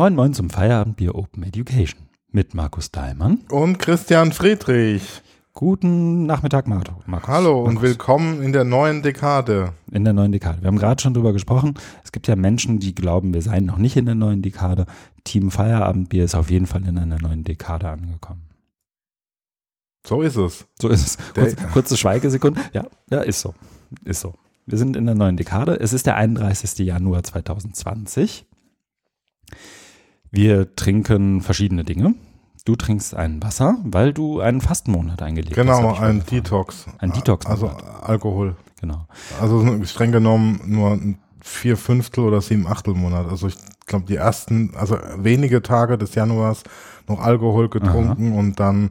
Moin Moin zum Feierabendbier Open Education mit Markus Dahlmann. Und Christian Friedrich. Guten Nachmittag, Markus. Hallo und willkommen in der neuen Dekade. In der neuen Dekade. Wir haben gerade schon drüber gesprochen. Es gibt ja Menschen, die glauben, wir seien noch nicht in der neuen Dekade. Team Feierabendbier ist auf jeden Fall in einer neuen Dekade angekommen. So ist es. So ist es. Kurz, kurze Schweigesekunde. Ja, ja, ist so. Ist so. Wir sind in der neuen Dekade. Es ist der 31. Januar 2020. Wir trinken verschiedene Dinge. Du trinkst ein Wasser, weil du einen Fastenmonat eingelegt genau, hast. Genau, ein Detox. Ein Detox. Also Alkohol. Genau. Also streng genommen nur vier Fünftel oder sieben Achtel Monat. Also ich glaube die ersten, also wenige Tage des Januars noch Alkohol getrunken Aha. und dann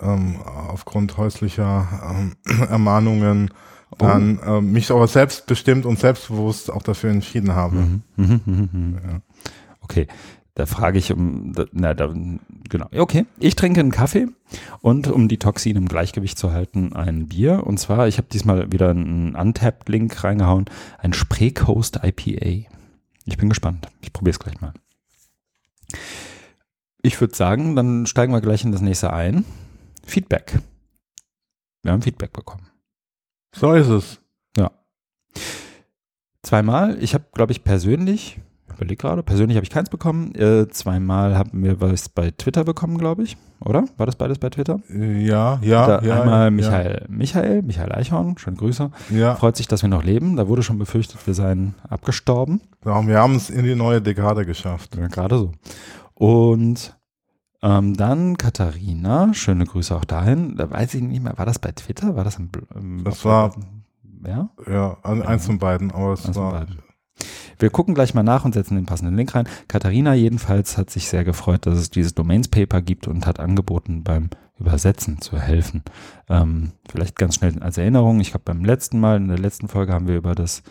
ähm, aufgrund häuslicher ähm, Ermahnungen dann oh. ähm, mich aber selbstbestimmt und selbstbewusst auch dafür entschieden habe. Mhm. Mhm, mh, mh. Ja. Okay, da frage ich um, na, da, genau. Okay, ich trinke einen Kaffee und um die Toxine im Gleichgewicht zu halten, ein Bier. Und zwar, ich habe diesmal wieder einen Untapped-Link reingehauen, ein Spreecoast IPA. Ich bin gespannt. Ich probiere es gleich mal. Ich würde sagen, dann steigen wir gleich in das nächste ein. Feedback. Wir haben Feedback bekommen. So ist es. Ja. Zweimal. Ich habe, glaube ich, persönlich überlege gerade. Persönlich habe ich keins bekommen. Äh, zweimal haben wir was bei Twitter bekommen, glaube ich. Oder? War das beides bei Twitter? Äh, ja, ja. Ja einmal Michael, ja. Michael, Michael Eichhorn, schöne Grüße. Ja. Freut sich, dass wir noch leben. Da wurde schon befürchtet, wir seien abgestorben. Ja, wir haben es in die neue Dekade geschafft. Ja, gerade so. Und ähm, dann Katharina, schöne Grüße auch dahin. Da weiß ich nicht mehr, war das bei Twitter? War das im, im Das war ja, ja eins von beiden, aber es war wir gucken gleich mal nach und setzen den passenden Link rein. Katharina jedenfalls hat sich sehr gefreut, dass es dieses Domains Paper gibt und hat angeboten, beim Übersetzen zu helfen. Ähm, vielleicht ganz schnell als Erinnerung. Ich glaube, beim letzten Mal, in der letzten Folge haben wir über das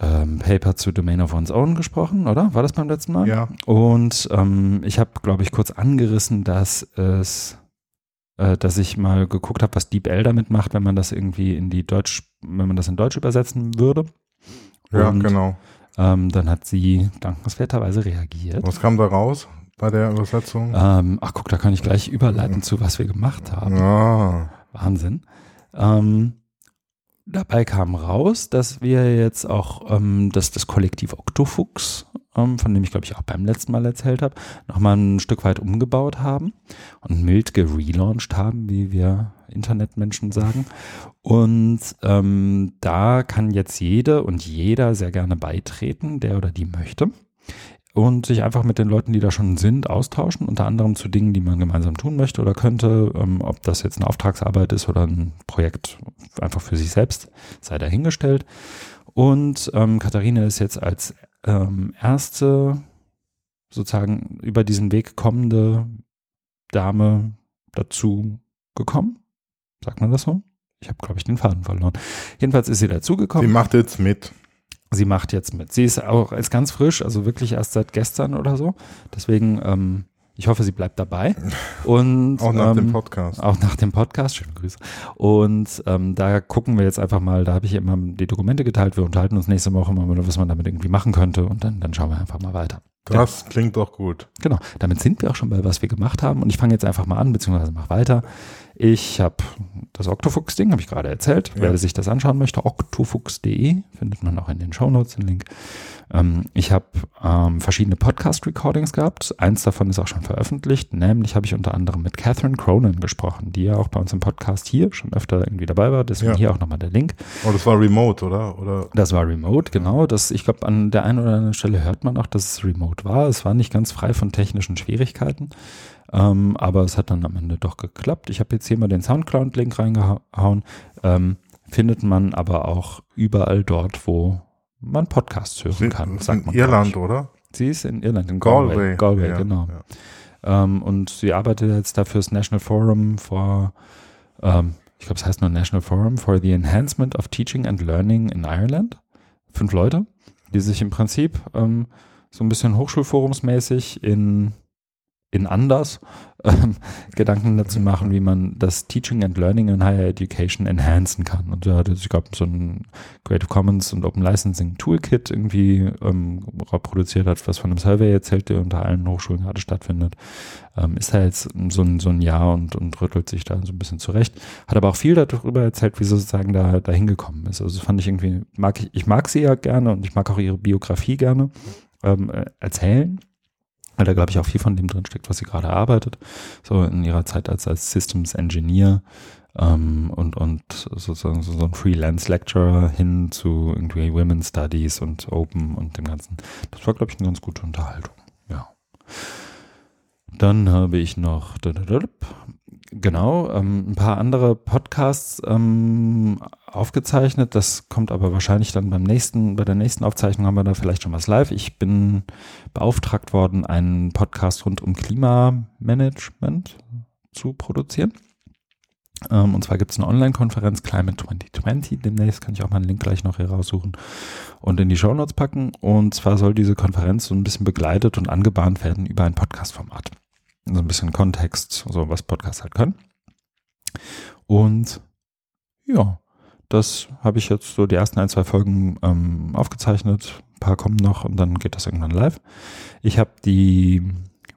ähm, Paper zu Domain of One's Own gesprochen, oder? War das beim letzten Mal? Ja. Und ähm, ich habe, glaube ich, kurz angerissen, dass es äh, dass ich mal geguckt habe, was DeepL damit macht, wenn man das irgendwie in die Deutsch, wenn man das in Deutsch übersetzen würde. Ja, und, genau. Ähm, dann hat sie dankenswerterweise reagiert. Was kam da raus bei der Übersetzung? Ähm, ach guck, da kann ich gleich überleiten zu, was wir gemacht haben. Ja. Wahnsinn. Ähm, dabei kam raus, dass wir jetzt auch ähm, dass das Kollektiv Octofuchs ähm, von dem ich glaube ich auch beim letzten Mal erzählt habe, nochmal ein Stück weit umgebaut haben und mild gelauncht haben, wie wir Internetmenschen sagen. Und ähm, da kann jetzt jede und jeder sehr gerne beitreten, der oder die möchte. Und sich einfach mit den Leuten, die da schon sind, austauschen, unter anderem zu Dingen, die man gemeinsam tun möchte oder könnte. Ähm, ob das jetzt eine Auftragsarbeit ist oder ein Projekt einfach für sich selbst, sei dahingestellt. Und ähm, Katharina ist jetzt als ähm, erste sozusagen über diesen Weg kommende Dame dazu gekommen. Sagt man das so? Ich habe, glaube ich, den Faden verloren. Jedenfalls ist sie dazugekommen. Sie macht jetzt mit. Sie macht jetzt mit. Sie ist auch ist ganz frisch, also wirklich erst seit gestern oder so. Deswegen ähm, ich hoffe, sie bleibt dabei. Und, auch nach ähm, dem Podcast. Auch nach dem Podcast, schöne Grüße. Und ähm, da gucken wir jetzt einfach mal, da habe ich immer die Dokumente geteilt. Wir unterhalten uns nächste Woche mal, was man damit irgendwie machen könnte. Und dann, dann schauen wir einfach mal weiter. Das ja. klingt doch gut. Genau, damit sind wir auch schon bei, was wir gemacht haben. Und ich fange jetzt einfach mal an, beziehungsweise mache weiter. Ich habe das Octofuchs-Ding, habe ich gerade erzählt. Ja. Wer sich das anschauen möchte, octofuchs.de, findet man auch in den Shownotes den Link. Ähm, ich habe ähm, verschiedene Podcast-Recordings gehabt. Eins davon ist auch schon veröffentlicht. Nämlich habe ich unter anderem mit Catherine Cronin gesprochen, die ja auch bei uns im Podcast hier schon öfter irgendwie dabei war. Deswegen ja. hier auch nochmal der Link. Oh, das war remote, oder? oder? Das war remote, genau. Das, ich glaube, an der einen oder anderen Stelle hört man auch, dass es remote war. Es war nicht ganz frei von technischen Schwierigkeiten. Ähm, aber es hat dann am Ende doch geklappt. Ich habe jetzt hier mal den Soundcloud-Link reingehauen. Ähm, findet man aber auch überall dort, wo man Podcasts hören Sie, kann. Sagt man Irland, oder? Sie ist in Irland, in Galway. Galway, Galway ja, genau. Ja. Ähm, und sie arbeitet jetzt dafür das National Forum for, ähm, ich glaube, es heißt nur National Forum for the Enhancement of Teaching and Learning in Ireland. Fünf Leute, die sich im Prinzip ähm, so ein bisschen Hochschulforumsmäßig in in anders ähm, Gedanken dazu machen, wie man das Teaching and Learning in Higher Education enhancen kann. Und da hatte es gab so ein Creative Commons und Open Licensing Toolkit irgendwie ähm, produziert hat, was von einem Survey erzählt, der unter allen Hochschulen gerade stattfindet. Ähm, ist da jetzt so ein, so ein Jahr und, und rüttelt sich da so ein bisschen zurecht. Hat aber auch viel darüber erzählt, wie sozusagen da, da hingekommen ist. Also fand ich irgendwie, mag ich, ich mag sie ja gerne und ich mag auch ihre Biografie gerne ähm, äh, erzählen weil da glaube ich auch viel von dem drin steckt, was sie gerade arbeitet, so in ihrer Zeit als, als Systems Engineer ähm, und, und sozusagen so, ein Freelance-Lecturer hin zu irgendwie Women's Studies und Open und dem Ganzen. Das war, glaube ich, eine ganz gute Unterhaltung, ja. Dann habe ich noch genau ähm, ein paar andere Podcasts ähm, aufgezeichnet. Das kommt aber wahrscheinlich dann beim nächsten, bei der nächsten Aufzeichnung haben wir da vielleicht schon was live. Ich bin beauftragt worden, einen Podcast rund um Klimamanagement zu produzieren. Ähm, und zwar gibt es eine Online-Konferenz Climate 2020. Demnächst kann ich auch mal einen Link gleich noch hier raussuchen und in die Show Notes packen. Und zwar soll diese Konferenz so ein bisschen begleitet und angebahnt werden über ein Podcast-Format. So ein bisschen Kontext, so was Podcasts halt können. Und ja, das habe ich jetzt so die ersten ein, zwei Folgen ähm, aufgezeichnet. Ein paar kommen noch und dann geht das irgendwann live. Ich habe die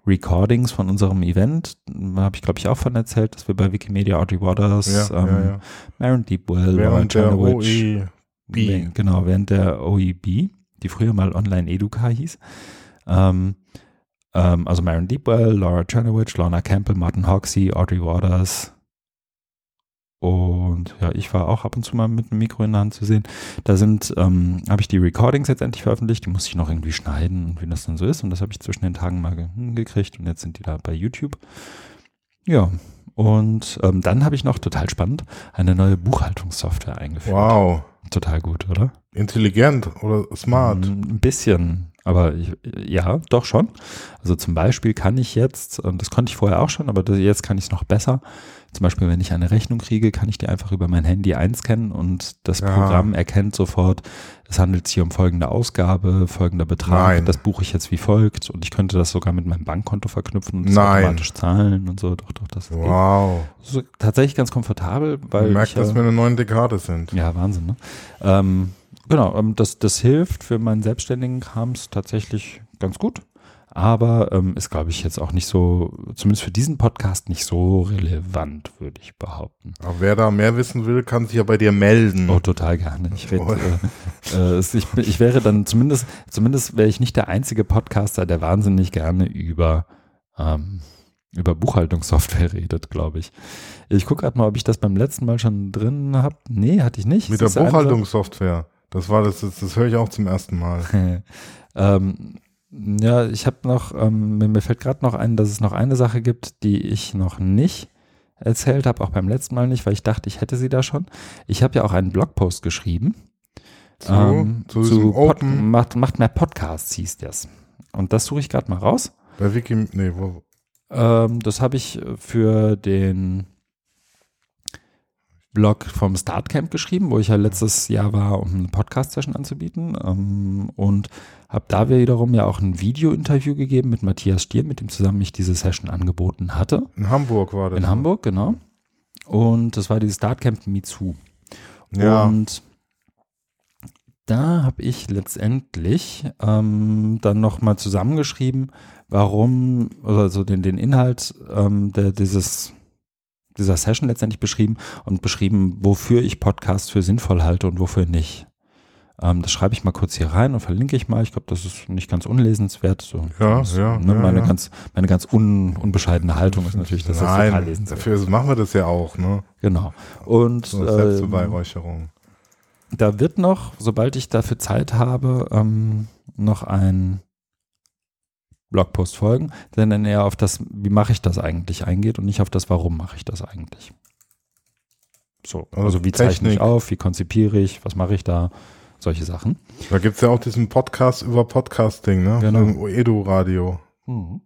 Recordings von unserem Event, habe ich glaube ich auch von erzählt, dass wir bei Wikimedia Audrey Waters, ja, ähm, ja, ja. Maren Deepwell, während der OEB. Genau, während der OEB, die früher mal Online Educa hieß. Ähm, ähm, also Maren Deepwell, Laura Czernowitz, Lorna Campbell, Martin Hoxie, Audrey Waters, und ja, ich war auch ab und zu mal mit einem Mikro in der Hand zu sehen. Da sind, ähm, habe ich die Recordings jetzt endlich veröffentlicht. Die muss ich noch irgendwie schneiden und wie das dann so ist. Und das habe ich zwischen den Tagen mal gekriegt. Und jetzt sind die da bei YouTube. Ja, und ähm, dann habe ich noch total spannend eine neue Buchhaltungssoftware eingeführt. Wow. Total gut, oder? Intelligent oder smart? Ein bisschen. Aber ich, ja, doch schon. Also zum Beispiel kann ich jetzt, und das konnte ich vorher auch schon, aber jetzt kann ich es noch besser. Zum Beispiel, wenn ich eine Rechnung kriege, kann ich die einfach über mein Handy einscannen und das ja. Programm erkennt sofort, es handelt sich um folgende Ausgabe, folgender Betrag, Nein. das buche ich jetzt wie folgt und ich könnte das sogar mit meinem Bankkonto verknüpfen und das automatisch zahlen und so. Doch, doch, das wow. So, tatsächlich ganz komfortabel, weil. Man merkt, ich, dass wir eine neuen Dekade sind. Ja, Wahnsinn, ne? Ähm, Genau, ähm, das, das hilft für meinen selbstständigen Krams tatsächlich ganz gut. Aber ähm, ist, glaube ich, jetzt auch nicht so, zumindest für diesen Podcast nicht so relevant, würde ich behaupten. Aber wer da mehr wissen will, kann sich ja bei dir melden. Oh, total gerne. Ich, red, äh, äh, ich, ich wäre dann zumindest, zumindest wäre ich nicht der einzige Podcaster, der wahnsinnig gerne über, ähm, über Buchhaltungssoftware redet, glaube ich. Ich gucke gerade mal, ob ich das beim letzten Mal schon drin habe. Nee, hatte ich nicht. Mit der Buchhaltungssoftware. Das war das, das, das höre ich auch zum ersten Mal. ähm, ja, ich habe noch, ähm, mir, fällt gerade noch ein, dass es noch eine Sache gibt, die ich noch nicht erzählt habe, auch beim letzten Mal nicht, weil ich dachte, ich hätte sie da schon. Ich habe ja auch einen Blogpost geschrieben. Zu, ähm, zu, zu Pod, macht, macht mehr Podcasts, hieß das. Und das suche ich gerade mal raus. Bei Wiki, nee, wo? Ähm, das habe ich für den Blog vom Startcamp geschrieben, wo ich ja letztes Jahr war, um eine Podcast-Session anzubieten. Ähm, und habe da wiederum ja auch ein Video-Interview gegeben mit Matthias Stier, mit dem zusammen ich diese Session angeboten hatte. In Hamburg war das. In Hamburg, genau. Und das war dieses Startcamp Mitsu. Ja. Und da habe ich letztendlich ähm, dann nochmal zusammengeschrieben, warum, also den, den Inhalt ähm, der, dieses dieser Session letztendlich beschrieben und beschrieben, wofür ich Podcasts für sinnvoll halte und wofür nicht. Ähm, das schreibe ich mal kurz hier rein und verlinke ich mal. Ich glaube, das ist nicht ganz unlesenswert. So, ja, das, ja, ne, ja, meine ja. ganz, meine ganz un, unbescheidene Haltung ist natürlich, dass Nein, das total lesenswert dafür machen wir das ja auch, ne? Genau. Und So Selbstbeweihräucherung. da wird noch, sobald ich dafür Zeit habe, ähm, noch ein Blogpost folgen, der dann eher auf das, wie mache ich das eigentlich eingeht und nicht auf das, warum mache ich das eigentlich. So, Also also wie zeichne ich Technik. auf, wie konzipiere ich, was mache ich da, solche Sachen. Da gibt's ja auch diesen Podcast über Podcasting, ne? Genau. Edu-Radio Mhm.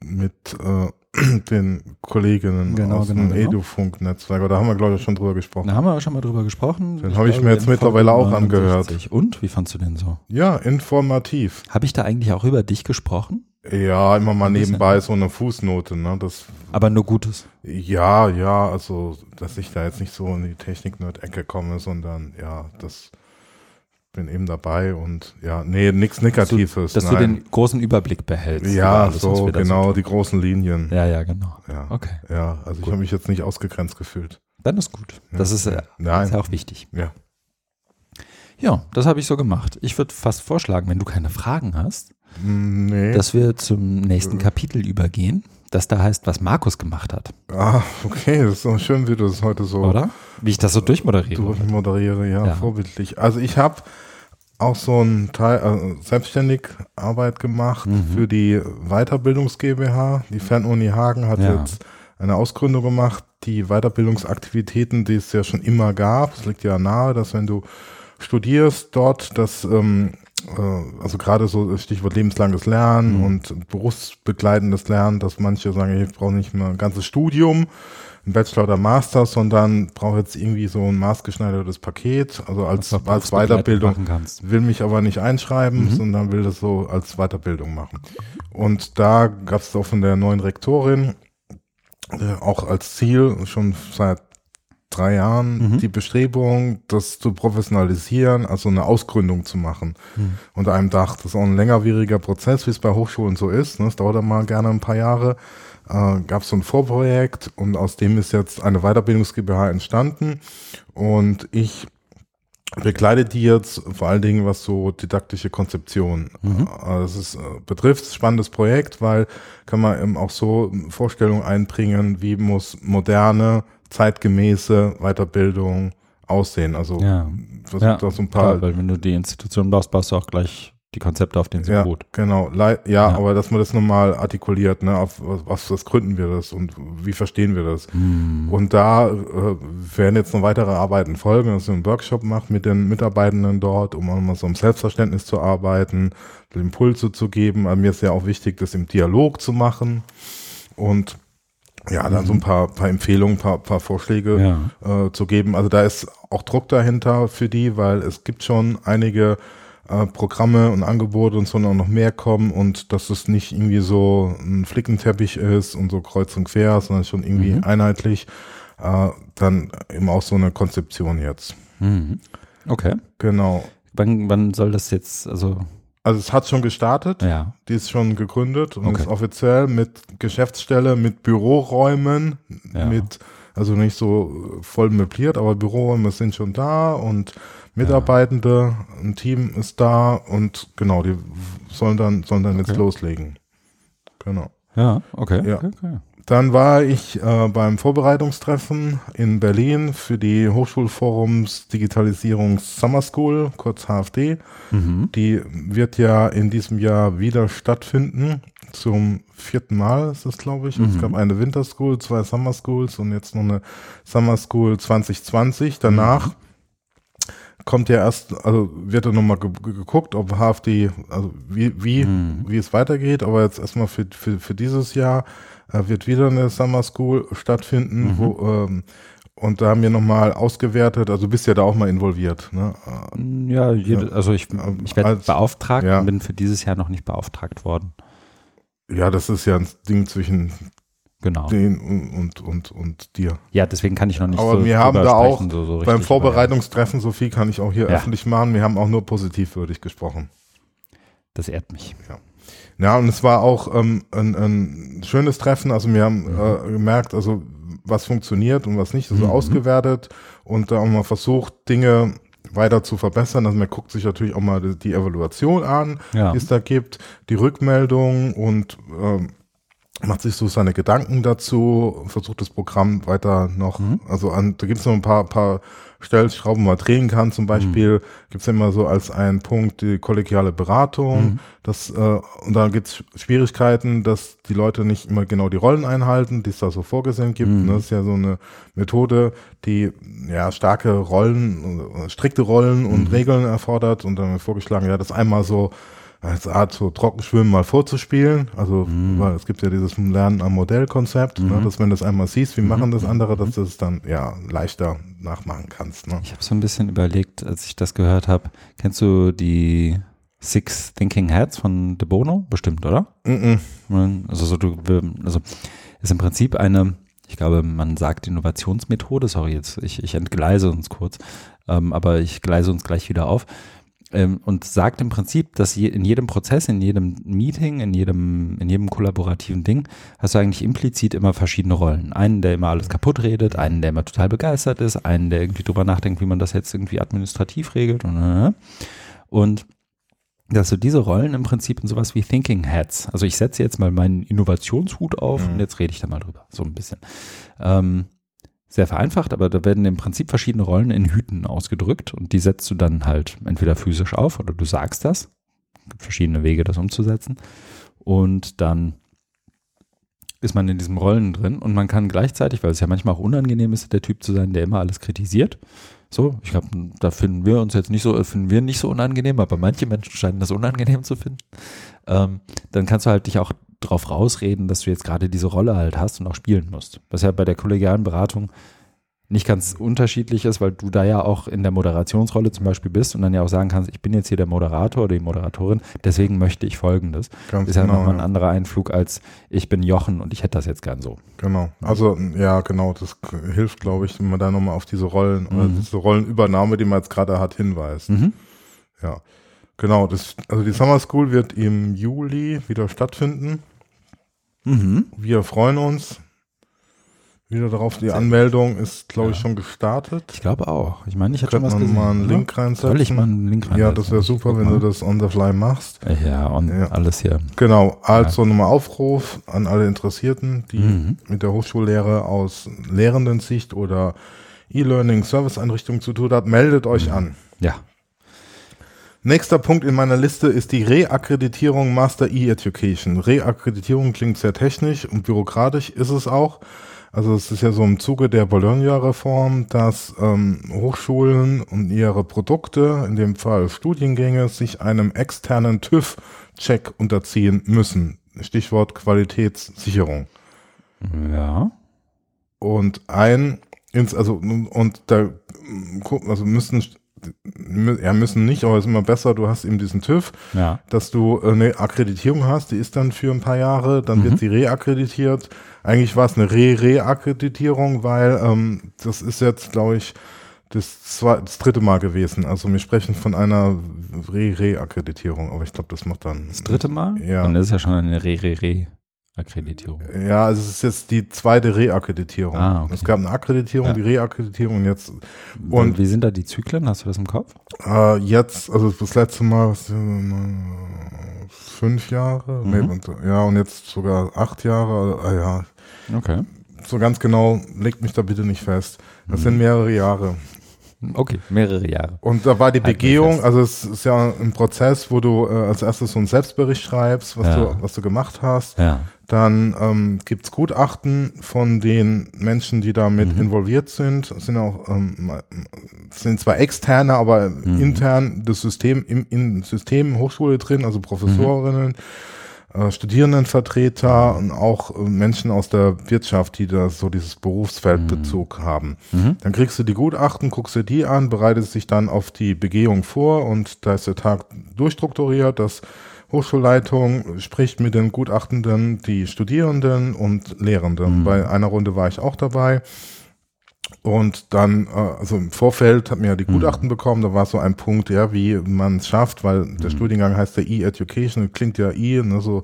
mit äh, den Kolleginnen Genau, aus genau, dem genau. Edufunk-Netzwerk. Da haben wir, glaube ich, schon drüber gesprochen. Da haben wir auch schon mal drüber gesprochen. Den habe ich mir jetzt mittlerweile auch angehört. 69. Und, wie fandst du den so? Ja, informativ. Habe ich da eigentlich auch über dich gesprochen? Ja, immer mal nebenbei so eine Fußnote, ne? Das, Aber nur Gutes. ja, ja, also, dass ich da jetzt nicht so in die Technik-Nerd-Ecke komme, sondern ja, das bin eben dabei und ja, nee, nichts Negatives. Dass du nein. den großen Überblick behältst. ja, alles, so, genau, die großen Linien. Ja, ja, genau. Ja, Okay. ja also ich habe mich jetzt nicht ausgegrenzt gefühlt. Dann ist gut. Das ist, äh, Nein. ist ja auch wichtig. Ja. Ja, das habe ich so gemacht. Ich würde fast vorschlagen, wenn du keine Fragen hast, Nee. dass wir zum nächsten Kapitel übergehen, das da heißt, was Markus gemacht hat, ah, okay, das ist so schön, wie du das heute so oder? Wie ich das so durchmoderiere. durchmoderiere, ja, Ja. vorbildlich. Also ich habe auch so ein Teil, äh, selbstständig Arbeit gemacht Mhm. für die Weiterbildungs GmbH. Die Fernuni Hagen hat Ja. jetzt eine Ausgründung gemacht. Die Weiterbildungsaktivitäten, die es ja schon immer gab, es liegt ja nahe, dass wenn du studierst dort, dass ähm, äh, also gerade so Stichwort lebenslanges Lernen Mhm. und berufsbegleitendes Lernen, dass manche sagen, ich brauche nicht mehr ein ganzes Studium, ein Bachelor oder Master, sondern brauche jetzt irgendwie so ein maßgeschneidertes Paket, also als, als Weiterbildung will mich aber nicht einschreiben, Mhm. sondern will das so als Weiterbildung machen. Und da gab es auch von der neuen Rektorin äh, auch als Ziel schon seit drei Jahren Mhm. die Bestrebung, das zu professionalisieren, also eine Ausgründung zu machen Mhm. unter einem Dach. Das ist auch ein längerwieriger Prozess, wie es bei Hochschulen so ist. Ne? Es dauert dann mal gerne ein paar Jahre. Äh, gab es so ein Vorprojekt und aus dem ist jetzt eine Weiterbildungs GmbH entstanden. Und ich begleite die jetzt vor allen Dingen was so didaktische Konzeption Mhm. äh, Das ist, äh, betrifft spannendes Projekt, weil kann man eben auch so Vorstellungen einbringen, wie muss moderne, zeitgemäße Weiterbildung aussehen. Also Ja. versucht Ja, da so ein paar Klar, weil wenn du die Institution baust, baust du auch gleich die Konzepte, auf denen sie ja, beruht. genau. Lei- Ja, Ja. aber dass man das nochmal artikuliert, ne, auf was, was, gründen wir das und wie verstehen wir das? Mhm. Und da äh, werden jetzt noch weitere Arbeiten folgen, dass ich einen Workshop mache mit den Mitarbeitenden dort, um auch mal so im Selbstverständnis zu arbeiten, Impulse zu geben. Aber mir ist ja auch wichtig, das im Dialog zu machen und ja, dann so ein paar, paar Empfehlungen, paar, paar Vorschläge Ja. äh, zu geben. Also da ist auch Druck dahinter für die, weil es gibt schon einige äh, Programme und Angebote und so noch noch mehr kommen und dass es nicht irgendwie so ein Flickenteppich ist und so kreuz und quer, sondern schon irgendwie Mhm. einheitlich. Äh, dann eben auch so eine Konzeption jetzt. Mhm. Okay. Genau. Wann, wann soll das jetzt, also, Also es hat schon gestartet, ja. die ist schon gegründet und Okay. ist offiziell mit Geschäftsstelle, mit Büroräumen, Ja. mit, also nicht so voll möbliert, aber Büroräume sind schon da und Mitarbeitende, ein Team ist da und genau, die sollen dann, sollen dann jetzt Okay. loslegen. Genau. Ja, okay. Ja. okay, okay. Dann war ich äh, beim Vorbereitungstreffen in Berlin für die Hochschulforums Digitalisierungs Summer School, kurz HFD. Mhm. Die wird ja in diesem Jahr wieder stattfinden. Zum vierten Mal ist es, glaube ich. Mhm. Es gab eine Winter School, zwei Summer Schools und jetzt noch eine Summer School 2020. Danach kommt ja erst, also wird ja nochmal ge ge- geguckt, ob HFD, also wie, wie, Mhm. wie es weitergeht. Aber jetzt erstmal für, für, für dieses Jahr wird wieder eine Summer School stattfinden, Mhm. wo, ähm, und da haben wir nochmal ausgewertet, also du bist ja da auch mal involviert, ne? Äh, Ja, jede, also ich, ich werde Als- beauftragt ja. und bin für dieses Jahr noch nicht beauftragt worden. Ja, das ist ja ein Ding zwischen Genau. den und, und, und, und dir. Ja, deswegen kann ich noch nicht Aber so wir haben da auch so, so Beim Vorbereitungstreffen, so viel kann ich auch hier Ja. öffentlich machen. Wir haben auch nur positivwürdig gesprochen. aber Das ehrt mich. Ja, und es war auch ähm, ein, ein schönes Treffen. Also wir haben äh, gemerkt, also was funktioniert und was nicht, also Mhm. ausgewertet und da auch mal versucht, Dinge weiter zu verbessern. Also man guckt sich natürlich auch mal die, die Evaluation an, Ja. die es da gibt, die Rückmeldung und ähm, macht sich so seine Gedanken dazu, versucht das Programm weiter noch, Mhm. also an, da gibt es noch ein paar, paar Stellschrauben, man drehen kann. Zum Beispiel gibt es immer so als einen Punkt die kollegiale Beratung. Mhm. Das, äh, und da gibt es Schwierigkeiten, dass die Leute nicht immer genau die Rollen einhalten, die es da so vorgesehen gibt. Mhm. Ne, Das ist ja so eine Methode, die ja starke Rollen, äh, strikte Rollen und Mhm. Regeln erfordert. Und dann haben wir vorgeschlagen, ja, das einmal so als Art so Trockenschwimmen mal vorzuspielen. Also, Mhm. weil es gibt ja dieses Lernen am Modellkonzept, ne, Mhm. dass wenn du das einmal siehst, wie Mhm. machen das andere, dass du es dann ja leichter nachmachen kannst. Ne? Ich habe so ein bisschen überlegt, als ich das gehört habe. Kennst du die Six Thinking Hats von De Bono? Bestimmt, oder? Mm -mm. Also, so, du, also ist im Prinzip eine, ich glaube, man sagt Innovationsmethode, sorry, jetzt, ich, ich entgleise uns kurz, ähm, aber ich gleise uns gleich wieder auf. Ähm, und sagt im Prinzip, dass je, in jedem Prozess, in jedem Meeting, in jedem, in jedem kollaborativen Ding, hast du eigentlich implizit immer verschiedene Rollen. Einen, der immer alles kaputt redet, einen, der immer total begeistert ist, einen, der irgendwie drüber nachdenkt, wie man das jetzt irgendwie administrativ regelt und, äh, und dass du diese Rollen im Prinzip in sowas wie Thinking Heads, also ich setze jetzt mal meinen Innovationshut auf Mhm. und jetzt rede ich da mal drüber, so ein bisschen. Ähm, sehr vereinfacht, aber da werden im Prinzip verschiedene Rollen in Hüten ausgedrückt und die setzt du dann halt entweder physisch auf oder du sagst das. Es gibt verschiedene Wege, das umzusetzen. Und dann ist man in diesen Rollen drin und man kann gleichzeitig, weil es ja manchmal auch unangenehm ist, der Typ zu sein, der immer alles kritisiert. So, ich glaube, da finden wir uns jetzt nicht so, finden wir nicht so unangenehm, aber manche Menschen scheinen das unangenehm zu finden. Ähm, dann kannst du halt dich auch drauf rausreden, dass du jetzt gerade diese Rolle halt hast und auch spielen musst. Was ja bei der kollegialen Beratung nicht ganz unterschiedlich ist, weil du da ja auch in der Moderationsrolle zum Beispiel bist und dann ja auch sagen kannst, ich bin jetzt hier der Moderator oder die Moderatorin, deswegen möchte ich Folgendes. Ganz ist ja genau. nochmal ein ja. anderer Einflug als ich bin Jochen und ich hätte das jetzt gern so. Genau. Also, ja, genau. Das hilft, glaube ich, wenn man da nochmal auf diese Rollen oder Mhm. diese Rollenübernahme, die man jetzt gerade hat, hinweist. Mhm. Ja. Genau. Das, also die Summer School wird im Juli wieder stattfinden. Mhm. Wir freuen uns wieder darauf. Die Anmeldung ist, glaube ich, Ja. schon gestartet. Ich glaube auch. Ich meine, ich hätte schon was gesehen. mal einen oder? Link reinsetzen? Soll ich mal einen Link rein? Ja, das wäre super, wenn du das on the fly machst. Ja, und Ja. alles hier. Genau, also nochmal Aufruf an alle Interessierten, die Mhm. mit der Hochschullehre aus Lehrendensicht oder E-Learning Serviceeinrichtung zu tun hat, meldet euch an. Ja. Nächster Punkt in meiner Liste ist die Reakkreditierung Master E-Education. Reakkreditierung klingt sehr technisch und bürokratisch, ist es auch. Also es ist ja so im Zuge der Bologna-Reform, dass ähm, Hochschulen und ihre Produkte, in dem Fall Studiengänge, sich einem externen TÜV-Check unterziehen müssen. Stichwort Qualitätssicherung. Ja. Und ein, ins, also, und da, gucken, also müssen, ja, müssen nicht, aber es ist immer besser, du hast eben diesen TÜV, Ja. dass du äh, eine Akkreditierung hast, die ist dann für ein paar Jahre, dann Mhm. wird sie reakkreditiert. Eigentlich war es eine Re-Re-Akkreditierung, weil ähm, das ist jetzt, glaube ich, das, zwei, das dritte Mal gewesen. Also wir sprechen von einer Re-Re-Akkreditierung, aber ich glaube, das macht dann. Das dritte Mal? Ja. Und das ist ja schon eine Re-Re-Re-Akkreditierung. Ja, also es ist jetzt die zweite Reakkreditierung. Ah, okay. Es gab eine Akkreditierung, Ja. die Reakkreditierung und jetzt Und wie sind da die Zyklen? Hast du das im Kopf? Äh, jetzt, also das letzte Mal äh, fünf Jahre, Mhm. nee, ja, und jetzt sogar acht Jahre, äh, ja, Okay. so ganz genau, legt mich da bitte nicht fest. Das Mhm. sind mehrere Jahre. Okay, mehrere Jahre. Und da war die Begehung, also es ist ja ein Prozess, wo du äh, als erstes so einen Selbstbericht schreibst, was, Ja. du, was du gemacht hast. Ja. Dann ähm, gibt's Gutachten von den Menschen, die damit Mhm. involviert sind. Es sind auch ähm, sind zwar externe, aber Mhm. intern das System im, im System Hochschule drin, also Professorinnen, äh, Studierendenvertreter und auch äh, Menschen aus der Wirtschaft, die da so dieses Berufsfeldbezug haben. Mhm. Dann kriegst du die Gutachten, guckst dir die an, bereitest dich dann auf die Begehung vor und da ist der Tag durchstrukturiert, dass Hochschulleitung spricht mit den Gutachtenden, die Studierenden und Lehrenden. Mhm. Bei einer Runde war ich auch dabei. Und dann, äh, also im Vorfeld hat mir ja die Gutachten bekommen, da war so ein Punkt, ja, wie man es schafft, weil der Studiengang heißt der E-Education, klingt ja E, ne, so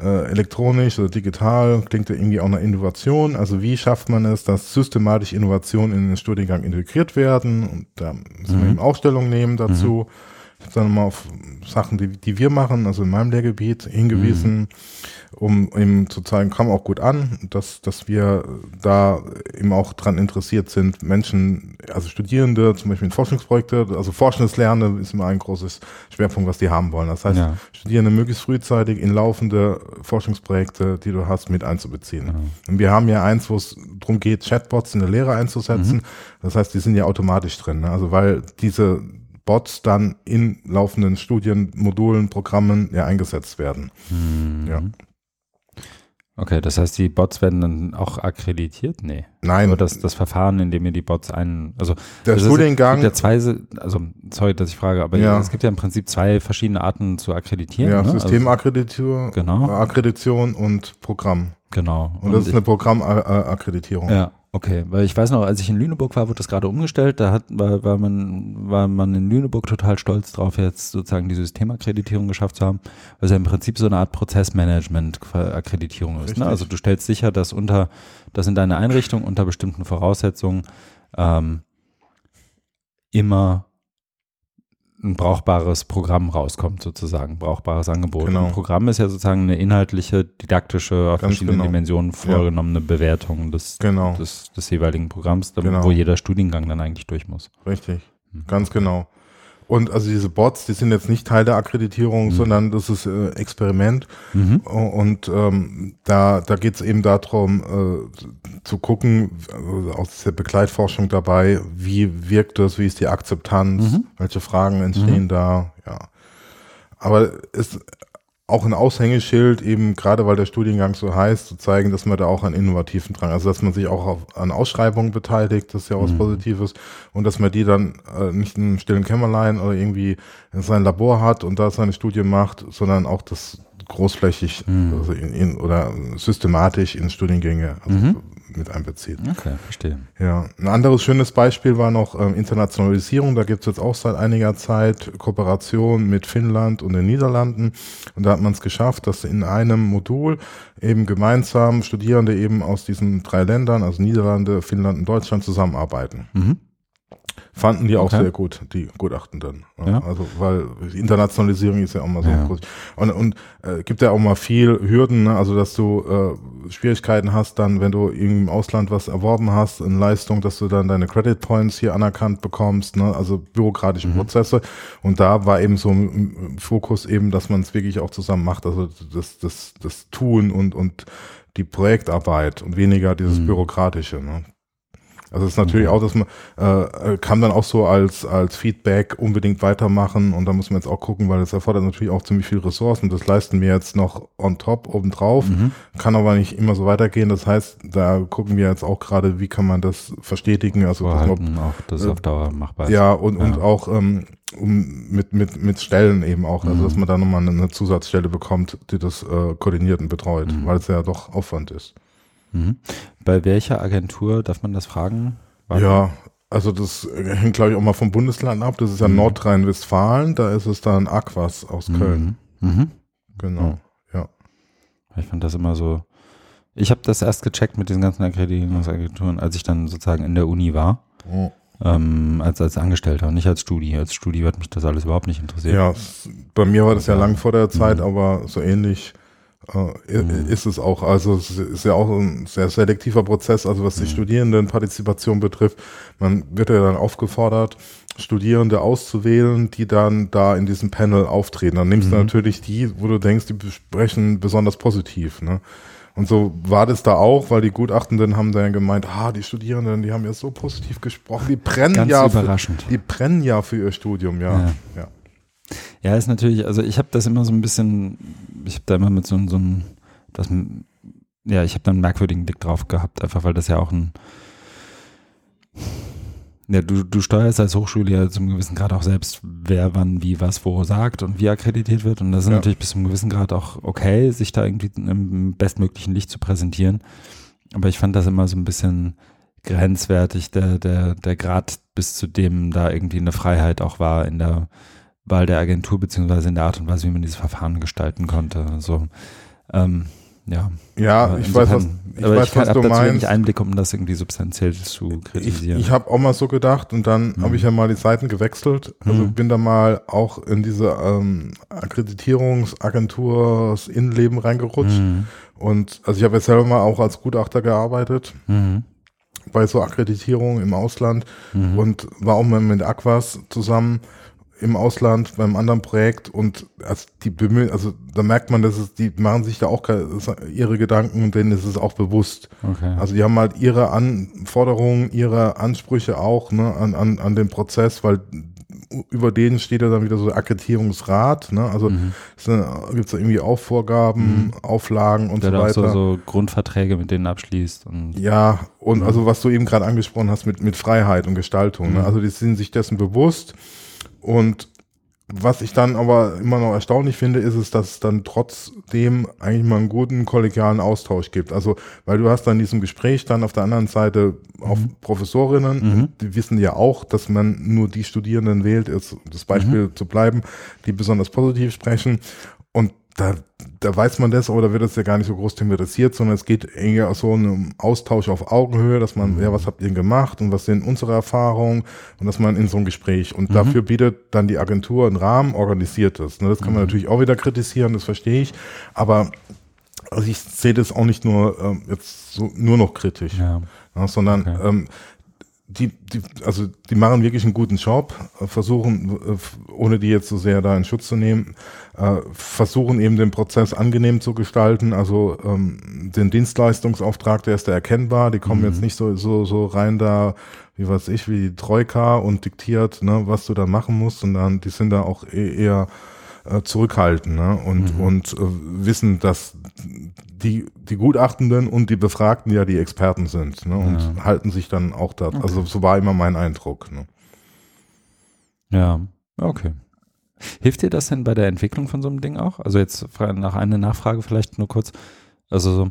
äh, elektronisch oder digital, klingt ja irgendwie auch eine Innovation. Also wie schafft man es, dass systematisch Innovationen in den Studiengang integriert werden? Und da müssen wir Mhm. eben auch Stellung nehmen dazu. Ich habe dann mal auf Sachen, die, die wir machen, also in meinem Lehrgebiet, hingewiesen, um eben zu zeigen, kam auch gut an, dass, dass wir da eben auch dran interessiert sind, Menschen, also Studierende, zum Beispiel in Forschungsprojekte, also forschendes Lernen ist immer ein großes Schwerpunkt, was die haben wollen. Das heißt, Ja. Studierende möglichst frühzeitig in laufende Forschungsprojekte, die du hast, mit einzubeziehen. Ja. Und wir haben ja eins, wo es darum geht, Chatbots in der Lehre einzusetzen. Das heißt, die sind ja automatisch drin. Ne? Also weil diese Bots dann in laufenden Studien, Modulen, Programmen ja eingesetzt werden. Mhm. Ja. Okay, das heißt, die Bots werden dann auch akkreditiert? Nee. Nein. Nur das, das Verfahren, in dem ihr die Bots ein, also Der das ist- Studiengang- Es gibt ja zwei, also sorry, dass ich frage, aber Ja. es gibt ja im Prinzip zwei verschiedene Arten zu akkreditieren. Ja, ne? Also, Systemakkreditition Genau. Akkredition und Programm. genau. Und das ist eine Programmakkreditierung. Ja, okay. Weil ich weiß noch, als ich in Lüneburg war, wurde das gerade umgestellt. Da hat, war, war, man, war man in Lüneburg total stolz drauf, jetzt sozusagen die Systemakkreditierung geschafft zu haben, was ja im Prinzip so eine Art Prozessmanagement-Akkreditierung ist. Ne? Also du stellst sicher, dass unter, dass in deiner Einrichtung unter bestimmten Voraussetzungen ähm, immer ein brauchbares Programm rauskommt, sozusagen, brauchbares Angebot. Genau. Ein Programm ist ja sozusagen eine inhaltliche, didaktische, auf Ganz verschiedenen genau. Dimensionen vorgenommene Bewertung des, Genau. des, des jeweiligen Programms, da- Genau. wo jeder Studiengang dann eigentlich durch muss. Richtig, Mhm. ganz genau. Und also diese Bots, die sind jetzt nicht Teil der Mhm. Akkreditierung, sondern das ist äh, Experiment. Mhm. Und ähm, da, da geht es eben darum, äh, zu gucken, also aus der Begleitforschung dabei, wie wirkt das, wie ist die Akzeptanz, Mhm. welche Fragen entstehen da, ja. Aber es auch ein Aushängeschild, eben gerade weil der Studiengang so heißt, zu zeigen, dass man da auch einen innovativen Drang, also dass man sich auch auf, an Ausschreibungen beteiligt, das ist ja was Positives, und dass man die dann äh, nicht in einem stillen Kämmerlein oder irgendwie in sein Labor hat und da seine Studie macht, sondern auch das großflächig also in, in, oder systematisch in Studiengänge. Also mit einbezieht. Okay, verstehe. Ja, ein anderes schönes Beispiel war noch ähm, Internationalisierung. Da gibt es jetzt auch seit einiger Zeit Kooperation mit Finnland und den Niederlanden. Und da hat man es geschafft, dass in einem Modul eben gemeinsam Studierende eben aus diesen drei Ländern, also Niederlande, Finnland und Deutschland, zusammenarbeiten. Mhm. Fanden die auch Okay. sehr gut, die Gutachtenden. Ja. Also, weil Internationalisierung ist ja auch mal so Ja. groß. Und, und äh, gibt ja auch mal viel Hürden, ne? also dass du äh, Schwierigkeiten hast, dann, wenn du im Ausland was erworben hast, in Leistung, dass du dann deine Credit Points hier anerkannt bekommst, ne? also bürokratische Prozesse. Und da war eben so im Fokus eben, dass man es wirklich auch zusammen macht, also das, das, das Tun und, und die Projektarbeit und weniger dieses Bürokratische. Ne? Also es ist natürlich auch, dass man äh, äh, kann dann auch so als als Feedback unbedingt weitermachen und da muss man jetzt auch gucken, weil das erfordert natürlich auch ziemlich viel Ressourcen. Das leisten wir jetzt noch on top obendrauf, kann aber nicht immer so weitergehen. Das heißt, da gucken wir jetzt auch gerade, wie kann man das verstetigen, also dass Vorhalten auch, dass es auf Dauer machbar ist. ja und und Ja. auch ähm, um, mit mit mit Stellen eben auch, also dass man da nochmal eine, eine Zusatzstelle bekommt, die das äh, koordiniert und betreut, weil es ja doch Aufwand ist. Mhm. Bei welcher Agentur darf man das fragen? Wann? Ja, also das hängt, glaube ich, auch mal vom Bundesland ab. Das ist ja Nordrhein-Westfalen, da ist es dann Aquas aus Köln. Mhm. Genau. Ja. Ich fand das immer so. Ich habe das erst gecheckt mit diesen ganzen Akkreditierungsagenturen, als ich dann sozusagen in der Uni war, Oh. ähm, als, als Angestellter und nicht als Studi. Als Studi hat mich das alles überhaupt nicht interessiert. Ja, bei mir war das ja lang vor der Mhm. Zeit, aber so ähnlich äh, i- ist es auch. Also es ist ja auch ein sehr selektiver Prozess, also was die Mhm. Studierendenpartizipation betrifft. Man wird ja dann aufgefordert, Studierende auszuwählen, die dann da in diesem Panel auftreten. Dann nimmst du Mhm. natürlich die, wo du denkst, die besprechen besonders positiv. Ne? Und so war das da auch, weil die Gutachtenden haben dann gemeint, ah, die Studierenden, die haben ja so positiv gesprochen, die brennen Ganz ja, für, überraschend. die brennen ja für ihr Studium, ja. Ja. ja. Ja, ist natürlich, also ich habe das immer so ein bisschen, ich habe da immer mit so, so einem, das, ja, ich habe da einen merkwürdigen Blick drauf gehabt, einfach weil das ja auch ein, ja, du, du steuerst als Hochschule ja zum gewissen Grad auch selbst, wer wann wie was wo sagt und wie akkreditiert wird. Und das ist Ja. natürlich bis zum gewissen Grad auch okay, sich da irgendwie im bestmöglichen Licht zu präsentieren. Aber ich fand das immer so ein bisschen grenzwertig, der, der, der Grad, bis zu dem da irgendwie eine Freiheit auch war in der Wahl der Agentur, beziehungsweise in der Art und Weise, wie man dieses Verfahren gestalten konnte. Also, ähm, ja. Ja, Aber ich weiß, was, ich aber weiß, ich kann, was du dazu meinst. wenig Einblick, um das irgendwie substanziell zu Ich, kritisieren. ich habe auch mal so gedacht und dann habe ich ja mal die Seiten gewechselt. Also Mhm. bin da mal auch in diese ähm, Akkreditierungsagenturs Innenleben reingerutscht. Mhm. Und also ich habe ja selber mal auch als Gutachter gearbeitet Mhm. bei so Akkreditierungen im Ausland Mhm. und war auch mal mit Aquas zusammen im Ausland beim anderen Projekt und also die bemühen, also da merkt man, dass es, die machen sich da auch ihre Gedanken und denen ist es auch bewusst. Okay. Also die haben halt ihre Anforderungen, ihre Ansprüche auch ne, an, an, an den Prozess, weil über den steht ja dann wieder so der Akkreditierungsrat, ne? Also Mhm. gibt es da irgendwie auch Vorgaben, Mhm. Auflagen und Der so da auch weiter. so, so Grundverträge mit denen abschließt. Und Ja, und Mhm. also was du eben gerade angesprochen hast mit, mit Freiheit und Gestaltung. Ne? Mhm. Also die sind sich dessen bewusst. Und was ich dann aber immer noch erstaunlich finde, ist es, dass es dann trotzdem eigentlich mal einen guten kollegialen Austausch gibt. Also, weil du hast dann in diesem Gespräch dann auf der anderen Seite auch Professorinnen, Mhm. die wissen ja auch, dass man nur die Studierenden wählt, ist das Beispiel zu bleiben, die besonders positiv sprechen. Da, da weiß man das, aber da wird es ja gar nicht so groß thematisiert, sondern es geht eher so um Austausch auf Augenhöhe, dass man, ja, was habt ihr denn gemacht und was sind unsere Erfahrungen und dass man in so ein Gespräch und dafür bietet dann die Agentur einen Rahmen, organisiert das. Ne, das kann man natürlich auch wieder kritisieren, das verstehe ich, aber also ich sehe das auch nicht nur ähm, jetzt so nur noch kritisch, ja. ja, sondern Okay. ähm, die, die, also die machen wirklich einen guten Job, äh, versuchen, äh, ohne die jetzt so sehr da in Schutz zu nehmen, äh, versuchen eben den Prozess angenehm zu gestalten. Also ähm, den Dienstleistungsauftrag, der ist da erkennbar. Die kommen jetzt nicht so, so, so rein da, wie weiß ich, wie die Troika und diktiert, ne, was du da machen musst, sondern die sind da auch eh- eher äh, zurückhaltend ne? und, und äh, wissen, dass die, die Gutachtenden und die Befragten ja die Experten sind ne? und Ja. halten sich dann auch da. Also so war immer mein Eindruck. Ne? Ja, okay. Hilft dir das denn bei der Entwicklung von so einem Ding auch? Also jetzt nach einer Nachfrage vielleicht nur kurz. Also so,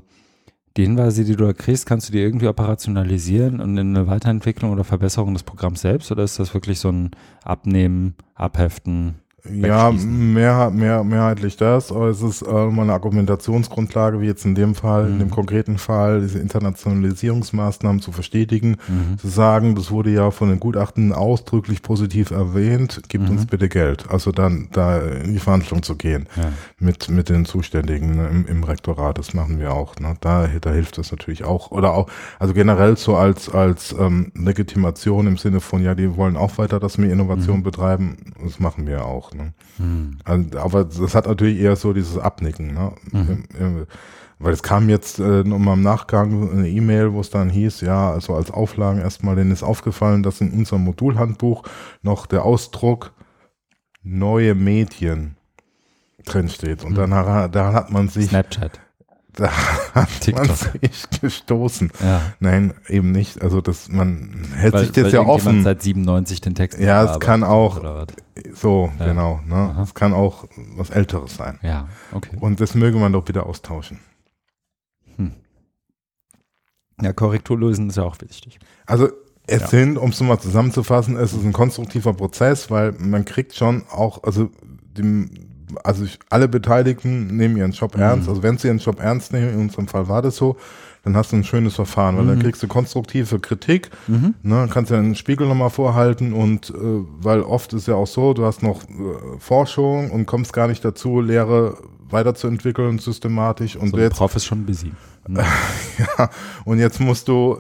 die Hinweise, die du da kriegst, kannst du die irgendwie operationalisieren und in eine Weiterentwicklung oder Verbesserung des Programms selbst? Oder ist das wirklich so ein Abnehmen, Abheften? Ja, mehr, mehr, mehrheitlich das, aber es ist äh, mal eine Argumentationsgrundlage, wie jetzt in dem Fall, in Mhm. dem konkreten Fall, diese Internationalisierungsmaßnahmen zu verstetigen, Mhm. zu sagen, das wurde ja von den Gutachten ausdrücklich positiv erwähnt, gibt Mhm. uns bitte Geld. Also dann da in die Verhandlung zu gehen Ja. mit, mit den Zuständigen ne, im, im Rektorat, das machen wir auch. Ne? Da, da hilft das natürlich auch. Oder auch, also generell so als, als ähm, Legitimation im Sinne von, ja, die wollen auch weiter, dass wir Innovation betreiben, das machen wir auch. Ne? Mhm. Also, aber das hat natürlich eher so dieses Abnicken, ne? Mhm. Weil es kam jetzt äh, nochmal im Nachgang eine E-Mail, wo es dann hieß, ja, also als Auflagen erstmal, denen ist aufgefallen, dass in unserem Modulhandbuch noch der Ausdruck neue Medien drin steht. Und dann ha- daran hat man sich, Snapchat. Da hat man sich gestoßen. Ja. Nein, eben nicht. Also das, man hält Weil, sich das ja offen. seit 97 den Text Ja, es kann auch-? So, Ja. genau. Ne? Aha. Es kann auch was Älteres sein. Ja, okay. Und das möge man doch wieder austauschen. Ja, Korrektur lösen ist ja auch wichtig. Also es Ja. sind, um es nochmal zusammenzufassen, es ist ein konstruktiver Prozess, weil man kriegt schon auch, also dem, also ich, alle Beteiligten nehmen ihren Job Mhm. ernst. Also wenn sie ihren Job ernst nehmen, in unserem Fall war das so, dann hast du ein schönes Verfahren, weil dann Mhm. kriegst du konstruktive Kritik, Mhm. ne, kannst ja einen Spiegel nochmal vorhalten und äh, weil oft ist ja auch so, du hast noch äh, Forschung und kommst gar nicht dazu, Lehre weiterzuentwickeln systematisch und So ein jetzt Prof ist schon busy. Mhm. ja, und jetzt musst du,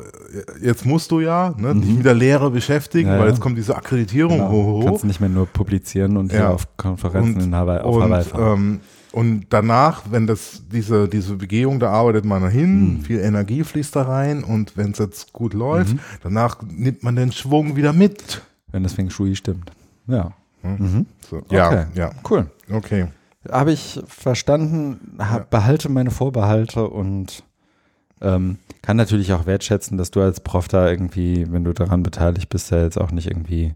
jetzt musst du ja ne, dich Mhm. mit der Lehre beschäftigen, Ja, weil jetzt kommt diese Akkreditierung Genau. hoch, Kannst nicht mehr nur publizieren und Ja. auf Konferenzen Und- in Hawaii, auf und, Hawaii fahren. ähm, und danach, wenn das diese diese Begehung, da arbeitet man hin, Mhm. viel Energie fließt da rein und wenn es jetzt gut läuft, Mhm. danach nimmt man den Schwung wieder mit. Wenn das Feng Shui stimmt. Ja. Hm? Mhm. So, ja, Okay. ja, Cool. okay. Habe ich verstanden, hab, Ja. behalte meine Vorbehalte und ähm, kann natürlich auch wertschätzen, dass du als Prof da irgendwie, wenn du daran beteiligt bist, ja jetzt auch nicht irgendwie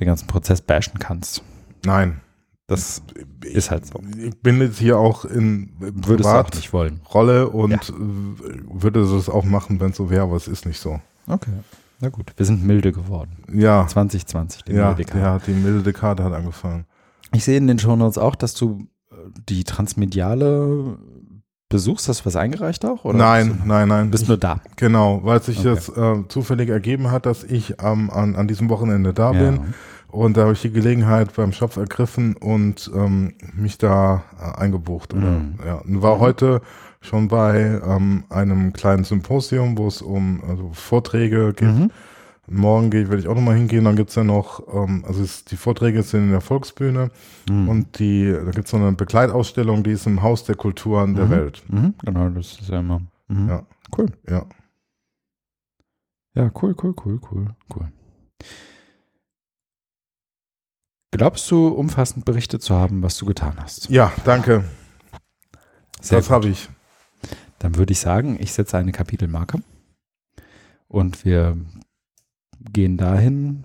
den ganzen Prozess bashen kannst. Nein, Das ich, ist halt so. ich bin jetzt hier auch in Würdest du auch nicht wollen. Rolle und Ja. würde das auch machen, wenn es so wäre, aber es ist nicht so. Okay. Na gut. Wir sind milde geworden. Ja, 2020, die ja, milde Karte. ja, die milde Dekade hat angefangen. Ich sehe in den Shownotes auch, dass du äh, die Transmediale besuchst. Hast du was eingereicht auch? Oder nein, bist nein, nein. du bist ich, nur da. genau, weil sich Okay. das äh, zufällig ergeben hat, dass ich ähm, an, an diesem Wochenende da bin. Ja. Und da habe ich die Gelegenheit beim Shop ergriffen und ähm, mich da äh, eingebucht. Mhm. ja, und war Mhm. heute schon bei ähm, einem kleinen Symposium, wo es um also Vorträge geht. Mhm. Morgen gehe, werde ich auch nochmal hingehen. Dann gibt's ja noch, ähm, also es, die Vorträge sind in der Volksbühne Mhm. und die, da gibt's noch eine Begleitausstellung, die ist im Haus der Kulturen der Mhm. Welt. Mhm. Genau, das ist ja immer. Mhm. Ja. Cool. Ja. Ja, cool, cool, cool, cool, cool. glaubst du, umfassend berichtet zu haben, was du getan hast? Ja, danke. Sehr das habe ich. Dann würde ich sagen, ich setze eine Kapitelmarke und wir gehen dahin,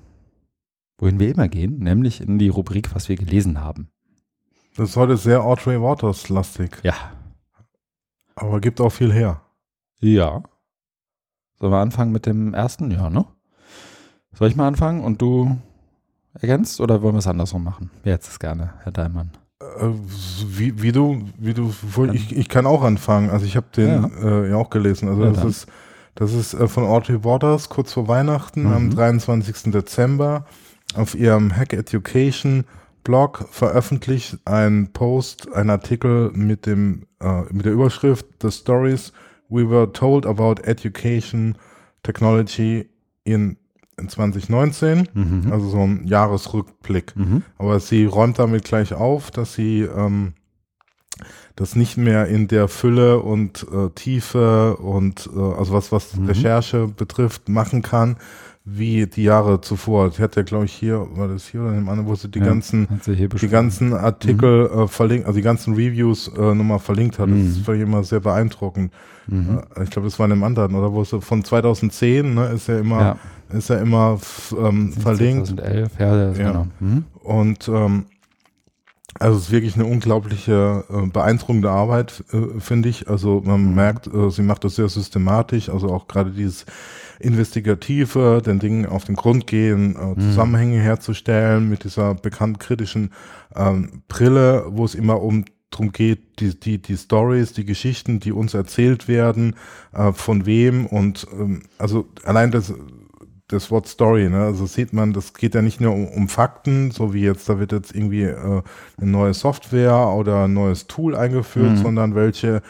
wohin wir immer gehen, nämlich in die Rubrik, was wir gelesen haben. Das ist heute sehr Audrey Waters lastig, Ja. aber gibt auch viel her. Ja. Sollen wir anfangen mit dem ersten? Ja, ne? Soll ich mal anfangen und du ergänzt oder wollen wir es andersrum machen? Wer jetzt es gerne, Herr Daimann? Äh, wie, wie du, wie du, ich, ich kann auch anfangen. Also ich habe den Ja. äh, ja auch gelesen. Also Ja, das dann. ist, das ist äh, von Audrey Waters kurz vor Weihnachten Mhm. am 23. Dezember auf ihrem Hack Education Blog veröffentlicht ein Post, ein Artikel mit dem äh, mit der Überschrift The Stories We Were Told About Education Technology in, in 2019. Mhm. Also so ein Jahresrückblick. Mhm. Aber sie räumt damit gleich auf, dass sie ähm, das nicht mehr in der Fülle und äh, Tiefe und äh, also was, was Mhm. Recherche betrifft, machen kann, wie die Jahre zuvor. Sie hat ja, glaube ich, hier, war das hier oder in dem anderen, wo sie die Ja, ganzen die ganzen Artikel äh, verlinkt, also die ganzen Reviews äh, nochmal verlinkt hat. Das Mhm. ist für immer sehr beeindruckend. Mhm. Äh, Ich glaube, das war in dem anderen, oder wo es von 2010, ne, ist ja immer, Ja, ist ja immer ähm, verlinkt. 2011, ja, das Ja. genau. Mhm. Und ähm, also es ist wirklich eine unglaubliche, äh, beeindruckende Arbeit, äh, finde ich. Also man Mhm. merkt, äh, sie macht das sehr systematisch, also auch gerade dieses Investigative, den Dingen auf den Grund gehen, äh, Mhm. Zusammenhänge herzustellen mit dieser bekannt kritischen ähm, Brille, wo es immer um drum geht, die, die, die Stories, die Geschichten, die uns erzählt werden, äh, von wem und ähm, also allein das, das Wort Story, ne? Also sieht man, das geht ja nicht nur um, um Fakten, so wie jetzt, da wird jetzt irgendwie äh, eine neue Software oder ein neues Tool eingeführt, Mhm. sondern welche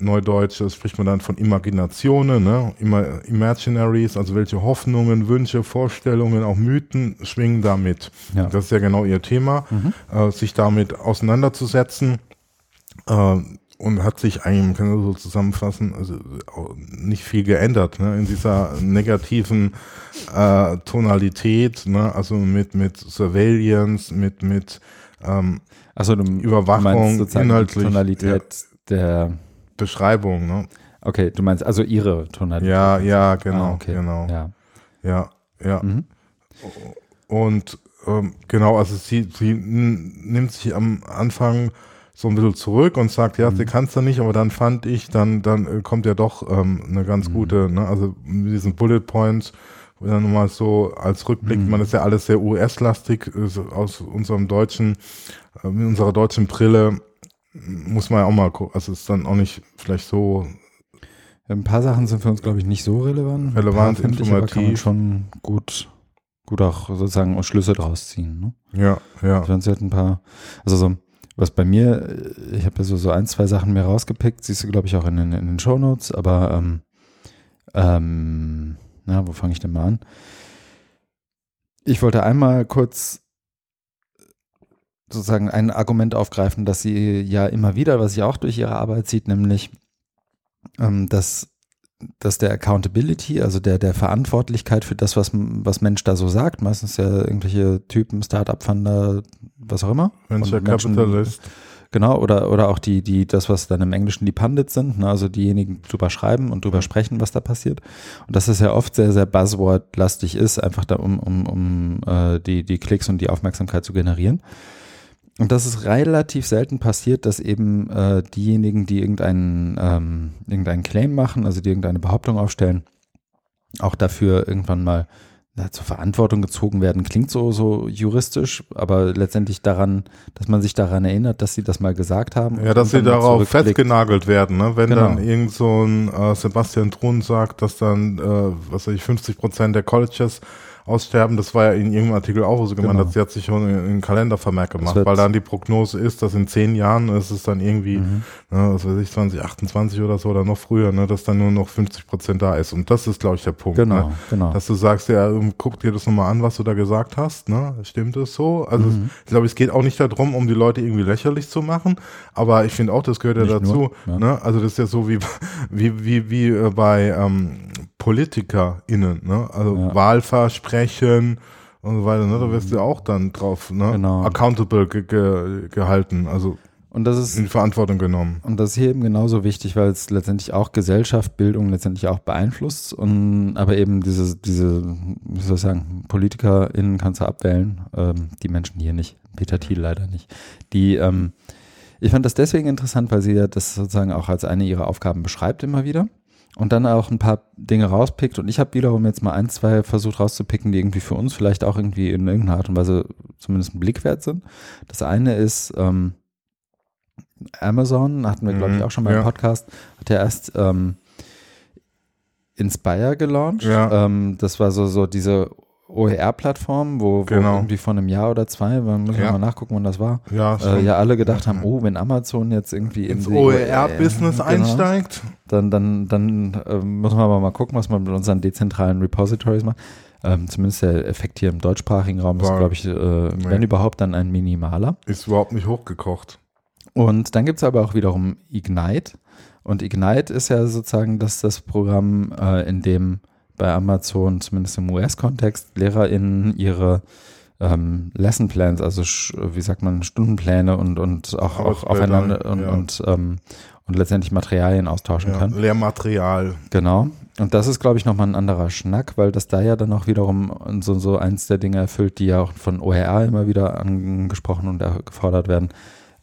Neudeutsch, spricht man dann von Imaginationen, ne? Ima Imaginaries, also welche Hoffnungen, Wünsche, Vorstellungen, auch Mythen schwingen damit. Ja. Das ist ja genau ihr Thema, Mhm. äh, sich damit auseinanderzusetzen. Äh, und hat sich eigentlich, man kann das so zusammenfassen, also nicht viel geändert, ne, in dieser negativen äh, Tonalität, ne, also mit, mit Surveillance, mit, mit ähm, Achso, du, Überwachung, meinst inhaltlich, Tonalität der, Beschreibung, ne? okay, du meinst also ihre Tonalität. Ja, ja, genau, Ah, okay. genau. Ja. Ja, ja. Mhm. Und ähm, genau, also sie, sie nimmt sich am Anfang so ein bisschen zurück und sagt, ja, Mhm. sie kannst du nicht, aber dann fand ich, dann, dann äh, kommt ja doch ähm, eine ganz Mhm. gute, ne, also mit diesen Bullet Points, wo dann nochmal so als Rückblick, Mhm. man ist ja alles sehr US-lastig, äh, aus unserem deutschen, äh, mit unserer deutschen Brille, muss man ja auch mal gucken, also ist dann auch nicht vielleicht so Ein paar Sachen sind für uns, glaube ich, nicht so relevant. Relevant, finde ich, aber kann man informativ. schon gut, gut auch sozusagen Schlüsse draus ziehen. Ne? ja, ja. Für uns halt ein paar, also so, was bei mir, ich habe ja so, so ein, zwei Sachen mir rausgepickt, siehst du, glaube ich, auch in den, in den Shownotes, aber ähm, ähm, na, wo fange ich denn mal an? Ich wollte einmal kurz sozusagen ein Argument aufgreifen, dass sie ja immer wieder, was sie auch durch ihre Arbeit sieht, nämlich, ähm, dass, dass der Accountability, also der, der Verantwortlichkeit für das, was, was Mensch da so sagt, meistens ja irgendwelche Typen, Start-up-Funder, was auch immer. Venture Menschen- Capitalist. Genau, oder, oder auch die, die, das, was dann im Englischen die Pundits sind, ne, also diejenigen, die drüber schreiben und drüber sprechen, was da passiert. Und dass das ja oft sehr, sehr Buzzword-lastig ist, einfach da, um, um, um äh, die, die Klicks und die Aufmerksamkeit zu generieren. Und dass es relativ selten passiert, dass eben äh, diejenigen, die irgendeinen, ähm, irgendeinen Claim machen, also die irgendeine Behauptung aufstellen, auch dafür irgendwann mal na, zur Verantwortung gezogen werden. Klingt so, so juristisch, aber letztendlich daran, dass man sich daran erinnert, dass sie das mal gesagt haben. Ja, dass sie darauf festgenagelt werden, ne? Wenn Genau. dann irgend so ein äh, Sebastian Thrun sagt, dass dann, äh, was weiß ich, 50 Prozent der Colleges aussterben, das war ja in irgendeinem Artikel auch, wo sie gemeint Genau. hat, sie hat sich schon in, in einen Kalendervermerk gemacht, weil dann die Prognose ist, dass in zehn Jahren ist es dann irgendwie, Mhm. ne, was weiß ich, 2028 oder so oder noch früher, ne, dass dann nur noch 50 Prozent da ist. Und das ist, glaube ich, der Punkt. Genau, Ne? genau. Dass du sagst, ja, ähm, guck dir das nochmal an, was du da gesagt hast, ne? Stimmt es so? Also Mhm. ich glaube, es geht auch nicht darum, um die Leute irgendwie lächerlich zu machen, aber ich finde auch, das gehört ja Nicht dazu. nur, ja. Ne? Also das ist ja so wie, wie, wie, wie äh, bei ähm, PolitikerInnen, ne? Also Ja. Wahlversprechen und so weiter, ne? Da wirst du auch dann drauf, ne? Genau. Accountable ge ge gehalten, also Und das ist in Verantwortung genommen. Und das ist hier eben genauso wichtig, weil es letztendlich auch Gesellschaft, Bildung letztendlich auch beeinflusst. Und aber eben diese, diese, wie soll ich sagen, PolitikerInnen kannst du abwählen, ähm, die Menschen hier nicht. Peter Thiel leider nicht. Die, ähm, ich fand das deswegen interessant, weil sie ja das sozusagen auch als eine ihrer Aufgaben beschreibt immer wieder. Und dann auch ein paar Dinge rauspickt. Und ich habe wiederum jetzt mal ein, zwei versucht rauszupicken, die irgendwie für uns vielleicht auch irgendwie in irgendeiner Art und Weise zumindest ein Blick wert sind. Das eine ist, ähm, Amazon, hatten wir, glaube ich, Mhm, auch schon mal im ja. Podcast, hat ja erst ähm, Inspire gelauncht. Ja. Ähm, das war so, so diese OER-Plattform, wo, wo Genau. irgendwie vor einem Jahr oder zwei, man muss Ja. mal nachgucken, wann das war, Ja, äh, ja alle gedacht haben, oh, wenn Amazon jetzt irgendwie in ins die OER-Business genau, einsteigt. dann, dann, dann äh, muss man aber mal gucken, was man mit unseren dezentralen Repositories macht. Ähm, zumindest der Effekt hier im deutschsprachigen Raum ist, War- glaube ich, äh, wenn überhaupt, dann ein minimaler. Ist überhaupt nicht hochgekocht. Und dann gibt es aber auch wiederum Ignite. Und Ignite ist ja sozusagen das, das Programm, äh, in dem bei Amazon, zumindest im US-Kontext, LehrerInnen ihre ähm, Lesson Plans, also wie sagt man, Stundenpläne und, und auch, auch aufeinander und, ja. und, ähm, und letztendlich Materialien austauschen Ja, können. Lehrmaterial. Genau. Und das ist, glaube ich, nochmal ein anderer Schnack, weil das da ja dann auch wiederum so, so eins der Dinge erfüllt, die ja auch von OER immer wieder angesprochen und gefordert werden.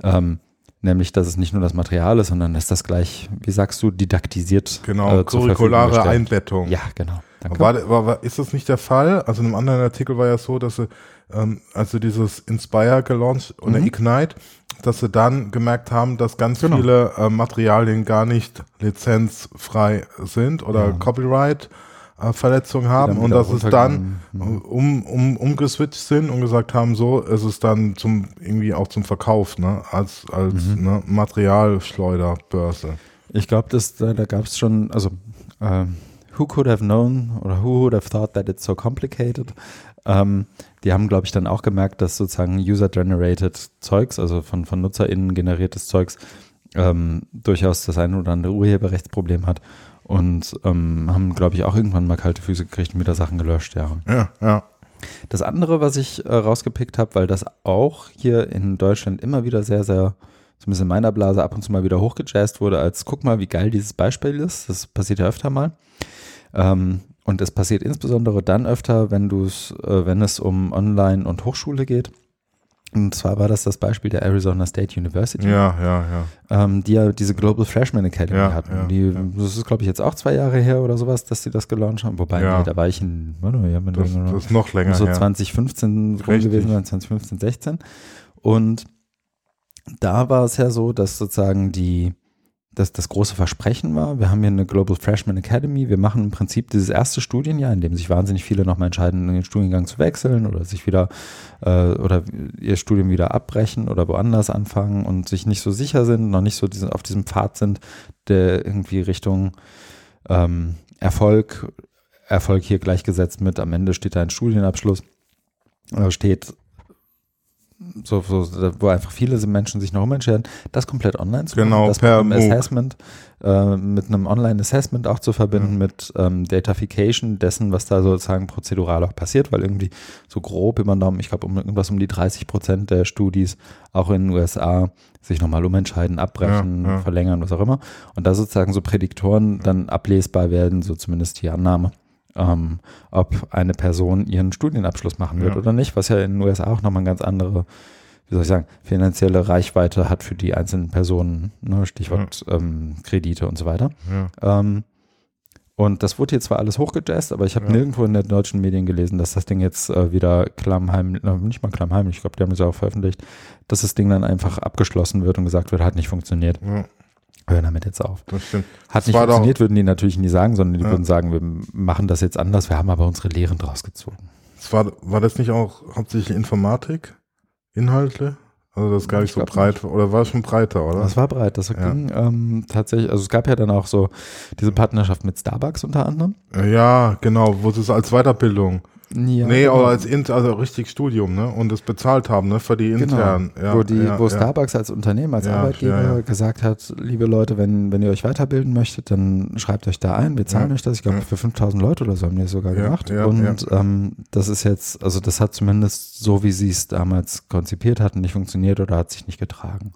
Ähm, nämlich, dass es nicht nur das Material ist, sondern dass das gleich, wie sagst du, didaktisiert Genau, äh, curriculare. Einbettung. Ja, genau. War, war, war, ist das nicht der Fall? Also in einem anderen Artikel war ja so, dass sie, ähm, als sie dieses Inspire gelauncht oder Mhm. Ignite, dass sie dann gemerkt haben, dass ganz Genau. viele äh, Materialien gar nicht lizenzfrei sind oder Ja. Copyright äh, Verletzungen haben und dass es dann. Mhm. um, um, umgeswitcht sind und gesagt haben, so ist es dann zum irgendwie auch zum Verkauf, ne? Als, als Mhm. ne, Materialschleuderbörse. Ich glaube, dass da, da gab es schon, also ähm, who could have known oder who would have thought that it's so complicated? Ähm, die haben, glaube ich, dann auch gemerkt, dass sozusagen user-generated Zeugs, also von, von NutzerInnen generiertes Zeugs, ähm, durchaus das eine oder andere Urheberrechtsproblem hat und ähm, haben, glaube ich, auch irgendwann mal kalte Füße gekriegt und wieder Sachen gelöscht, ja. Ja, ja. Das andere, was ich äh, rausgepickt habe, weil das auch hier in Deutschland immer wieder sehr, sehr, zumindest in meiner Blase, ab und zu mal wieder hochgejazzt wurde, als guck mal, wie geil dieses Beispiel ist. Das passiert ja öfter mal. Ähm, und es passiert insbesondere dann öfter, wenn du es, äh, wenn es um Online- und Hochschule geht. Und zwar war das das Beispiel der Arizona State University Ja, ja, ja. ähm, die ja diese Global Freshman Academy Ja, hatten. ja, die, ja. Das ist, glaube ich, jetzt auch zwei Jahre her oder sowas, dass sie das gelauncht haben. Wobei, nee, da war ich in, warte mal, Das, das ist noch länger so her. 2015 rum gewesen sein, 2015, 16. Und da war es ja so, dass sozusagen die, dass das große Versprechen war, wir haben hier eine Global Freshman Academy, wir machen im Prinzip dieses erste Studienjahr, in dem sich wahnsinnig viele nochmal entscheiden, den Studiengang zu wechseln oder sich wieder äh, oder ihr Studium wieder abbrechen oder woanders anfangen und sich nicht so sicher sind, noch nicht so diesen, auf diesem Pfad sind, der irgendwie Richtung ähm, Erfolg, Erfolg hier gleichgesetzt mit, am Ende steht da ein Studienabschluss, äh, steht so, so, wo einfach viele Menschen sich noch umentscheiden, das komplett online zu Genau, machen, das per mit einem MOOC. Assessment, äh, mit einem Online-Assessment auch zu verbinden, mit ähm, Datafication dessen, was da sozusagen prozedural auch passiert, weil irgendwie so grob über den Daumen, ich glaube, um irgendwas um die 30 Prozent der Studis auch in den USA sich nochmal umentscheiden, abbrechen, Ja, ja. verlängern, was auch immer. Und da sozusagen so Prädiktoren dann ablesbar werden, so zumindest die Annahme, ähm, ob eine Person ihren Studienabschluss machen wird Ja. oder nicht, was ja in den USA auch nochmal eine ganz andere, wie soll ich sagen, finanzielle Reichweite hat für die einzelnen Personen, ne? Stichwort ähm, Kredite und so weiter. Ja. Ähm, und das wurde hier zwar alles hochgejazzt, aber ich habe Ja. nirgendwo in den deutschen Medien gelesen, dass das Ding jetzt äh, wieder klammheimlich, äh, nicht mal klammheimlich, ich glaube, die haben es ja auch veröffentlicht, dass das Ding dann einfach abgeschlossen wird und gesagt wird, hat nicht funktioniert. Hören damit jetzt auf. das stimmt. Hat Das nicht funktioniert, würden die natürlich nie sagen, sondern die Ja. würden sagen, wir machen das jetzt anders, wir haben aber unsere Lehren draus gezogen. Das war, war das nicht auch hauptsächlich Informatik? Inhalte? Also das ist gar Ich nicht so glaub breit, oder war es schon breiter, oder? Das war breit, das Ja. ging ähm, tatsächlich, also es gab ja dann auch so diese Partnerschaft mit Starbucks unter anderem. ja, genau, wo es als Weiterbildung. Ja, nee, genau. aber als in, also richtig Studium, ne? Und das bezahlt haben, ne? Für die genau. internen. Genau. Ja, wo die, ja, wo Starbucks als Unternehmen, als Arbeitgeber gesagt hat, liebe Leute, wenn, wenn ihr euch weiterbilden möchtet, dann schreibt euch da ein, wir zahlen euch das. Ich glaube, für 5000 Leute oder so haben die es sogar gemacht. Und ähm, das ist jetzt, also das hat zumindest so, wie sie es damals konzipiert hatten, nicht funktioniert oder hat sich nicht getragen.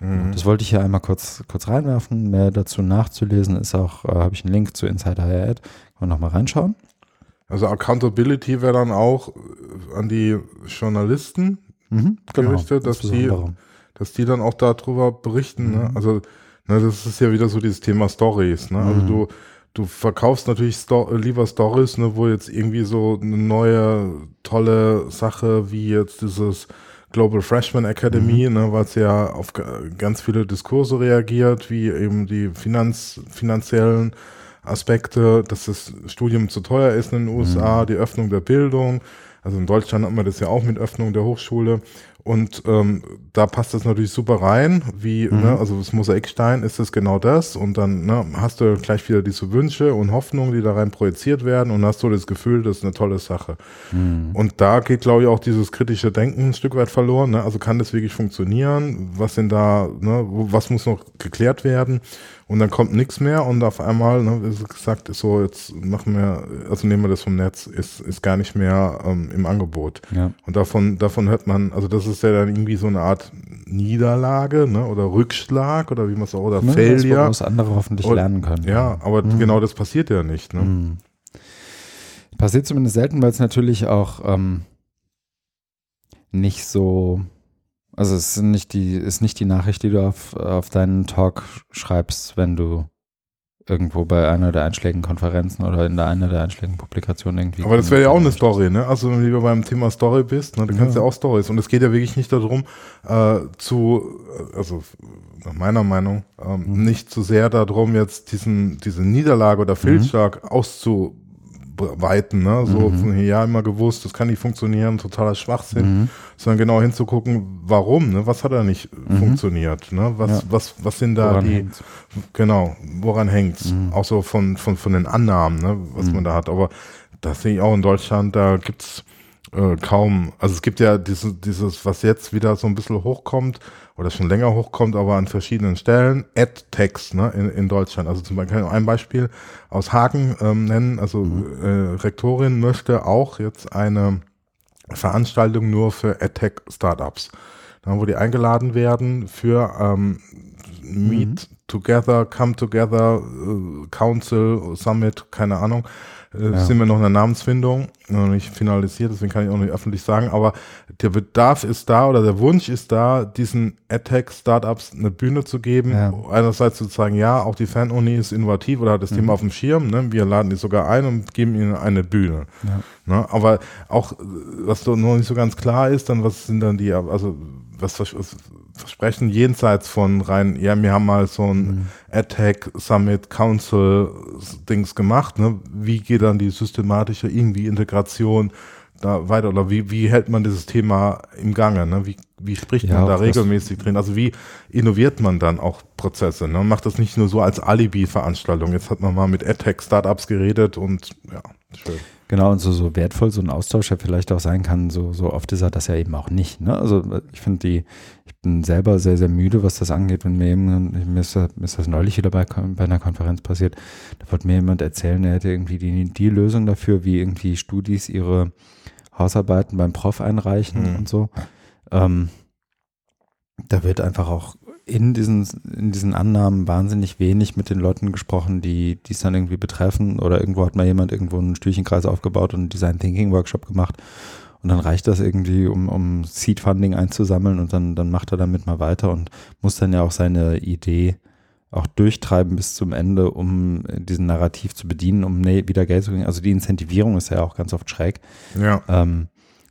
Mhm. Das wollte ich hier einmal kurz, kurz reinwerfen. Mehr dazu nachzulesen ist auch, äh, habe ich einen Link zu Inside Higher Ed. Kann man nochmal reinschauen. Also Accountability wäre dann auch äh, an die Journalisten mhm, genau, gerichtet, dass die, dass die dann auch darüber berichten. Ne? Mhm. Ne? Also ne, das ist ja wieder so dieses Thema Stories. Ne? Also mhm. du du verkaufst natürlich Sto lieber Stories, ne, wo jetzt irgendwie so eine neue tolle Sache wie jetzt dieses Global Freshman Academy, mhm. ne, weil es ja auf ganz viele Diskurse reagiert, wie eben die Finanz, finanziellen Aspekte, dass das Studium zu teuer ist in den USA, mhm. die Öffnung der Bildung. Also in Deutschland hat man das ja auch mit Öffnung der Hochschule. Und ähm, da passt das natürlich super rein, wie, mhm. ne, also das Mosaikstein ist es genau das. Und dann ne, hast du gleich wieder diese Wünsche und Hoffnungen, die da rein projiziert werden und hast so das Gefühl, das ist eine tolle Sache. Mhm. Und da geht, glaube ich, auch dieses kritische Denken ein Stück weit verloren. Ne? Also kann das wirklich funktionieren? Was sind da, ne, was muss noch geklärt werden? Und dann kommt nichts mehr und auf einmal, ne, wie gesagt, ist so, jetzt machen wir, also nehmen wir das vom Netz, ist, ist gar nicht mehr ähm, im Angebot. Ja. Und davon, davon hört man, also das ist ja dann irgendwie so eine Art Niederlage, ne, oder Rückschlag oder wie man es auch, oder ja, Failure. Was andere hoffentlich und, lernen können. Ja, aber mhm. genau das passiert ja nicht, ne. Mhm. Passiert zumindest selten, weil es natürlich auch ähm, nicht so also es ist nicht die, ist nicht die Nachricht, die du auf, auf deinen Talk schreibst, wenn du irgendwo bei einer der einschlägigen Konferenzen oder in der einer der einschlägigen Publikationen irgendwie. Aber das wäre ja auch eine Story, ne? Also wenn du beim Thema Story bist, ne, dann kannst du ja. ja auch Stories. Und es geht ja wirklich nicht darum, äh, zu, also nach meiner Meinung, ähm, mhm. nicht zu sehr darum, jetzt diesen, diese Niederlage oder Fehlschlag mhm. auszu weiten, ne? So mhm. von ja immer gewusst, das kann nicht funktionieren, totaler Schwachsinn, mhm. sondern genau hinzugucken, warum, ne? Was hat er nicht mhm. funktioniert, ne? Was, ja. was, was sind da woran die, hängt's? genau, woran hängt's? Mhm. Auch so von, von, von den Annahmen, ne? Was mhm. man da hat. Aber das sehe ich auch in Deutschland, da gibt's äh, kaum, also es gibt ja dieses, dieses, was jetzt wieder so ein bisschen hochkommt, oder schon länger hochkommt, aber an verschiedenen Stellen, Ad-Text ne, in, in Deutschland. Also zum Beispiel ein Beispiel aus Hagen ähm, nennen. Also mhm. äh, Rektorin möchte auch jetzt eine Veranstaltung nur für AdTech-Startups, wo die eingeladen werden für ähm, Meet mhm. Together, Come Together, äh, Council, Summit, keine Ahnung äh, ja. sind wir noch in der Namensfindung, noch nicht finalisiert, deswegen kann ich auch nicht öffentlich sagen, aber der Bedarf ist da oder der Wunsch ist da, diesen AdTech-Startups eine Bühne zu geben. Ja. Einerseits zu sagen, ja, auch die Fan-Uni ist innovativ oder hat das mhm. Thema auf dem Schirm, ne? wir laden die sogar ein und geben ihnen eine Bühne. Ja. Ne? Aber auch, was noch nicht so ganz klar ist, dann was sind dann die, also was, was Versprechen jenseits von rein, ja, wir haben mal so ein mhm. Attack Summit Council Dings gemacht, ne? Wie geht dann die systematische irgendwie Integration da weiter oder wie, wie hält man dieses Thema im Gange, ne? Wie, wie spricht ja, man da regelmäßig drin? Also wie innoviert man dann auch Prozesse, ne? Macht das nicht nur so als Alibi-Veranstaltung. Jetzt hat man mal mit AdTech Startups geredet und ja, schön. Genau, und so, so wertvoll so ein Austausch ja vielleicht auch sein kann, so, so oft ist er das ja eben auch nicht. Ne? Also ich finde die, ich bin selber sehr, sehr müde, was das angeht, wenn mir eben, mir ist, das, mir ist das neulich wieder bei, bei einer Konferenz passiert, da wollte mir jemand erzählen, er hätte irgendwie die, die Lösung dafür, wie irgendwie Studis ihre Hausarbeiten beim Prof einreichen mhm. und so. Ähm, da wird einfach auch in diesen, in diesen Annahmen wahnsinnig wenig mit den Leuten gesprochen, die es dann irgendwie betreffen. Oder irgendwo hat mal jemand irgendwo einen Stühlchenkreis aufgebaut und einen Design Thinking Workshop gemacht. Und dann reicht das irgendwie, um, um Seed Funding einzusammeln und dann, dann macht er damit mal weiter und muss dann ja auch seine Idee auch durchtreiben bis zum Ende, um diesen Narrativ zu bedienen, um wieder Geld zu kriegen. Also die Incentivierung ist ja auch ganz oft schräg. Ja. Ähm,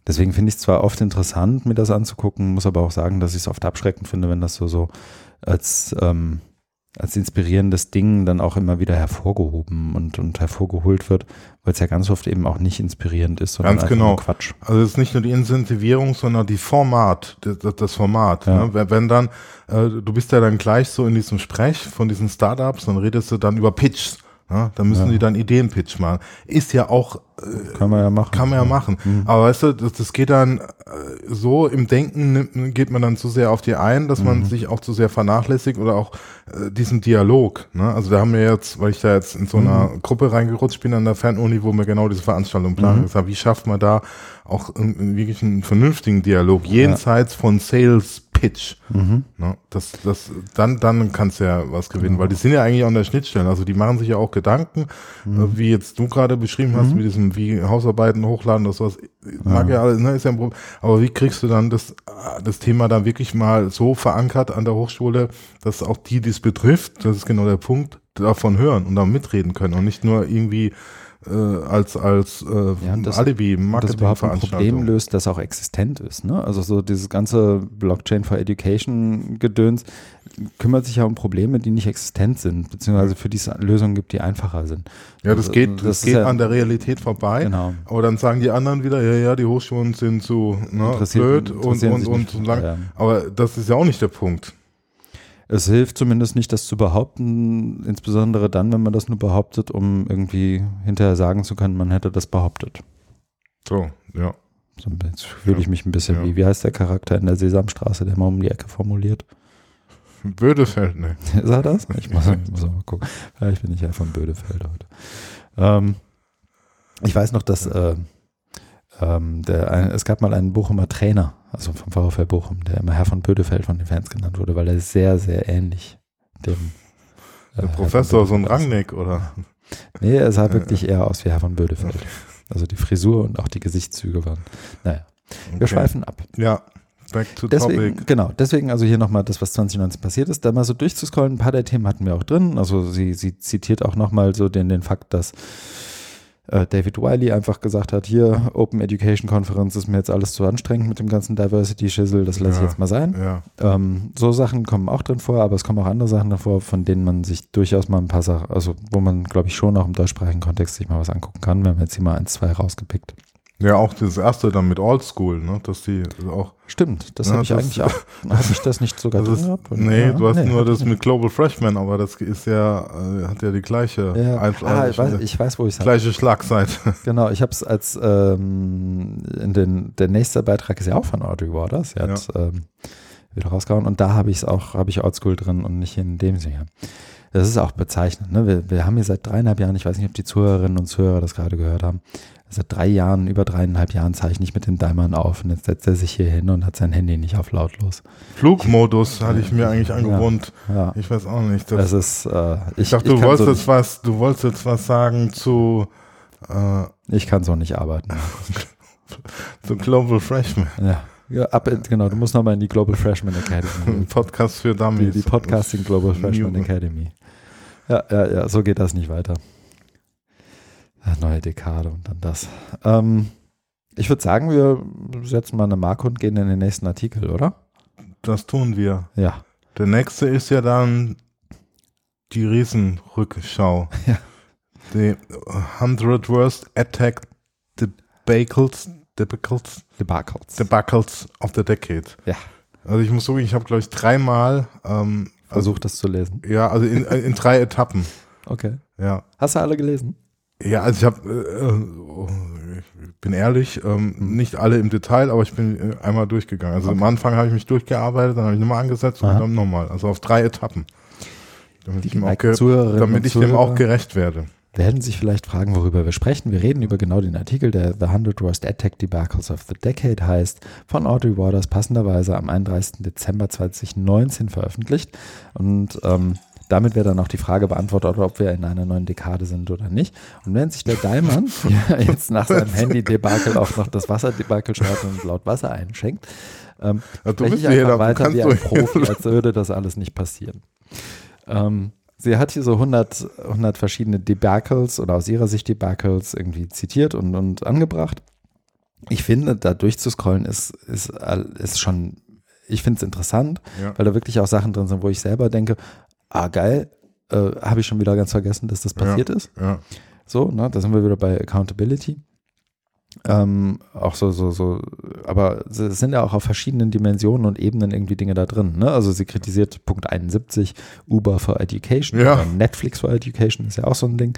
Deswegen finde ich es zwar oft interessant, mir das anzugucken, muss aber auch sagen, dass ich es oft abschreckend finde, wenn das so, so als, ähm, als inspirierendes Ding dann auch immer wieder hervorgehoben und, und hervorgeholt wird, weil es ja ganz oft eben auch nicht inspirierend ist, sondern ganz genau. Quatsch. Also es ist nicht nur die Incentivierung, sondern die Format, das, das Format. Ja. Ne? Wenn, dann, äh, du bist ja dann gleich so in diesem Sprech von diesen Startups, dann redest du dann über Pitch. Ja, da müssen ja. die dann Ideenpitch machen. Ist ja auch kann man ja machen. Kann man ja machen. Mhm. Aber weißt du, das, das geht dann äh, so im Denken nimmt, geht man dann zu sehr auf die ein, dass man mhm. sich auch zu sehr vernachlässigt oder auch äh, diesen Dialog. Ne? Also da haben wir jetzt, weil ich da jetzt in so einer mhm. Gruppe reingerutscht bin an der Fernuni, wo wir genau diese Veranstaltung planen, mhm. gesagt, wie schafft man da auch wirklich einen vernünftigen Dialog jenseits ja. von Sales Pitch. Mhm. Ne? Das, das, dann, dann kannst du ja was gewinnen, genau. weil die sind ja eigentlich an der Schnittstelle. Also die machen sich ja auch Gedanken, mhm. Äh, wie jetzt du gerade beschrieben hast, mhm. mit diesem, wie Hausarbeiten hochladen, das was, mag ja, ja alles, ne, ist ja ein Problem. Aber wie kriegst du dann das, das Thema dann wirklich mal so verankert an der Hochschule, dass auch die, die es betrifft, das ist genau der Punkt, davon hören und da mitreden können und nicht nur irgendwie äh, als als äh, ja, das, Alibi das überhaupt ein Problem löst, das auch existent ist. Ne? Also so dieses ganze Blockchain for Education Gedöns kümmert sich ja um Probleme, die nicht existent sind, beziehungsweise für die es Lösungen gibt, die einfacher sind. Ja, das also, geht, das, das geht ja, an der Realität vorbei. Genau. Aber dann sagen die anderen wieder, ja, ja, die Hochschulen sind so ne, blöd und, und, und, und lang. Ja. Aber das ist ja auch nicht der Punkt. Es hilft zumindest nicht, das zu behaupten, insbesondere dann, wenn man das nur behauptet, um irgendwie hinterher sagen zu können, man hätte das behauptet. So, ja. So, jetzt fühle ich mich ein bisschen ja. wie, wie heißt der Charakter in der Sesamstraße, der mal um die Ecke formuliert? Bödefeld, ne? Ist er das? Ich muss, muss mal gucken. Vielleicht bin ich ja von Bödefeld heute. Ähm, ich weiß noch, dass äh, ähm, der, ein, es gab mal einen Bochumer Trainer, also vom VfL Bochum, der immer Herr von Bödefeld von den Fans genannt wurde, weil er sehr, sehr ähnlich dem äh, der Professor, so ein Rangnick, oder? Nee, er sah wirklich eher aus wie Herr von Bödefeld. Also die Frisur und auch die Gesichtszüge waren. Naja, wir okay. schweifen ab. Ja, back to deswegen, topic. Genau, deswegen also hier nochmal das, was 2019 passiert ist, da mal so durchzuscrollen. Ein paar der Themen hatten wir auch drin. Also sie, sie zitiert auch nochmal so den, den Fakt, dass äh, David Wiley einfach gesagt hat, hier Open Education Conference ist mir jetzt alles zu anstrengend mit dem ganzen Diversity Schissel, das lasse ja, ich jetzt mal sein. Ja. Ähm, so Sachen kommen auch drin vor, aber es kommen auch andere Sachen davor, von denen man sich durchaus mal ein paar Sachen, also wo man glaube ich schon auch im deutschsprachigen Kontext sich mal was angucken kann. Wir haben jetzt hier mal eins, zwei rausgepickt. Ja, auch das erste dann mit Old School, ne? Dass die auch. Stimmt, das ja, habe ich eigentlich auch. Habe ich das nicht sogar das drin gehabt? Nee, ja, du hast nee, nur das mit Global Freshman, aber das ist ja, äh, hat ja die gleiche ja. ah, ich, weiß, ich weiß, wo ich es Gleiche Schlagseite. Genau, ich habe es als ähm, in den, der nächste Beitrag ist ja auch von Audrey Waters. Er hat ja. ähm, wieder rausgehauen und da habe ich es auch, habe ich Old School drin und nicht in dem Sinne. Das ist auch bezeichnend. Ne? Wir, wir haben hier seit dreieinhalb Jahren, ich weiß nicht, ob die Zuhörerinnen und Zuhörer das gerade gehört haben, seit drei Jahren, über dreieinhalb Jahren zeichne ich mit den Daimern auf und jetzt setzt er sich hier hin und hat sein Handy nicht auf lautlos. Flugmodus hatte ich mir eigentlich angewohnt. Ja, ja. Ich weiß auch nicht. Das, das ist, äh, ich, ich dachte, du wolltest so jetzt was, du wolltest jetzt was sagen zu äh, Ich kann so nicht arbeiten. zu Global Freshman. Ja. Ja, ab, genau, du musst nochmal in die Global Freshman Academy. Podcast für Dummies. Die, die Podcasting Global Freshman Academy. Ja, ja, ja, so geht das nicht weiter neue Dekade und dann das. Ähm, ich würde sagen, wir setzen mal eine Marke und gehen in den nächsten Artikel, oder? Das tun wir. Ja. Der nächste ist ja dann die Riesenrückschau. Ja. Die 100 Worst Attack Debacles, Debacles, Debacles, Debacles of the Decade. Ja. Also ich muss sagen, ich habe glaube ich dreimal ähm, versucht, also, das zu lesen. Ja, also in, in drei Etappen. Okay. Ja. Hast du alle gelesen? Ja, also ich habe, äh, ich bin ehrlich, ähm, nicht alle im Detail, aber ich bin äh, einmal durchgegangen. Also okay. am Anfang habe ich mich durchgearbeitet, dann habe ich nochmal angesetzt Aha. und dann nochmal. Also auf drei Etappen. Damit ich, dem auch, damit ich dem auch gerecht werde. Werden sich vielleicht fragen, worüber wir sprechen. Wir reden über genau den Artikel, der The 100 Worst AdTech Debacles of the Decade heißt, von Audrey Waters passenderweise am 31. Dezember 2019 veröffentlicht. Und ähm, damit wäre dann auch die Frage beantwortet, ob wir in einer neuen Dekade sind oder nicht. Und wenn sich der Daimann jetzt nach seinem Handy-Debakel auch noch das Wasser-Debakel schaut und laut Wasser einschenkt, ähm, ja, ich einfach weiter wie ein Profi, als würde das alles nicht passieren. Ähm, sie hat hier so 100, 100 verschiedene Debacles oder aus ihrer Sicht Debacles irgendwie zitiert und, und angebracht. Ich finde, da durchzuscrollen ist, ist, ist schon ich finde es interessant, ja. weil da wirklich auch Sachen drin sind, wo ich selber denke, ah geil, äh, habe ich schon wieder ganz vergessen, dass das passiert ja, ist. Ja. So, ne, da sind wir wieder bei Accountability. Ähm, auch so, so, so, aber es sind ja auch auf verschiedenen Dimensionen und Ebenen irgendwie Dinge da drin. Ne? Also sie kritisiert Punkt 71, Uber for Education, ja. Netflix for Education ist ja auch so ein Ding.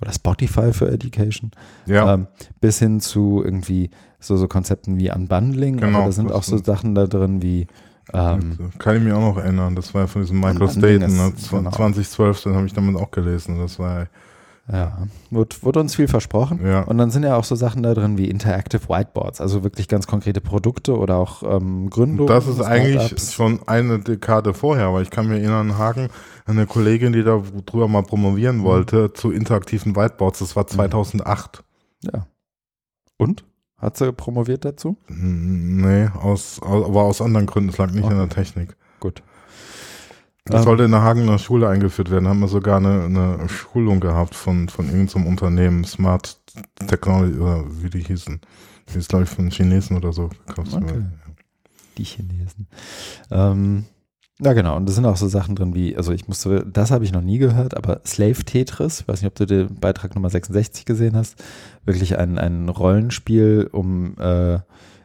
oder Spotify für Education, Ja, ähm, bis hin zu irgendwie so, so Konzepten wie Unbundling. Genau, aber da sind auch so Sachen da drin wie ähm, kann ich mich auch noch erinnern. Das war ja von diesem Michael Staten, ne? ist- Zw- genau. 2012, dann habe ich damit auch gelesen. Das war, Ja, wurde, wurde uns viel versprochen. ja. Und dann sind ja auch so Sachen da drin wie Interactive Whiteboards, also wirklich ganz konkrete Produkte oder auch ähm, Gründungen. Das ist eigentlich schon eine Dekade vorher, weil ich kann mir erinnern, Hagen, eine Kollegin, die da drüber mal promovieren Mhm. wollte, zu interaktiven Whiteboards, das war 2008. Ja. Und? Hat sie promoviert dazu? Hm, Nee, aus, aber aus anderen Gründen, es lag nicht Okay. an der Technik. Gut. Das Ähm. sollte in der Hagener Schule eingeführt werden, haben wir sogar eine, eine Schulung gehabt von, von irgendeinem Unternehmen, Smart Technology, oder wie die hießen. Die ist, glaube ich, von Chinesen oder so gekauft. Okay. Die Chinesen. Ähm, ja, genau. Und da sind auch so Sachen drin wie, also ich musste, das habe ich noch nie gehört, aber Slave Tetris, ich weiß nicht, ob du den Beitrag Nummer 66 gesehen hast, wirklich ein, ein Rollenspiel, um äh,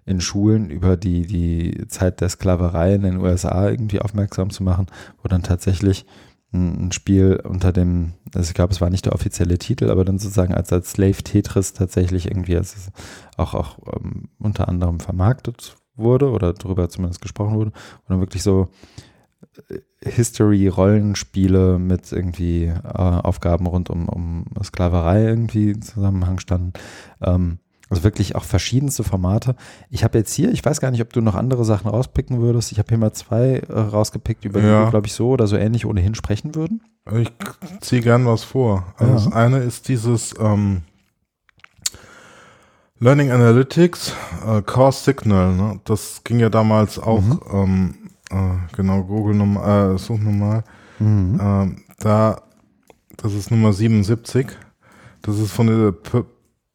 in Schulen über die, die Zeit der Sklaverei in den USA irgendwie aufmerksam zu machen, wo dann tatsächlich ein, ein Spiel unter dem, also ich glaube, es war nicht der offizielle Titel, aber dann sozusagen als, als Slave Tetris tatsächlich irgendwie als auch, auch ähm, unter anderem vermarktet wurde oder darüber zumindest gesprochen wurde, wo dann wirklich so History-Rollenspiele mit irgendwie äh, Aufgaben rund um, um Sklaverei irgendwie in Zusammenhang standen. Ähm, also wirklich auch verschiedenste Formate. Ich habe jetzt hier, ich weiß gar nicht, ob du noch andere Sachen rauspicken würdest. Ich habe hier mal zwei äh, rausgepickt, über die Ja. wir, glaube ich, so oder so ähnlich ohnehin sprechen würden. Ich ziehe gern was vor. Also Ja. Das eine ist dieses ähm, Learning Analytics, äh, Core Signal. Ne? Das ging ja damals auch, Mhm. ähm, äh, genau, Google Nummer, äh, such nochmal. Mhm. Ähm, da, das ist Nummer 77. Das ist von der P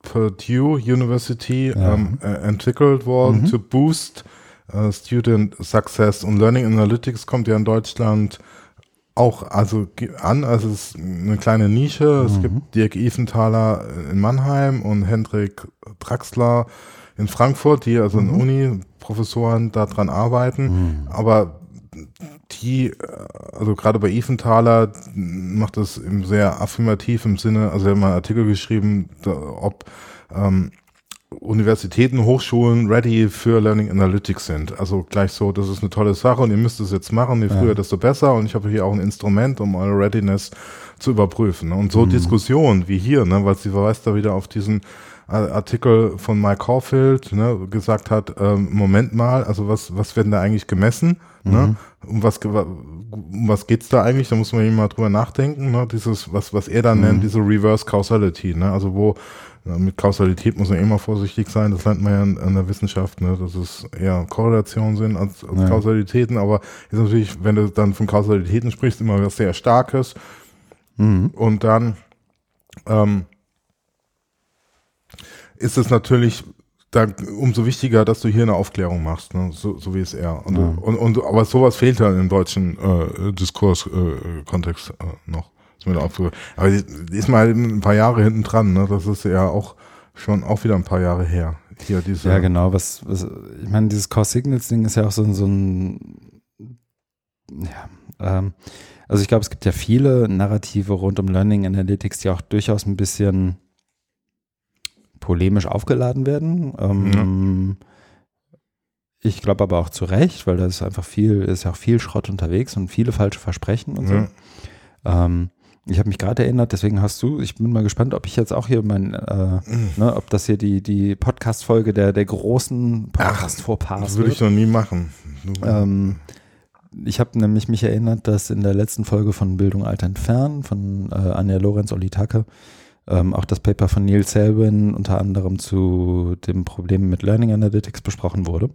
Purdue University Ja. ähm, äh, entwickelt worden Mhm. to boost äh, Student Success. Und Learning Analytics kommt ja in Deutschland auch also an. Also es ist eine kleine Nische. Es Mhm. gibt Dirk Ifenthaler in Mannheim und Hendrik Draxler in Frankfurt, die also Mhm. in Uni-Professoren daran arbeiten. Mhm. Aber die, äh, also gerade bei Ifenthaler macht das im sehr affirmativ im Sinne, also er hat mal einen Artikel geschrieben, ob ähm, Universitäten, Hochschulen ready für Learning Analytics sind. Also gleich so, das ist eine tolle Sache und ihr müsst es jetzt machen, je früher, Ja. desto besser. Und ich habe hier auch ein Instrument, um eure Readiness zu überprüfen. Und so Mhm. Diskussionen wie hier, ne, weil sie verweist da wieder auf diesen Artikel von Mike Caulfield, ne, gesagt hat, ähm, Moment mal, also was, was werden da eigentlich gemessen? Ne? Um was, um was geht's da eigentlich? Da muss man eben mal drüber nachdenken. Ne? Dieses, was, was er dann Mhm. nennt, diese Reverse Causality. Ne? Also wo mit Kausalität muss man immer vorsichtig sein. Das lernt man ja in, in der Wissenschaft, ne? dass es eher Korrelationen sind als, als Ja. Kausalitäten. Aber ist natürlich, wenn du dann von Kausalitäten sprichst, immer was sehr Starkes. Mhm. Und dann ähm, ist es natürlich dann umso wichtiger, dass du hier eine Aufklärung machst, ne? so, so wie es er. Und, Ja. und, und, aber sowas fehlt dann im deutschen äh, Diskurs-Kontext äh, noch. Ist mir da aufgefallen. Aber ist mal ein paar Jahre hinten dran. Ne? Das ist ja auch schon auch wieder ein paar Jahre her. Hier diese, Ja, genau. Was, was, ich meine, dieses Core Signals Ding ist ja auch so, ein- so ein, ja, ähm, also ich glaube, es gibt ja viele Narrative rund um Learning Analytics, die auch durchaus ein bisschen polemisch aufgeladen werden. Ähm, Ich glaube aber auch zu Recht, weil da ist einfach viel, ist ja auch viel Schrott unterwegs und viele falsche Versprechen und so. Ja. Ähm, ich habe mich gerade erinnert, deswegen hast du, ich bin mal gespannt, ob ich jetzt auch hier mein, äh, Mhm. ne, ob das hier die, die Podcast-Folge der, der großen das Podcast-Vorpass würde ich noch nie machen. Ähm, ich habe nämlich mich erinnert, dass in der letzten Folge von Bildung alt entfernt von äh, Anja Lorenz Olitake ähm, auch das Paper von Neil Selwyn unter anderem zu dem Problem mit Learning Analytics besprochen wurde.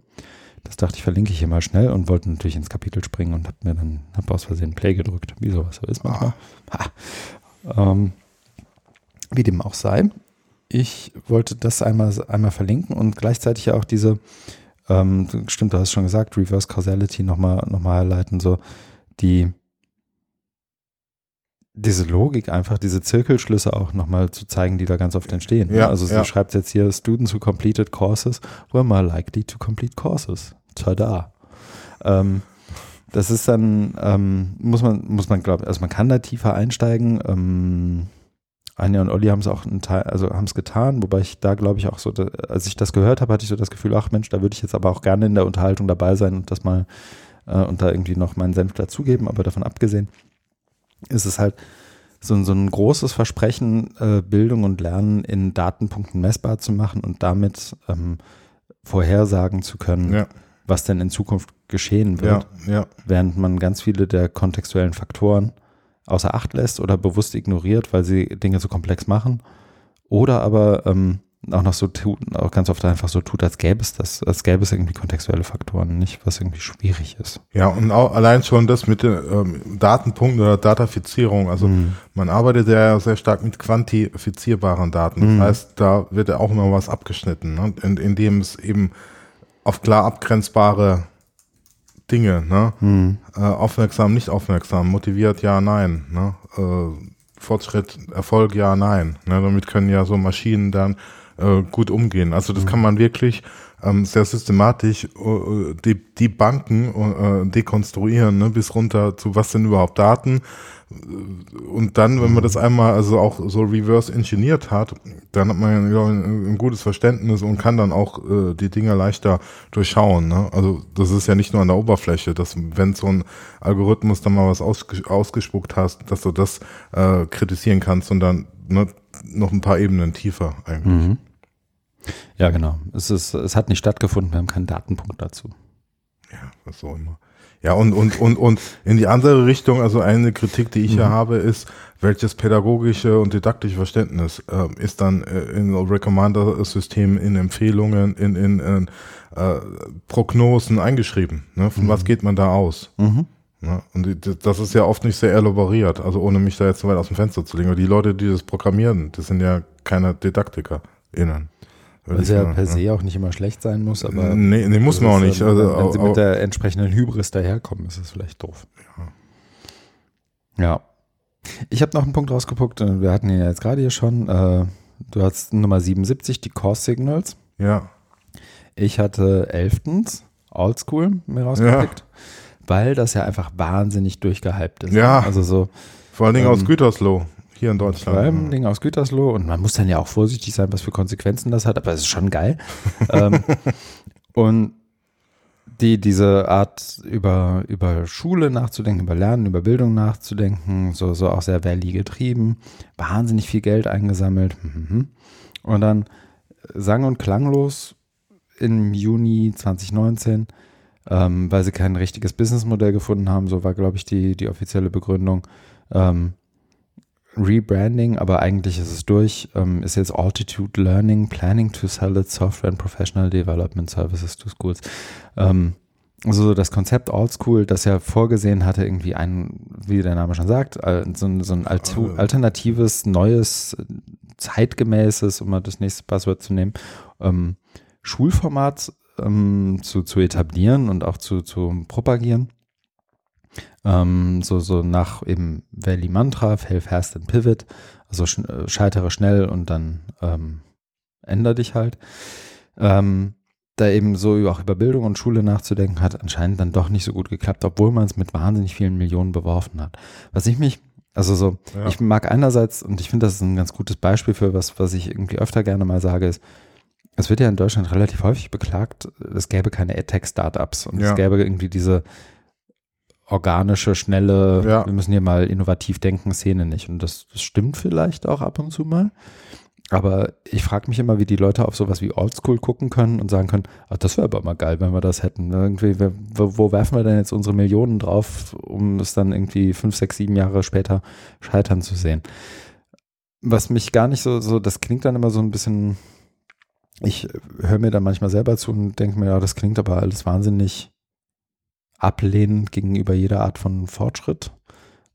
Das dachte ich, verlinke ich hier mal schnell und wollte natürlich ins Kapitel springen und habe mir dann hab aus Versehen Play gedrückt, wie sowas so ist manchmal. Ha. Ähm, wie dem auch sei. Ich wollte das einmal, einmal verlinken und gleichzeitig ja auch diese, ähm, stimmt, du hast schon gesagt, Reverse Causality nochmal noch mal herleiten, so die diese Logik einfach, diese Zirkelschlüsse auch nochmal zu zeigen, die da ganz oft entstehen. ne? Ja, also sie ja. schreibt jetzt hier, Students who completed courses were more likely to complete courses. Tada. Ähm, das ist dann, ähm, muss man, muss man glauben, also man kann da tiefer einsteigen, ähm, Anja und Olli haben es auch einen Teil, also haben es getan, wobei ich da glaube ich auch so, als ich das gehört habe, hatte ich so das Gefühl, ach Mensch, da würde ich jetzt aber auch gerne in der Unterhaltung dabei sein und das mal äh, und da irgendwie noch meinen Senf dazugeben, aber davon abgesehen ist es halt so, so ein großes Versprechen, äh, Bildung und Lernen in Datenpunkten messbar zu machen und damit ähm, vorhersagen zu können, Ja, was denn in Zukunft geschehen wird, ja, ja. während man ganz viele der kontextuellen Faktoren außer Acht lässt oder bewusst ignoriert, weil sie Dinge so komplex machen. Oder aber ähm, auch noch so tut, auch ganz oft einfach so tut, als gäbe es das, als gäbe es irgendwie kontextuelle Faktoren, nicht was irgendwie schwierig ist. Ja, und auch allein schon das mit den ähm, Datenpunkten oder Datafizierung. Also Mhm. man arbeitet ja sehr stark mit quantifizierbaren Daten. Das Mhm. heißt, da wird ja auch immer was abgeschnitten, ne? in, indem es eben auf klar abgrenzbare Dinge, ne? Mhm. äh, aufmerksam, nicht aufmerksam, motiviert, ja, nein, ne? äh, Fortschritt, Erfolg, ja, nein. Ne? Damit können ja so Maschinen dann äh, gut umgehen. Also das kann man wirklich ähm, sehr systematisch äh, die, die Banken äh, dekonstruieren, ne? bis runter zu was sind überhaupt Daten. Und dann, wenn man das einmal also auch so reverse engineert hat, dann hat man ja ein, ein gutes Verständnis und kann dann auch äh, die Dinge leichter durchschauen. Ne? Also das ist ja nicht nur an der Oberfläche, dass wenn so ein Algorithmus dann mal was ausges ausgespuckt hast, dass du das äh, kritisieren kannst, sondern ne, noch ein paar Ebenen tiefer eigentlich. Mhm. Ja, genau. Es, ist, es hat nicht stattgefunden, wir haben keinen Datenpunkt dazu. Ja, was so immer. Ja, und, und, und, und in die andere Richtung, also eine Kritik, die ich ja habe, ist, welches pädagogische und didaktische Verständnis äh, ist dann äh, in Recommender-Systemen, in Empfehlungen, in, in, in äh, Prognosen eingeschrieben? Ne? Von was geht man da aus? Mhm. Ne? Und das ist ja oft nicht sehr elaboriert, also ohne mich da jetzt so weit aus dem Fenster zu legen. Aber die Leute, die das programmieren, das sind ja keine DidaktikerInnen. Was ja per se auch nicht immer schlecht sein muss, aber Nee, nee, muss man auch nicht. ähm, Also, wenn sie au- au- mit der entsprechenden Hybris daherkommen, ist es vielleicht doof. Ja. Ich habe noch einen Punkt rausgeguckt, äh, wir hatten ihn ja jetzt gerade hier schon. Äh, du hast Nummer 77, die Core Signals. ja. Ich hatte elftens, Oldschool, mir rausgepickt, weil das ja einfach wahnsinnig durchgehypt ist. Ja. Also so Vor allen Dingen aus Ähm, Gütersloh, hier in vor Deutschland. allem Ding aus Gütersloh und man muss dann ja auch vorsichtig sein, was für Konsequenzen das hat, aber es ist schon geil. ähm, und die, diese Art über, über Schule nachzudenken, über Lernen, über Bildung nachzudenken, so, so auch sehr Valley getrieben, wahnsinnig viel Geld eingesammelt. mhm. Und dann sang- und klanglos im Juni 2019, ähm, weil sie kein richtiges Businessmodell gefunden haben, so war, glaube ich, die, die offizielle Begründung. Ähm, Rebranding, aber eigentlich ist es durch, ähm, ist jetzt Altitude Learning, Planning to sell its software and professional development services to schools. Ähm, also so das Konzept Old School, das ja vorgesehen hatte, irgendwie ein, wie der Name schon sagt, äh, so ein, so ein Altu- alternatives, neues, zeitgemäßes, um mal das nächste Passwort zu nehmen, ähm, Schulformat ähm, zu, zu etablieren und auch zu, zu propagieren. Ähm, so, so nach eben Valley Mantra, fail fast and pivot, also sch äh, scheitere schnell und dann ähm, änder dich halt. Ähm, da eben so auch über Bildung und Schule nachzudenken, hat anscheinend dann doch nicht so gut geklappt, obwohl man es mit wahnsinnig vielen Millionen beworfen hat. Was ich mich, also so, Ja. ich mag einerseits, und ich finde, das ist ein ganz gutes Beispiel für was, was ich irgendwie öfter gerne mal sage, ist, es wird ja in Deutschland relativ häufig beklagt, es gäbe keine AdTech-Startups und Ja. es gäbe irgendwie diese organische, schnelle, Ja. wir müssen hier mal innovativ denken, Szene nicht. Und das, das stimmt vielleicht auch ab und zu mal. Aber ich frage mich immer, wie die Leute auf sowas wie Oldschool gucken können und sagen können, ach, das wäre aber mal geil, wenn wir das hätten. Irgendwie, wer- wo, wo werfen wir denn jetzt unsere Millionen drauf, um es dann irgendwie fünf, sechs, sieben Jahre später scheitern zu sehen? Was mich gar nicht so, so, das klingt dann immer so ein bisschen, ich höre mir dann manchmal selber zu und denke mir, ja, das klingt aber alles wahnsinnig ablehnend gegenüber jeder Art von Fortschritt.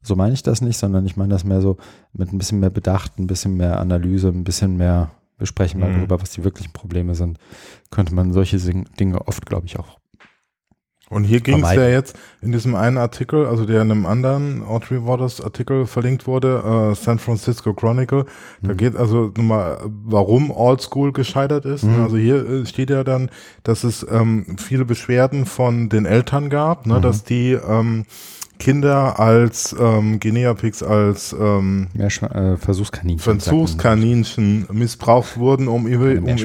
So meine ich das nicht, sondern ich meine das mehr so mit ein bisschen mehr Bedacht, ein bisschen mehr Analyse, ein bisschen mehr, wir sprechen mal Mhm. darüber, was die wirklichen Probleme sind, könnte man solche Dinge oft, glaube ich, auch. Und hier ging es ja jetzt in diesem einen Artikel, also der in einem anderen Audrey Waters Artikel verlinkt wurde, äh, San Francisco Chronicle. Da Mhm. geht also nochmal, warum Old School gescheitert ist. Mhm. Also hier äh, steht ja dann, dass es ähm, viele Beschwerden von den Eltern gab, ne, Mhm. dass die ähm, Kinder als ähm, Guinea-Pigs als ähm, äh, Versuchskaninchen, Versuchskaninchen missbraucht wurden, um, um,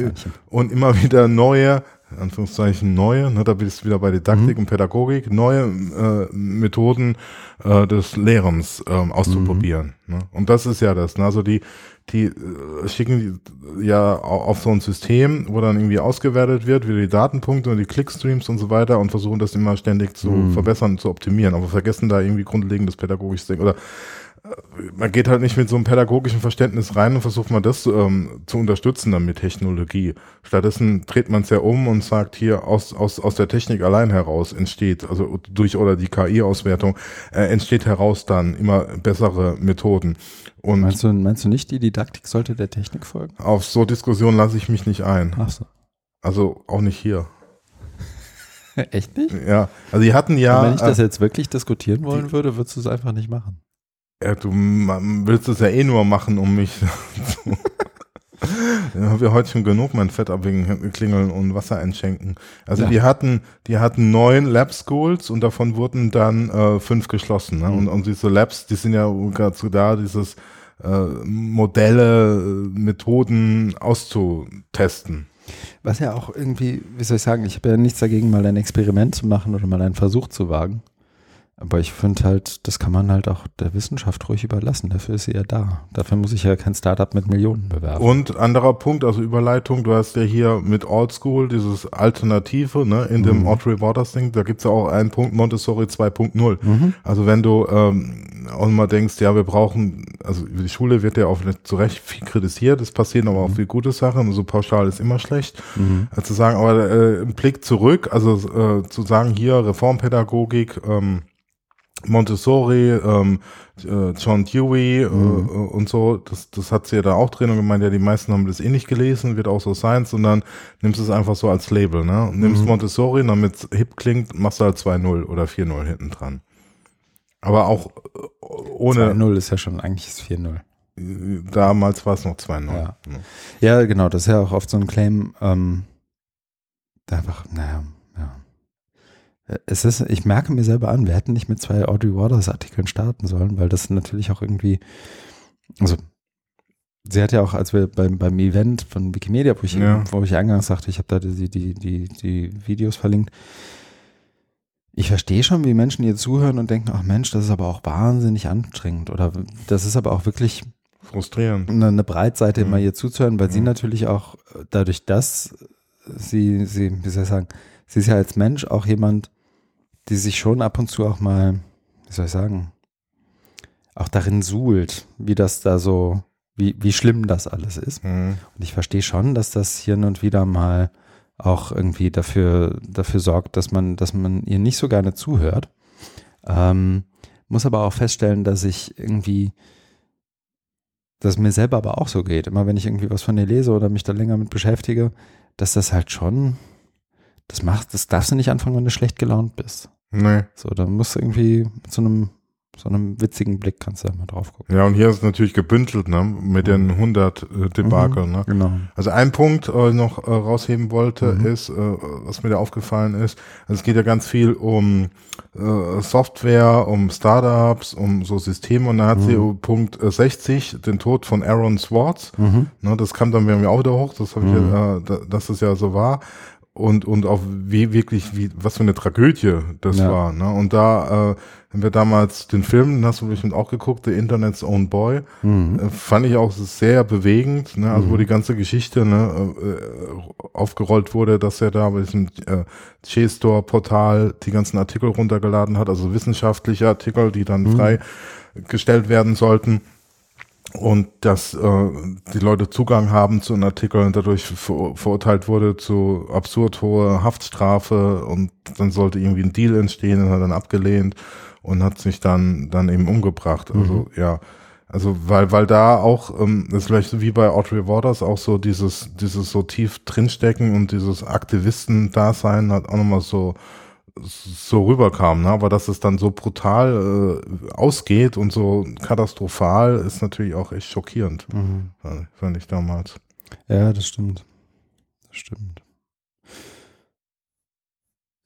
und immer wieder neue Anführungszeichen neue, ne, da bist du wieder bei Didaktik mhm. und Pädagogik, neue äh, Methoden äh, des Lehrens ähm, auszuprobieren. Mhm. Ne? Und das ist ja das. Ne? Also die, die äh, schicken die ja auf so ein System, wo dann irgendwie ausgewertet wird, wie die Datenpunkte und die Clickstreams und so weiter und versuchen das immer ständig zu mhm. verbessern zu optimieren, aber vergessen da irgendwie grundlegendes pädagogisches Ding oder man geht halt nicht mit so einem pädagogischen Verständnis rein und versucht mal das ähm, zu unterstützen dann mit Technologie. Stattdessen dreht man es ja um und sagt hier aus, aus, aus der Technik allein heraus entsteht, also durch oder die KI-Auswertung, äh, entsteht heraus dann immer bessere Methoden. Und meinst du, meinst du nicht, die Didaktik sollte der Technik folgen? Auf so Diskussionen lasse ich mich nicht ein. Ach so. Also auch nicht hier. Echt nicht? Ja, also die hatten ja. Und wenn ich das äh, jetzt wirklich diskutieren wollen die, würde, würdest du es einfach nicht machen. Ja, du willst es ja eh nur machen, um mich zu. ja, haben wir heute schon genug mein Fett abwinken, klingeln und Wasser einschenken. Also ja. die hatten, die hatten neun Lab Schools und davon wurden dann äh, fünf geschlossen. Ne? Mhm. Und, und diese Labs, die sind ja dazu da, dieses äh, Modelle, Methoden auszutesten. Was ja auch irgendwie, wie soll ich sagen, ich habe ja nichts dagegen, mal ein Experiment zu machen oder mal einen Versuch zu wagen. Aber ich finde halt, das kann man halt auch der Wissenschaft ruhig überlassen. Dafür ist sie ja da. Dafür muss ich ja kein Startup mit Millionen bewerben. Und anderer Punkt, also Überleitung, du hast ja hier mit Old School dieses Alternative, ne, in mhm. dem Audrey Waters Ding, da gibt's ja auch einen Punkt Montessori 2.0. Mhm. Also wenn du ähm, auch mal denkst, ja, wir brauchen, also die Schule wird ja auch zu Recht viel kritisiert, es passieren aber auch mhm. viel gute Sachen, so also pauschal ist immer schlecht. Mhm. Also zu sagen, aber äh, ein Blick zurück, also äh, zu sagen, hier Reformpädagogik, ähm, Montessori, ähm, äh, John Dewey äh, mhm. äh, und so, das, das hat sie ja da auch drin und gemeint, ja, die meisten haben das eh nicht gelesen, wird auch so sein, sondern nimmst es einfach so als Label, ne? Und nimmst mhm. Montessori, damit es hip klingt, machst du halt 2-0 oder 4-0 hinten dran. Aber auch äh, ohne. 2-0 ist ja schon eigentlich 4-0. Damals war es noch 2-0. Ja. ja. genau, das ist ja auch oft so ein Claim, ähm, einfach, naja, es ist, ich merke mir selber an, wir hätten nicht mit zwei Audrey Waters Artikeln starten sollen, weil das natürlich auch irgendwie, also sie hat ja auch, als wir beim, beim Event von Wikimedia, wo ich, ja. wo ich eingangs sagte, ich habe da die, die, die, die Videos verlinkt, ich verstehe schon, wie Menschen hier zuhören und denken, ach Mensch, das ist aber auch wahnsinnig anstrengend oder das ist aber auch wirklich frustrierend. Eine, eine Breitseite, mhm. immer hier zuzuhören, weil mhm. sie natürlich auch dadurch, dass sie, sie, wie soll ich sagen, sie ist ja als Mensch auch jemand, die sich schon ab und zu auch mal, wie soll ich sagen, auch darin suhlt, wie das da so, wie, wie schlimm das alles ist. Mhm. Und ich verstehe schon, dass das hier und wieder mal auch irgendwie dafür, dafür sorgt, dass man, dass man ihr nicht so gerne zuhört. Ähm, muss aber auch feststellen, dass ich irgendwie, dass mir selber aber auch so geht. Immer wenn ich irgendwie was von ihr lese oder mich da länger mit beschäftige, dass das halt schon, das macht, das darfst du nicht anfangen, wenn du schlecht gelaunt bist. Nee. So, da musst du irgendwie mit so einem, so einem witzigen Blick kannst du da mal drauf gucken. Ja, und hier ist es natürlich gebündelt, ne, mit den 100 äh, Debakel, mhm, ne. Genau. Also ein Punkt äh, noch äh, rausheben wollte, mhm. ist, äh, was mir da aufgefallen ist, also es geht ja ganz viel um äh, Software, um Startups, um so Systeme und da hat mhm. sie Punkt 60 äh, den Tod von Aaron Swartz, mhm. ne, das kam dann mir auch wieder hoch, das habe ich, mhm. ja, äh, dass es ja so war und und auch wie wirklich wie was für eine Tragödie das ja. war ne und da äh, haben wir damals den Film den hast du bestimmt auch geguckt The Internet's Own Boy mhm. äh, fand ich auch sehr bewegend ne also mhm. wo die ganze Geschichte ne äh, aufgerollt wurde dass er da bei diesem äh, JSTOR Portal die ganzen Artikel runtergeladen hat also wissenschaftliche Artikel die dann mhm. frei gestellt werden sollten und dass äh, die Leute Zugang haben zu einem Artikel und dadurch ver verurteilt wurde zu absurd hoher Haftstrafe und dann sollte irgendwie ein Deal entstehen und hat dann abgelehnt und hat sich dann dann eben umgebracht. Also mhm. ja, also weil weil da auch ähm, das ist vielleicht wie bei Audrey Waters auch so dieses dieses so tief drinstecken und dieses Aktivisten-Dasein hat auch nochmal so so rüberkam, ne? aber dass es dann so brutal äh, ausgeht und so katastrophal, ist natürlich auch echt schockierend, mhm. fand ich damals. Ja, das stimmt. Das stimmt.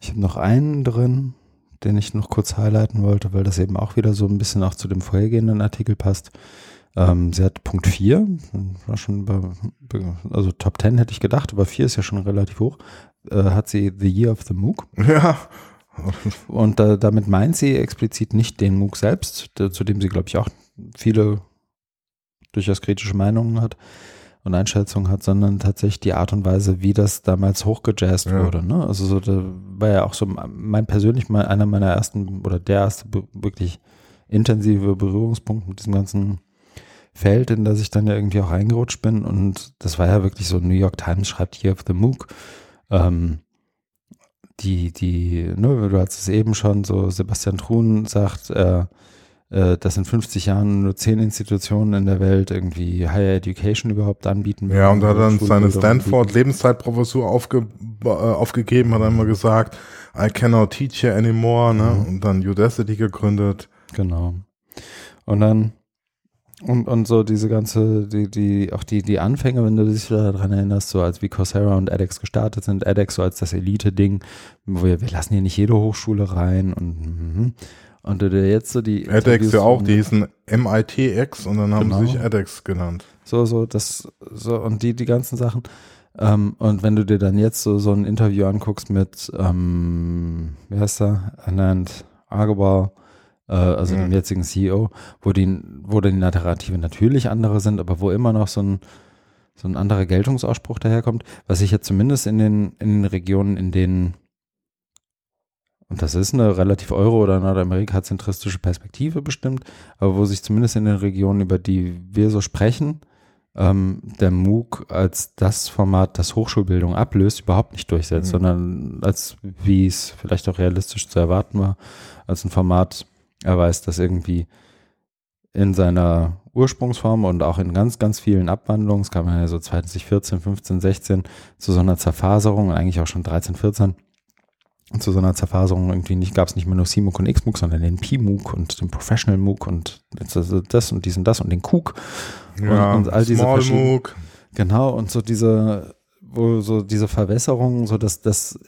Ich habe noch einen drin, den ich noch kurz highlighten wollte, weil das eben auch wieder so ein bisschen auch zu dem vorhergehenden Artikel passt. Ähm, sie hat Punkt 4, war schon bei, also Top 10 hätte ich gedacht, aber 4 ist ja schon relativ hoch, äh, hat sie The Year of the MOOC. Ja. Und äh, damit meint sie explizit nicht den MOOC selbst, zu dem sie, glaube ich, auch viele durchaus kritische Meinungen hat und Einschätzungen hat, sondern tatsächlich die Art und Weise, wie das damals hochgejazzt ja. wurde. Ne? Also so, da war ja auch so mein persönlich mal einer meiner ersten oder der erste wirklich intensive Berührungspunkt mit diesem ganzen Feld, in das ich dann ja irgendwie auch reingerutscht bin. Und das war ja wirklich so, New York Times schreibt hier of the MOOC. Ähm, die, die, ne, du hast es eben schon, so Sebastian Truhn sagt, äh, äh, dass in 50 Jahren nur zehn Institutionen in der Welt irgendwie Higher Education überhaupt anbieten. Ja, und hat dann seine Stanford-Lebenszeitprofessur aufge, äh, aufgegeben, hat einmal gesagt, I cannot teach here anymore, ne? Mhm. Und dann Udacity gegründet. Genau. Und dann und, und so diese ganze, die, die, auch die, die Anfänge, wenn du dich daran erinnerst, so als wie Coursera und edX gestartet sind, edX so als das Elite-Ding, wo wir, wir lassen hier nicht jede Hochschule rein und, mhm. und du dir jetzt so die. edX ja auch, die hießen MITX und dann haben genau. sie sich edX genannt. So, so, das, so, und die, die ganzen Sachen. Ähm, und wenn du dir dann jetzt so, so ein Interview anguckst mit, ähm, wie heißt er, Anand Agarwal, also mhm. dem jetzigen CEO, wo die, wo die Narrative natürlich andere sind, aber wo immer noch so ein, so ein anderer Geltungsausspruch daherkommt, was sich jetzt zumindest in den, in den Regionen, in denen, und das ist eine relativ euro- oder nordamerika-zentristische Perspektive bestimmt, aber wo sich zumindest in den Regionen, über die wir so sprechen, ähm, der MOOC als das Format, das Hochschulbildung ablöst, überhaupt nicht durchsetzt, mhm. sondern als, wie es vielleicht auch realistisch zu erwarten war, als ein Format, er weiß, dass irgendwie in seiner Ursprungsform und auch in ganz, ganz vielen Abwandlungen, es kam ja so 2014, 15, 16 zu so einer Zerfaserung, eigentlich auch schon 13, 14, zu so einer Zerfaserung. Irgendwie nicht, gab es nicht mehr nur CMOOC und XMOOC, sondern den PMOOC und den Professional MOOC und das und diesen das und den COOC ja, und, und all diese MOOC. Genau, und so diese, wo so diese Verwässerung, so dass das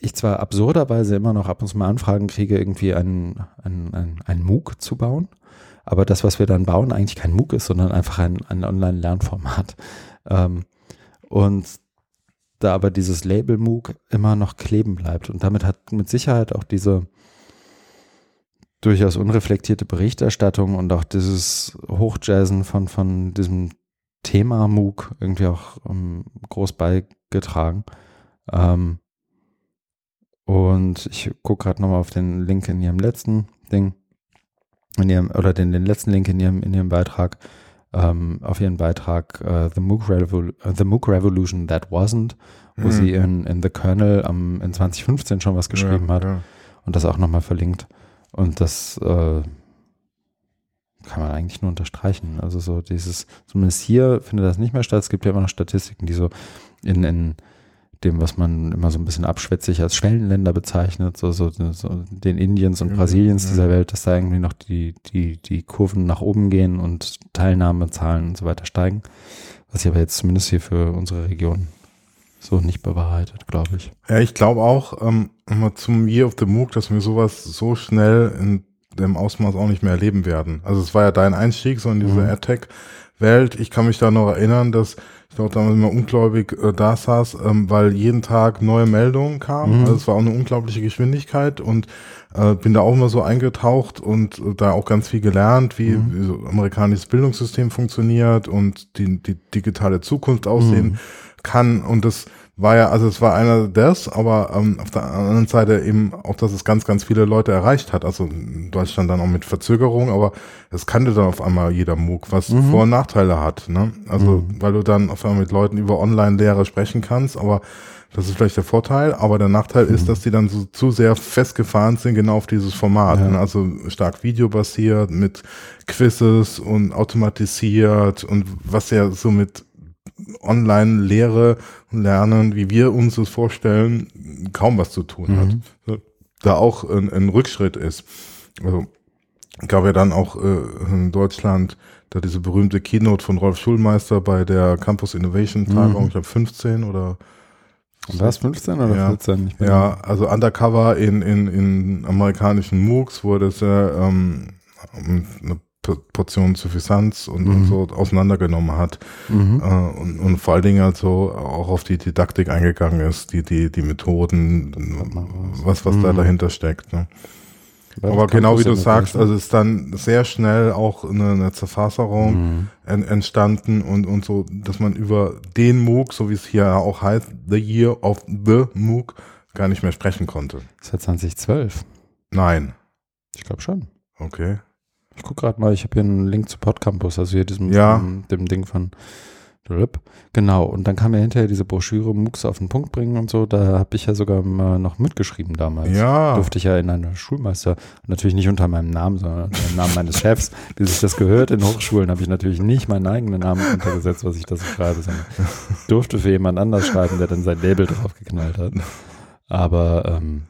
ich zwar absurderweise immer noch ab und zu mal Anfragen kriege, irgendwie einen, einen, einen, MOOC zu bauen, aber das, was wir dann bauen, eigentlich kein MOOC ist, sondern einfach ein, ein Online-Lernformat. Ähm, und da aber dieses Label MOOC immer noch kleben bleibt und damit hat mit Sicherheit auch diese durchaus unreflektierte Berichterstattung und auch dieses Hochjazzen von, von diesem Thema MOOC irgendwie auch um, ähm, groß beigetragen. Ähm, und ich gucke gerade nochmal auf den Link in ihrem letzten Ding, in ihrem, oder den, den letzten Link in ihrem, in ihrem Beitrag, ähm, auf ihren Beitrag uh, The, MOOC Revol uh, The MOOC Revolution That Wasn't, wo mhm. sie in, in The Kernel am, in 2015 schon was geschrieben ja, hat ja. und das auch nochmal verlinkt. Und das äh, kann man eigentlich nur unterstreichen. Also so dieses, zumindest hier findet das nicht mehr statt. Es gibt ja immer noch Statistiken, die so in, in dem, was man immer so ein bisschen abschwätzig als Schwellenländer bezeichnet, so, so, so den Indiens und Brasiliens ja. dieser Welt, dass da irgendwie noch die, die, die Kurven nach oben gehen und Teilnahmezahlen und so weiter steigen. Was sich aber jetzt zumindest hier für unsere Region so nicht bewahrheitet, glaube ich. Ja, ich glaube auch, ähm, zum Year of the MOOC, dass wir sowas so schnell in dem Ausmaß auch nicht mehr erleben werden. Also es war ja dein Einstieg so in diese mhm. AdTech-Welt. Ich kann mich da noch erinnern, dass ich auch damals immer ungläubig äh, da saß, ähm, weil jeden Tag neue Meldungen kamen. Mhm. Also es war auch eine unglaubliche Geschwindigkeit und äh, bin da auch immer so eingetaucht und äh, da auch ganz viel gelernt, wie, mhm. wie so amerikanisches Bildungssystem funktioniert und die, die digitale Zukunft aussehen mhm. kann. Und das war ja, also es war einer des, aber ähm, auf der anderen Seite eben auch, dass es ganz, ganz viele Leute erreicht hat. Also in Deutschland dann auch mit Verzögerung, aber es kannte dann auf einmal jeder MOOC, was mhm. Vor- und Nachteile hat. Ne? Also mhm. weil du dann auf einmal mit Leuten über Online-Lehre sprechen kannst, aber das ist vielleicht der Vorteil, aber der Nachteil mhm. ist, dass die dann so zu sehr festgefahren sind, genau auf dieses Format. Ja. Ne? Also stark videobasiert, mit Quizzes und automatisiert und was ja so mit Online-Lehre und Lernen, wie wir uns das vorstellen, kaum was zu tun mhm. hat. Da auch ein, ein, Rückschritt ist. Also gab ja dann auch äh, in Deutschland da diese berühmte Keynote von Rolf Schulmeister bei der Campus Innovation Tagung, mhm. ich glaube 15 oder War es 15 oder Ja. 14? Ich bin- Ja, also undercover in, in, in amerikanischen MOOCs wurde es ja ähm, eine P- Portion Suffisanz und, und Mhm. so auseinandergenommen hat Mhm. äh, und, und vor allen Dingen halt so auch auf die Didaktik eingegangen ist, die, die, die Methoden, was, was da Mhm. dahinter steckt. Ne? Bei Aber genau wie du sagst, also ist dann sehr schnell auch eine, eine Zerfasserung Mhm. en, entstanden und, und so, dass man über den MOOC, so wie es hier auch heißt, The Year of the MOOC, gar nicht mehr sprechen konnte. War 2012. Nein. Ich glaube schon. Okay. Ich gucke gerade mal, ich habe hier einen Link zu Podcampus, also hier diesem Ja. dem, dem Ding von Drip. Genau, und dann kam ja hinterher diese Broschüre MOOCs auf den Punkt bringen und so, da habe ich ja sogar mal noch mitgeschrieben damals. Ja. Durfte ich ja in einer Schulmeister, natürlich nicht unter meinem Namen, sondern unter dem Namen meines Chefs, wie sich das gehört. In Hochschulen habe ich natürlich nicht meinen eigenen Namen untergesetzt, was ich da so schreibe, sondern durfte für jemand anders schreiben, der dann sein Label drauf geknallt hat. Aber ähm,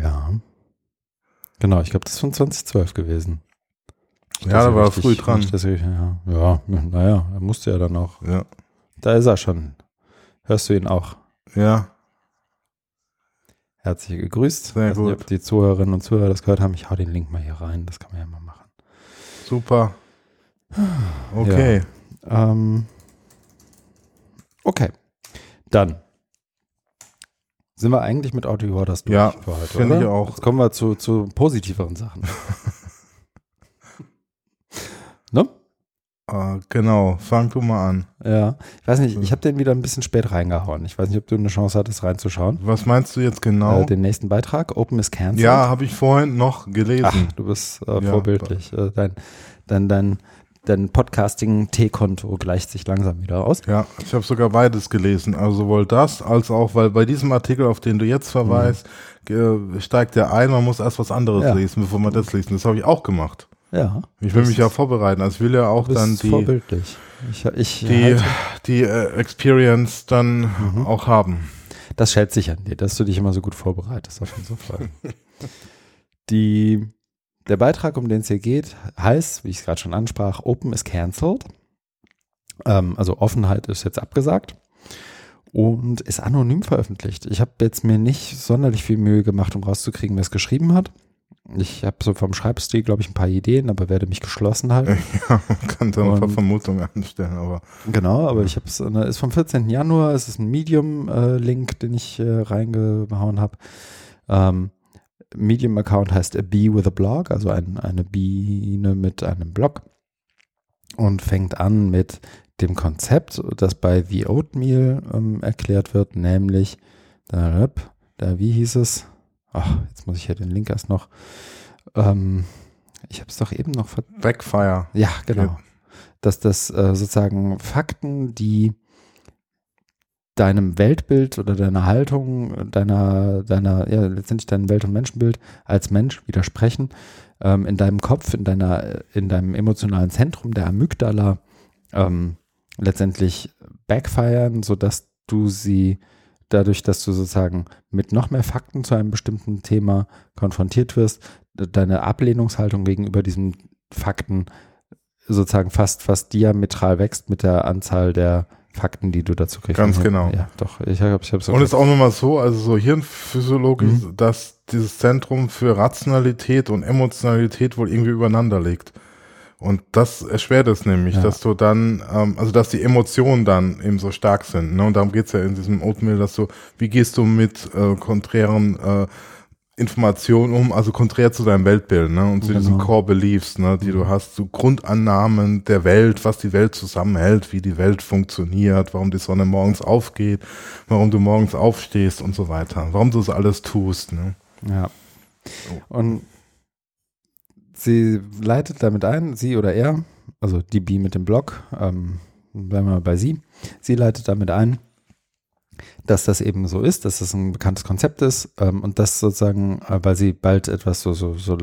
ja. Genau, ich glaube, das ist von 2012 gewesen. Ja, da war er richtig- früh dran. ich- Ja, ja, naja, er musste ja dann auch. Ja. Da ist er schon. Hörst du ihn auch? Ja. Herzlich gegrüßt. Sehr Weiß nicht, gut. ob die Zuhörerinnen und Zuhörer das gehört haben. Ich hau den Link mal hier rein. Das kann man ja mal machen. Super. Okay. Ähm, okay. Dann sind wir eigentlich mit Audio Waters durch Ja, für heute. finde ich auch. Jetzt kommen wir zu, zu positiveren Sachen. ne? Äh, genau. Fang du mal an. Ja. Ich weiß nicht, ich habe den wieder ein bisschen spät reingehauen. Ich weiß nicht, ob du eine Chance hattest, reinzuschauen. Was meinst du jetzt genau? Äh, den nächsten Beitrag, Open is Cancelled. ja, habe ich vorhin noch gelesen. Ach, du bist äh, Ja. vorbildlich. Äh, dein, dein, dein, dein Podcasting-T-Konto gleicht sich langsam wieder aus. Ja, ich habe sogar beides gelesen. Also sowohl das als auch, weil bei diesem Artikel, auf den du jetzt verweist, äh, steigt der ein, man muss erst was anderes Ja. lesen, bevor man das liest. Das habe ich auch gemacht. Ja. Ich will mich ja vorbereiten. Also ich will ja auch dann die, vorbildlich. Ich, ich die, die äh, Experience dann Mhm. auch haben. das schätze sich an dir, dass du dich immer so gut vorbereitest auf unsere Folgen. die, der Beitrag, um den es hier geht, heißt, wie ich es gerade schon ansprach, Open is cancelled. Ähm, also Offenheit ist jetzt abgesagt und ist anonym veröffentlicht. Ich habe jetzt mir nicht sonderlich viel Mühe gemacht, um rauszukriegen, wer es geschrieben hat. Ich habe so vom Schreibstil, glaube ich, ein paar Ideen, aber werde mich geschlossen halten. Ja, man kann da ein paar Vermutungen anstellen, aber Genau, aber ich habe es, ist vom 14. Januar, es ist ein Medium-Link, den ich äh, reingehauen habe. Ähm, Medium-Account heißt A Bee with a Blog, also ein, eine Biene mit einem Blog und fängt an mit dem Konzept, das bei The Oatmeal ähm, erklärt wird, nämlich, da, da, wie hieß es? Ach, jetzt muss ich hier den Link erst noch. Ähm, ich habe es doch eben noch Backfire. ja, genau. Ja. Dass das äh, sozusagen Fakten, die deinem Weltbild oder deiner Haltung, deiner, deiner, ja, letztendlich deinem Welt- und Menschenbild als Mensch widersprechen, ähm, in deinem Kopf, in deiner, in deinem emotionalen Zentrum, der Amygdala, ähm, letztendlich backfiren, sodass du sie dadurch, dass du sozusagen mit noch mehr Fakten zu einem bestimmten Thema konfrontiert wirst, deine Ablehnungshaltung gegenüber diesen Fakten sozusagen fast, fast diametral wächst mit der Anzahl der Fakten, die du dazu kriegst. Ganz genau. Ja, doch. Ich habe ich hab's Und es ist auch nochmal so, also so hirnphysiologisch, dass dieses Zentrum für Rationalität und Emotionalität wohl irgendwie übereinander liegt. Und das erschwert es nämlich, Ja. dass du dann, ähm, also dass die Emotionen dann eben so stark sind. Ne? Und darum geht's ja in diesem Oatmeal, dass du, wie gehst du mit äh, konträren äh, Informationen um, also konträr zu deinem Weltbild, ne? Und zu diesen Genau. Core Beliefs, ne, die du hast, so Grundannahmen der Welt, was die Welt zusammenhält, wie die Welt funktioniert, warum die Sonne morgens aufgeht, warum du morgens aufstehst und so weiter, warum du das alles tust, ne? Ja. Und sie leitet damit ein, sie oder er, also die B mit dem Blog, ähm, bleiben wir mal bei sie, sie leitet damit ein, dass das eben so ist, dass das ein bekanntes Konzept ist ähm, und das sozusagen, äh, weil sie bald etwas so, so, so,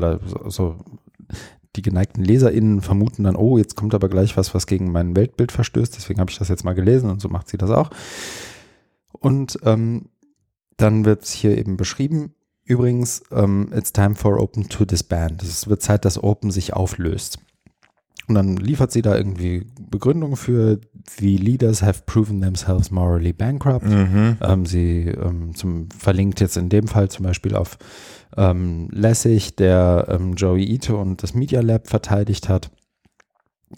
so, die geneigten LeserInnen vermuten dann, oh, jetzt kommt aber gleich was, was gegen mein Weltbild verstößt, deswegen habe ich das jetzt mal gelesen und so macht sie das auch. Und ähm, dann wird hier eben beschrieben, übrigens, ähm, it's time for Open to disband. Es wird Zeit, dass Open sich auflöst. Und dann liefert sie da irgendwie Begründungen für, wie Leaders have proven themselves morally bankrupt. Mhm. Ähm, sie ähm, zum, verlinkt jetzt in dem Fall zum Beispiel auf ähm, Lessig, der ähm, Joey Ito und das Media Lab verteidigt hat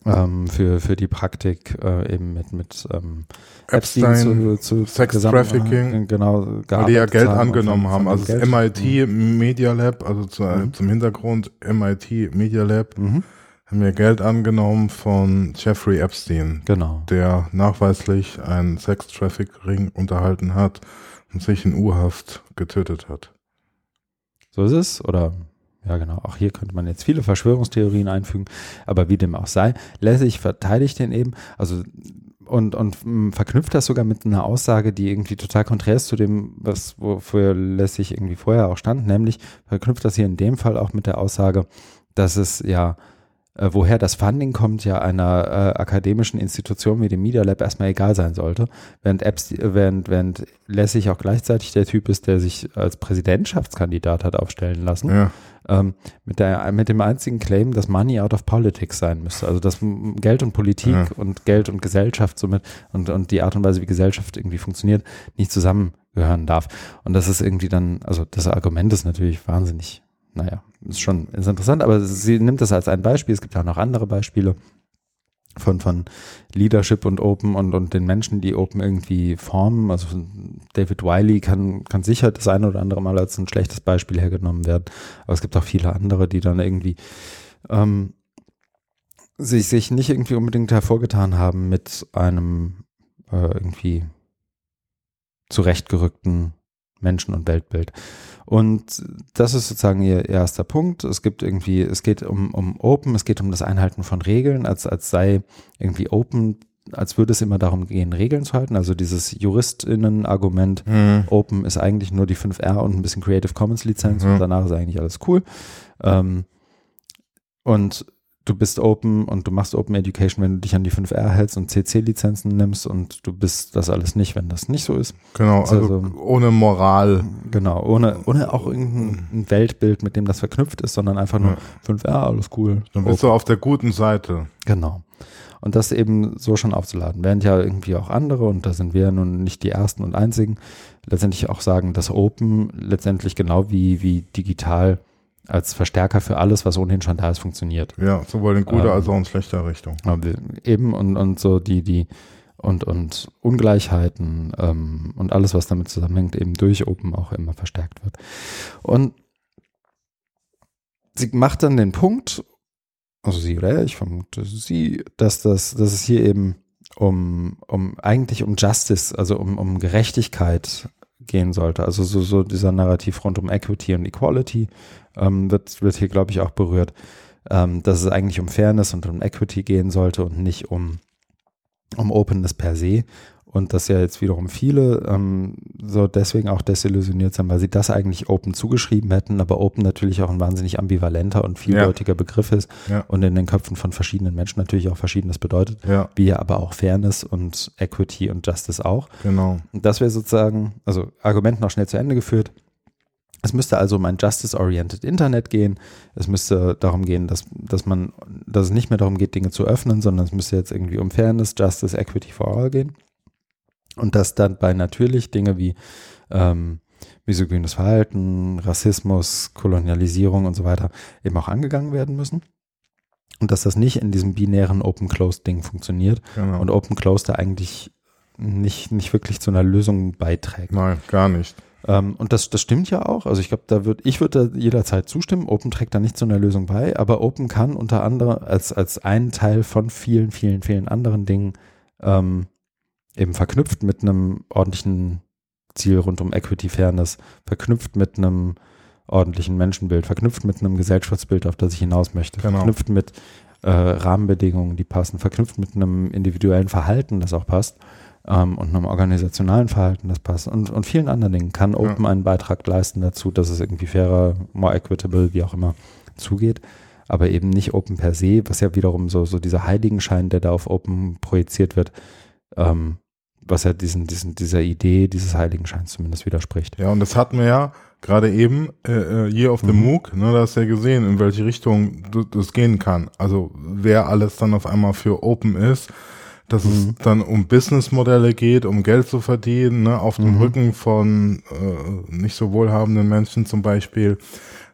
ähm, für, für die Praktik äh, eben mit, mit ähm, Epstein, zu, zu Sex Trafficking, genau, weil die ja Geld haben angenommen haben. Also das. MIT Media Lab, also zu, Mhm. zum Hintergrund MIT Media Lab, Mhm. Haben ja Geld angenommen von Jeffrey Epstein, Genau. der nachweislich einen Sex-Traffic-Ring unterhalten hat und sich in U-Haft getötet hat. So ist es. Oder ja, genau. Auch hier könnte man jetzt viele Verschwörungstheorien einfügen. Aber wie dem auch sei, Lessig verteidigt den eben. Also und, und mh, verknüpft das sogar mit einer Aussage, die irgendwie total konträr ist zu dem, was wofür Lessig irgendwie vorher auch stand, nämlich verknüpft das hier in dem Fall auch mit der Aussage, dass es ja, äh, woher das Funding kommt, ja einer äh, akademischen Institution wie dem Media Lab erstmal egal sein sollte, während, äh, während, während Lessig auch gleichzeitig der Typ ist, der sich als Präsidentschaftskandidat hat aufstellen lassen Ja, ähm, mit, der, mit dem einzigen Claim, dass Money out of politics sein müsste. Also dass Geld und Politik Ja. und Geld und Gesellschaft somit und, und die Art und Weise, wie Gesellschaft irgendwie funktioniert, nicht zusammengehören darf. Und das ist irgendwie dann, also das Argument ist natürlich wahnsinnig, naja, ist schon ist interessant, aber sie nimmt das als ein Beispiel. Es gibt auch noch andere Beispiele von, von Leadership und Open und, und den Menschen, die Open irgendwie formen. Also David Wiley kann, kann sicher das eine oder andere Mal als ein schlechtes Beispiel hergenommen werden. Aber es gibt auch viele andere, die dann irgendwie ähm, sich, sich nicht irgendwie unbedingt hervorgetan haben mit einem äh, irgendwie zurechtgerückten Menschen- und Weltbild. Und das ist sozusagen ihr erster Punkt. Es gibt irgendwie, es geht um, um Open, es geht um das Einhalten von Regeln, als, als sei irgendwie Open, als würde es immer darum gehen, Regeln zu halten. Also dieses JuristInnen-Argument, hm. Open ist eigentlich nur die 5R und ein bisschen Creative Commons Lizenz Mhm. und danach ist eigentlich alles cool. Ähm, und du bist Open und du machst Open Education, wenn du dich an die 5R hältst und CC-Lizenzen nimmst und du bist das alles nicht, wenn das nicht so ist. genau, also also- ohne Moral. Genau, ohne, ohne auch irgendein Weltbild, mit dem das verknüpft ist, sondern einfach nur Ja. 5R, alles cool. Dann bist du auf der guten Seite. Genau. Und das eben so schon aufzuladen. Während ja irgendwie auch andere, und da sind wir ja nun nicht die Ersten und Einzigen, letztendlich auch sagen, dass Open letztendlich genau wie, wie digital als Verstärker für alles, was ohnehin schon da ist, funktioniert. Ja, sowohl in guter Ähm, als auch in schlechter Richtung. Eben und, und so die, die und, und Ungleichheiten ähm, und alles, was damit zusammenhängt, eben durch Open auch immer verstärkt wird. Und sie macht dann den Punkt, also sie oder er, ich vermute sie, dass das, dass es hier eben um, um eigentlich um Justice, also um, um Gerechtigkeit gehen sollte. Also so, so dieser Narrativ rund um Equity und Equality ähm, wird, wird hier, glaube ich, auch berührt ähm, dass es eigentlich um Fairness und um Equity gehen sollte und nicht um, um Openness per se. Und dass ja jetzt wiederum viele ähm, so deswegen auch desillusioniert sind, weil sie das eigentlich Open zugeschrieben hätten, aber Open natürlich auch ein wahnsinnig ambivalenter und vieldeutiger Begriff ist Ja. und in den Köpfen von verschiedenen Menschen natürlich auch verschiedenes bedeutet, Ja, wie ja aber auch Fairness und Equity und Justice auch. genau. Das wäre sozusagen, also Argument noch schnell zu Ende geführt. Es müsste also um ein Justice-Oriented Internet gehen. Es müsste darum gehen, dass, dass man, dass es nicht mehr darum geht, Dinge zu öffnen, sondern es müsste jetzt irgendwie um Fairness, Justice, Equity for All gehen. Und dass dann bei natürlich Dinge wie ähm, misogynes Verhalten, Rassismus, Kolonialisierung und so weiter eben auch angegangen werden müssen. Und dass das nicht in diesem binären Open-Closed-Ding funktioniert genau. und Open-Closed da eigentlich nicht, nicht wirklich zu einer Lösung beiträgt. Nein, gar nicht. Ähm, und das, das stimmt ja auch. Also ich glaube, da wird, ich würde da jederzeit zustimmen. Open trägt da nicht zu einer Lösung bei, aber Open kann unter anderem als, als ein Teil von vielen, vielen, vielen anderen Dingen ähm, eben verknüpft mit einem ordentlichen Ziel rund um Equity Fairness, verknüpft mit einem ordentlichen Menschenbild, verknüpft mit einem Gesellschaftsbild, auf das ich hinaus möchte, Genau. verknüpft mit äh, Rahmenbedingungen, die passen, verknüpft mit einem individuellen Verhalten, das auch passt ähm, und einem organisationalen Verhalten, das passt und, und vielen anderen Dingen kann Ja. Open einen Beitrag leisten dazu, dass es irgendwie fairer, more equitable, wie auch immer zugeht, aber eben nicht Open per se, was ja wiederum so, so dieser Heiligenschein, der da auf Open projiziert wird, ähm, was ja diesen, diesen, dieser Idee dieses Heiligenscheins zumindest widerspricht. Ja, und das hatten wir ja gerade eben, äh, äh, Year of the Mhm. MOOC, ne, da hast du ja gesehen, in welche Richtung das gehen kann. Also wer alles dann auf einmal für Open ist, dass mhm. es dann um Businessmodelle geht, um Geld zu verdienen, ne, auf dem mhm. Rücken von äh, nicht so wohlhabenden Menschen zum Beispiel.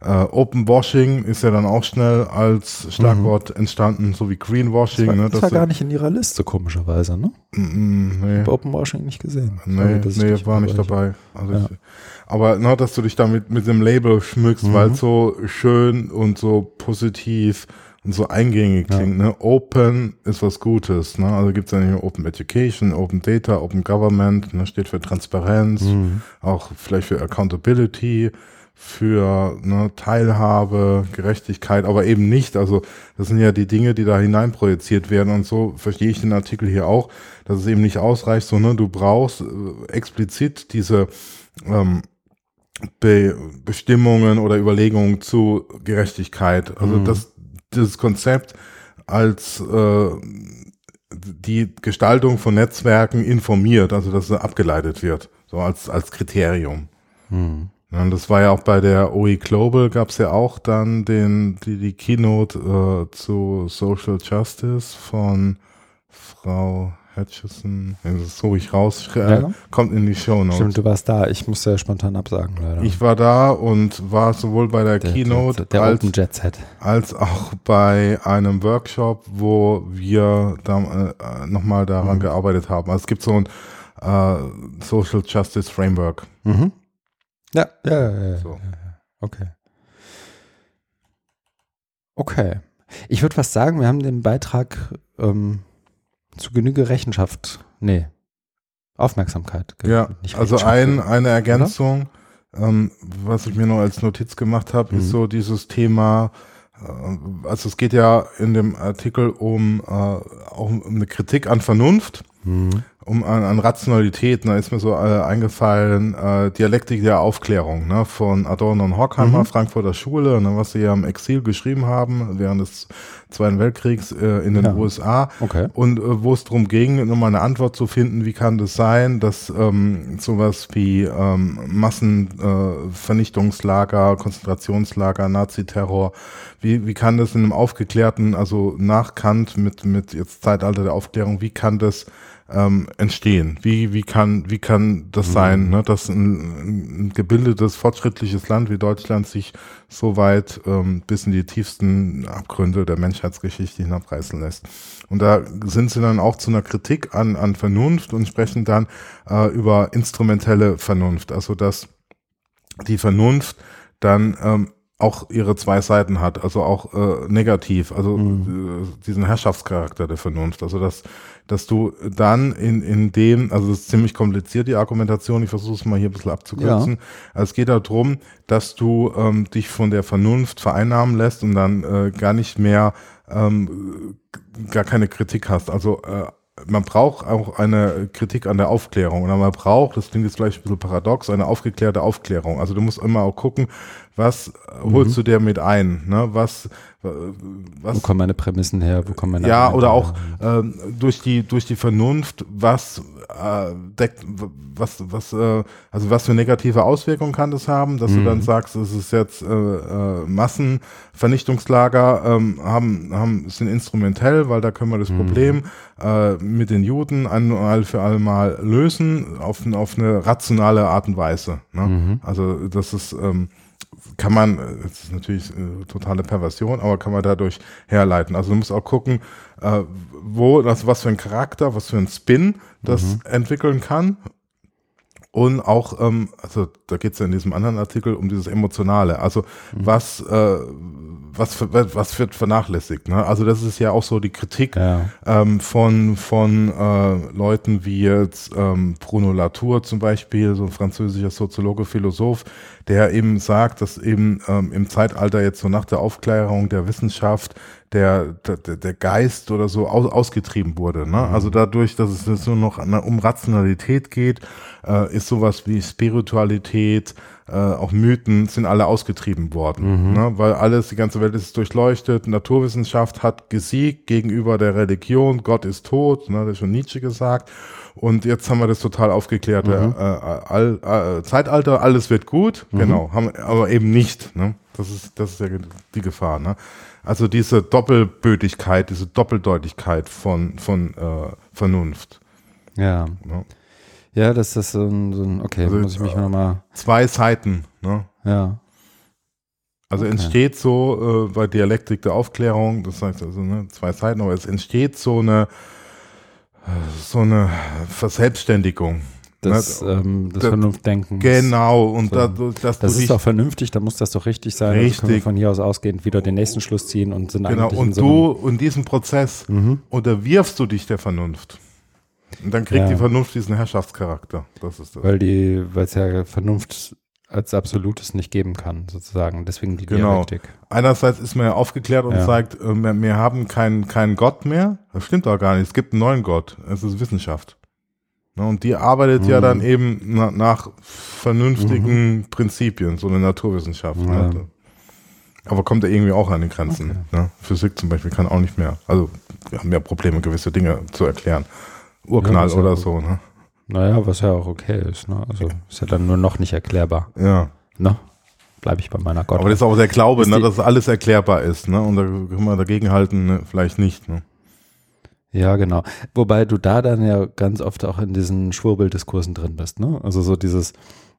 Äh, Open Washing ist ja dann auch schnell als Schlagwort mhm. entstanden, so wie Greenwashing. Das war, ne, das war gar nicht in ihrer Liste, komischerweise, ne? Mm, nee. Ich Open Washing nicht gesehen. Nee, Sorry, nee war nicht dabei. Also ja. ich, aber na, dass du dich damit mit dem Label schmückst, mhm. weil es so schön und so positiv so eingängig klingt. Ja. Ne? Open ist was Gutes. Ne? Also gibt es ja nicht Open Education, Open Data, Open Government, ne? steht für Transparenz, mhm. auch vielleicht für Accountability für ne, Teilhabe, Gerechtigkeit, aber eben nicht. Also das sind ja die Dinge, die da hineinprojiziert werden und so verstehe ich den Artikel hier auch, dass es eben nicht ausreicht, sondern du brauchst äh, explizit diese ähm, Be Bestimmungen oder Überlegungen zu Gerechtigkeit. Also mhm. das dieses Konzept als äh, die Gestaltung von Netzwerken informiert, also dass es abgeleitet wird, so als als Kriterium. Mhm. Und das war ja auch bei der OE Global gab es ja auch dann den, die, die Keynote äh, zu Social Justice von Frau Hutchison. Das suche ich raus, äh, ja. kommt in die Show Notes. Stimmt, du warst da. Ich musste ja spontan absagen, leider. Ich war da und war sowohl bei der, der Keynote der, der als, Open Jet Set. als auch bei einem Workshop, wo wir da äh, nochmal daran mhm. gearbeitet haben. Also es gibt so ein äh, Social Justice Framework. Mhm. Ja, ja, ja, ja, so. Okay. Okay. Ich würde fast sagen, wir haben den Beitrag ähm, zu Genüge Rechenschaft, nee, Aufmerksamkeit. Ja, also ein, eine Ergänzung, ähm, was ich mir noch als Notiz gemacht habe, mhm. ist so dieses Thema, äh, also es geht ja in dem Artikel um, äh, auch um eine Kritik an Vernunft. Mhm um an, an Rationalität, da ist mir so äh, eingefallen, äh, Dialektik der Aufklärung, ne, von Adorno und Horkheimer, mhm. Frankfurter Schule, ne, was sie ja im Exil geschrieben haben, während des Zweiten Weltkriegs äh, in den ja. USA. Okay. Und äh, wo es darum ging, nochmal eine Antwort zu finden, wie kann das sein, dass ähm, sowas wie ähm, Massenvernichtungslager, äh, Konzentrationslager, Naziterror, wie, wie kann das in einem aufgeklärten, also nach Kant mit, mit jetzt Zeitalter der Aufklärung, wie kann das ähm, entstehen? Wie, wie, kann, wie kann das mhm. sein, ne, dass ein, ein gebildetes, fortschrittliches Land wie Deutschland sich so weit ähm, bis in die tiefsten Abgründe der Menschheitsgeschichte hinabreißen lässt? Und da sind sie dann auch zu einer Kritik an, an Vernunft und sprechen dann äh, über instrumentelle Vernunft, also dass die Vernunft dann ähm, auch ihre zwei Seiten hat, also auch äh, negativ, also mhm. äh, diesen Herrschaftscharakter der Vernunft, also dass dass du dann in, in dem, also es ist ziemlich kompliziert, die Argumentation, ich versuche es mal hier ein bisschen abzukürzen. Ja. Also es geht darum, dass du ähm, dich von der Vernunft vereinnahmen lässt und dann äh, gar nicht mehr, ähm, gar keine Kritik hast. Also äh, man braucht auch eine Kritik an der Aufklärung. Und man braucht, das klingt jetzt vielleicht ein bisschen paradox, eine aufgeklärte Aufklärung. Also du musst immer auch gucken, was mhm. holst du dir mit ein? Ne? Was, was, wo kommen meine Prämissen her? Wo kommen meine Ja, Argumente oder auch ähm, durch die durch die Vernunft, was äh, deckt, was was äh, also was für negative Auswirkungen kann das haben, dass mhm. du dann mhm. sagst, es ist jetzt äh, äh, Massenvernichtungslager ähm, haben haben sind instrumentell, weil da können wir das mhm. Problem äh, mit den Juden ein und all für alle Mal lösen auf auf eine rationale Art und Weise. Ne? Mhm. Also das ist ähm, kann man, das ist natürlich äh, totale Perversion, aber kann man dadurch herleiten. Also du musst auch gucken, äh, wo das, was für ein Charakter, was für ein Spin das mhm. entwickeln kann. Und auch, ähm, also da geht es ja in diesem anderen Artikel um dieses Emotionale. Also mhm. was, äh, was, was wird vernachlässigt? Ne? Also das ist ja auch so die Kritik ja. ähm, von, von äh, Leuten wie jetzt ähm, Bruno Latour zum Beispiel, so ein französischer Soziologe, Philosoph, der eben sagt, dass eben ähm, im Zeitalter jetzt so nach der Aufklärung der Wissenschaft der, der, der Geist oder so aus, ausgetrieben wurde. Ne? Mhm. Also dadurch, dass es nur noch um Rationalität geht, äh, ist sowas wie Spiritualität, äh, auch Mythen sind alle ausgetrieben worden, Mhm. ne? weil alles, die ganze Welt ist durchleuchtet, Naturwissenschaft hat gesiegt gegenüber der Religion, Gott ist tot, ne? das hat schon Nietzsche gesagt und jetzt haben wir das total aufgeklärt, Mhm. äh, all, äh, Zeitalter, alles wird gut, Mhm. genau, haben, aber eben nicht, ne? das ist, das ist ja die Gefahr, ne? Also diese Doppelbötigkeit, diese Doppeldeutigkeit von, von äh, Vernunft. Ja. Ne? Ja, das ist so ein, so ein okay, Also, muss ich mich äh, nochmal, Zwei Seiten, ne? ja. Also Okay. entsteht so äh, bei Dialektik der Aufklärung, das heißt also ne, zwei Seiten, aber es entsteht so eine äh, so eine Verselbstständigung. Das, ne? ähm, das das- Vernunftdenken. Genau, und So. dadurch, dass Das ist auch vernünftig, da muss das doch richtig sein. Also können wir Richtig. von hier aus ausgehend wieder den nächsten Schluss ziehen und sind genau, und so du in diesem Prozess mhm. unterwirfst du dich der Vernunft. Und dann kriegt Ja. die Vernunft diesen Herrschaftscharakter. Das ist das. weil die, weil es ja Vernunft als Absolutes nicht geben kann, sozusagen. Deswegen die Genau. Dialektik. Einerseits ist man ja aufgeklärt und Ja. sagt, äh, wir, wir haben keinen keinen Gott mehr. Das stimmt doch gar nicht. Es gibt einen neuen Gott. Es ist Wissenschaft. Ne, Und die arbeitet ja Mhm. dann eben na, nach vernünftigen Prinzipien, so eine Naturwissenschaft. Ja. Ne? Aber kommt da irgendwie auch an die Grenzen. Ne? Physik zum Beispiel kann auch nicht mehr. Also wir haben ja Probleme, gewisse Dinge zu erklären. Urknall ist oder ja- so. Ne? Naja, was ja auch okay ist. Ne? Also ist ja dann nur noch nicht erklärbar. Ja. Ne? Bleibe ich bei meiner Gott. Aber das ist auch der Glaube, Ist ne, dass alles erklärbar ist. Ne? Und da können wir dagegen halten, ne? vielleicht nicht. Ne? Ja, genau. Wobei du da dann ja ganz oft auch in diesen Schwurbeldiskursen drin bist, ne? Also so dieses,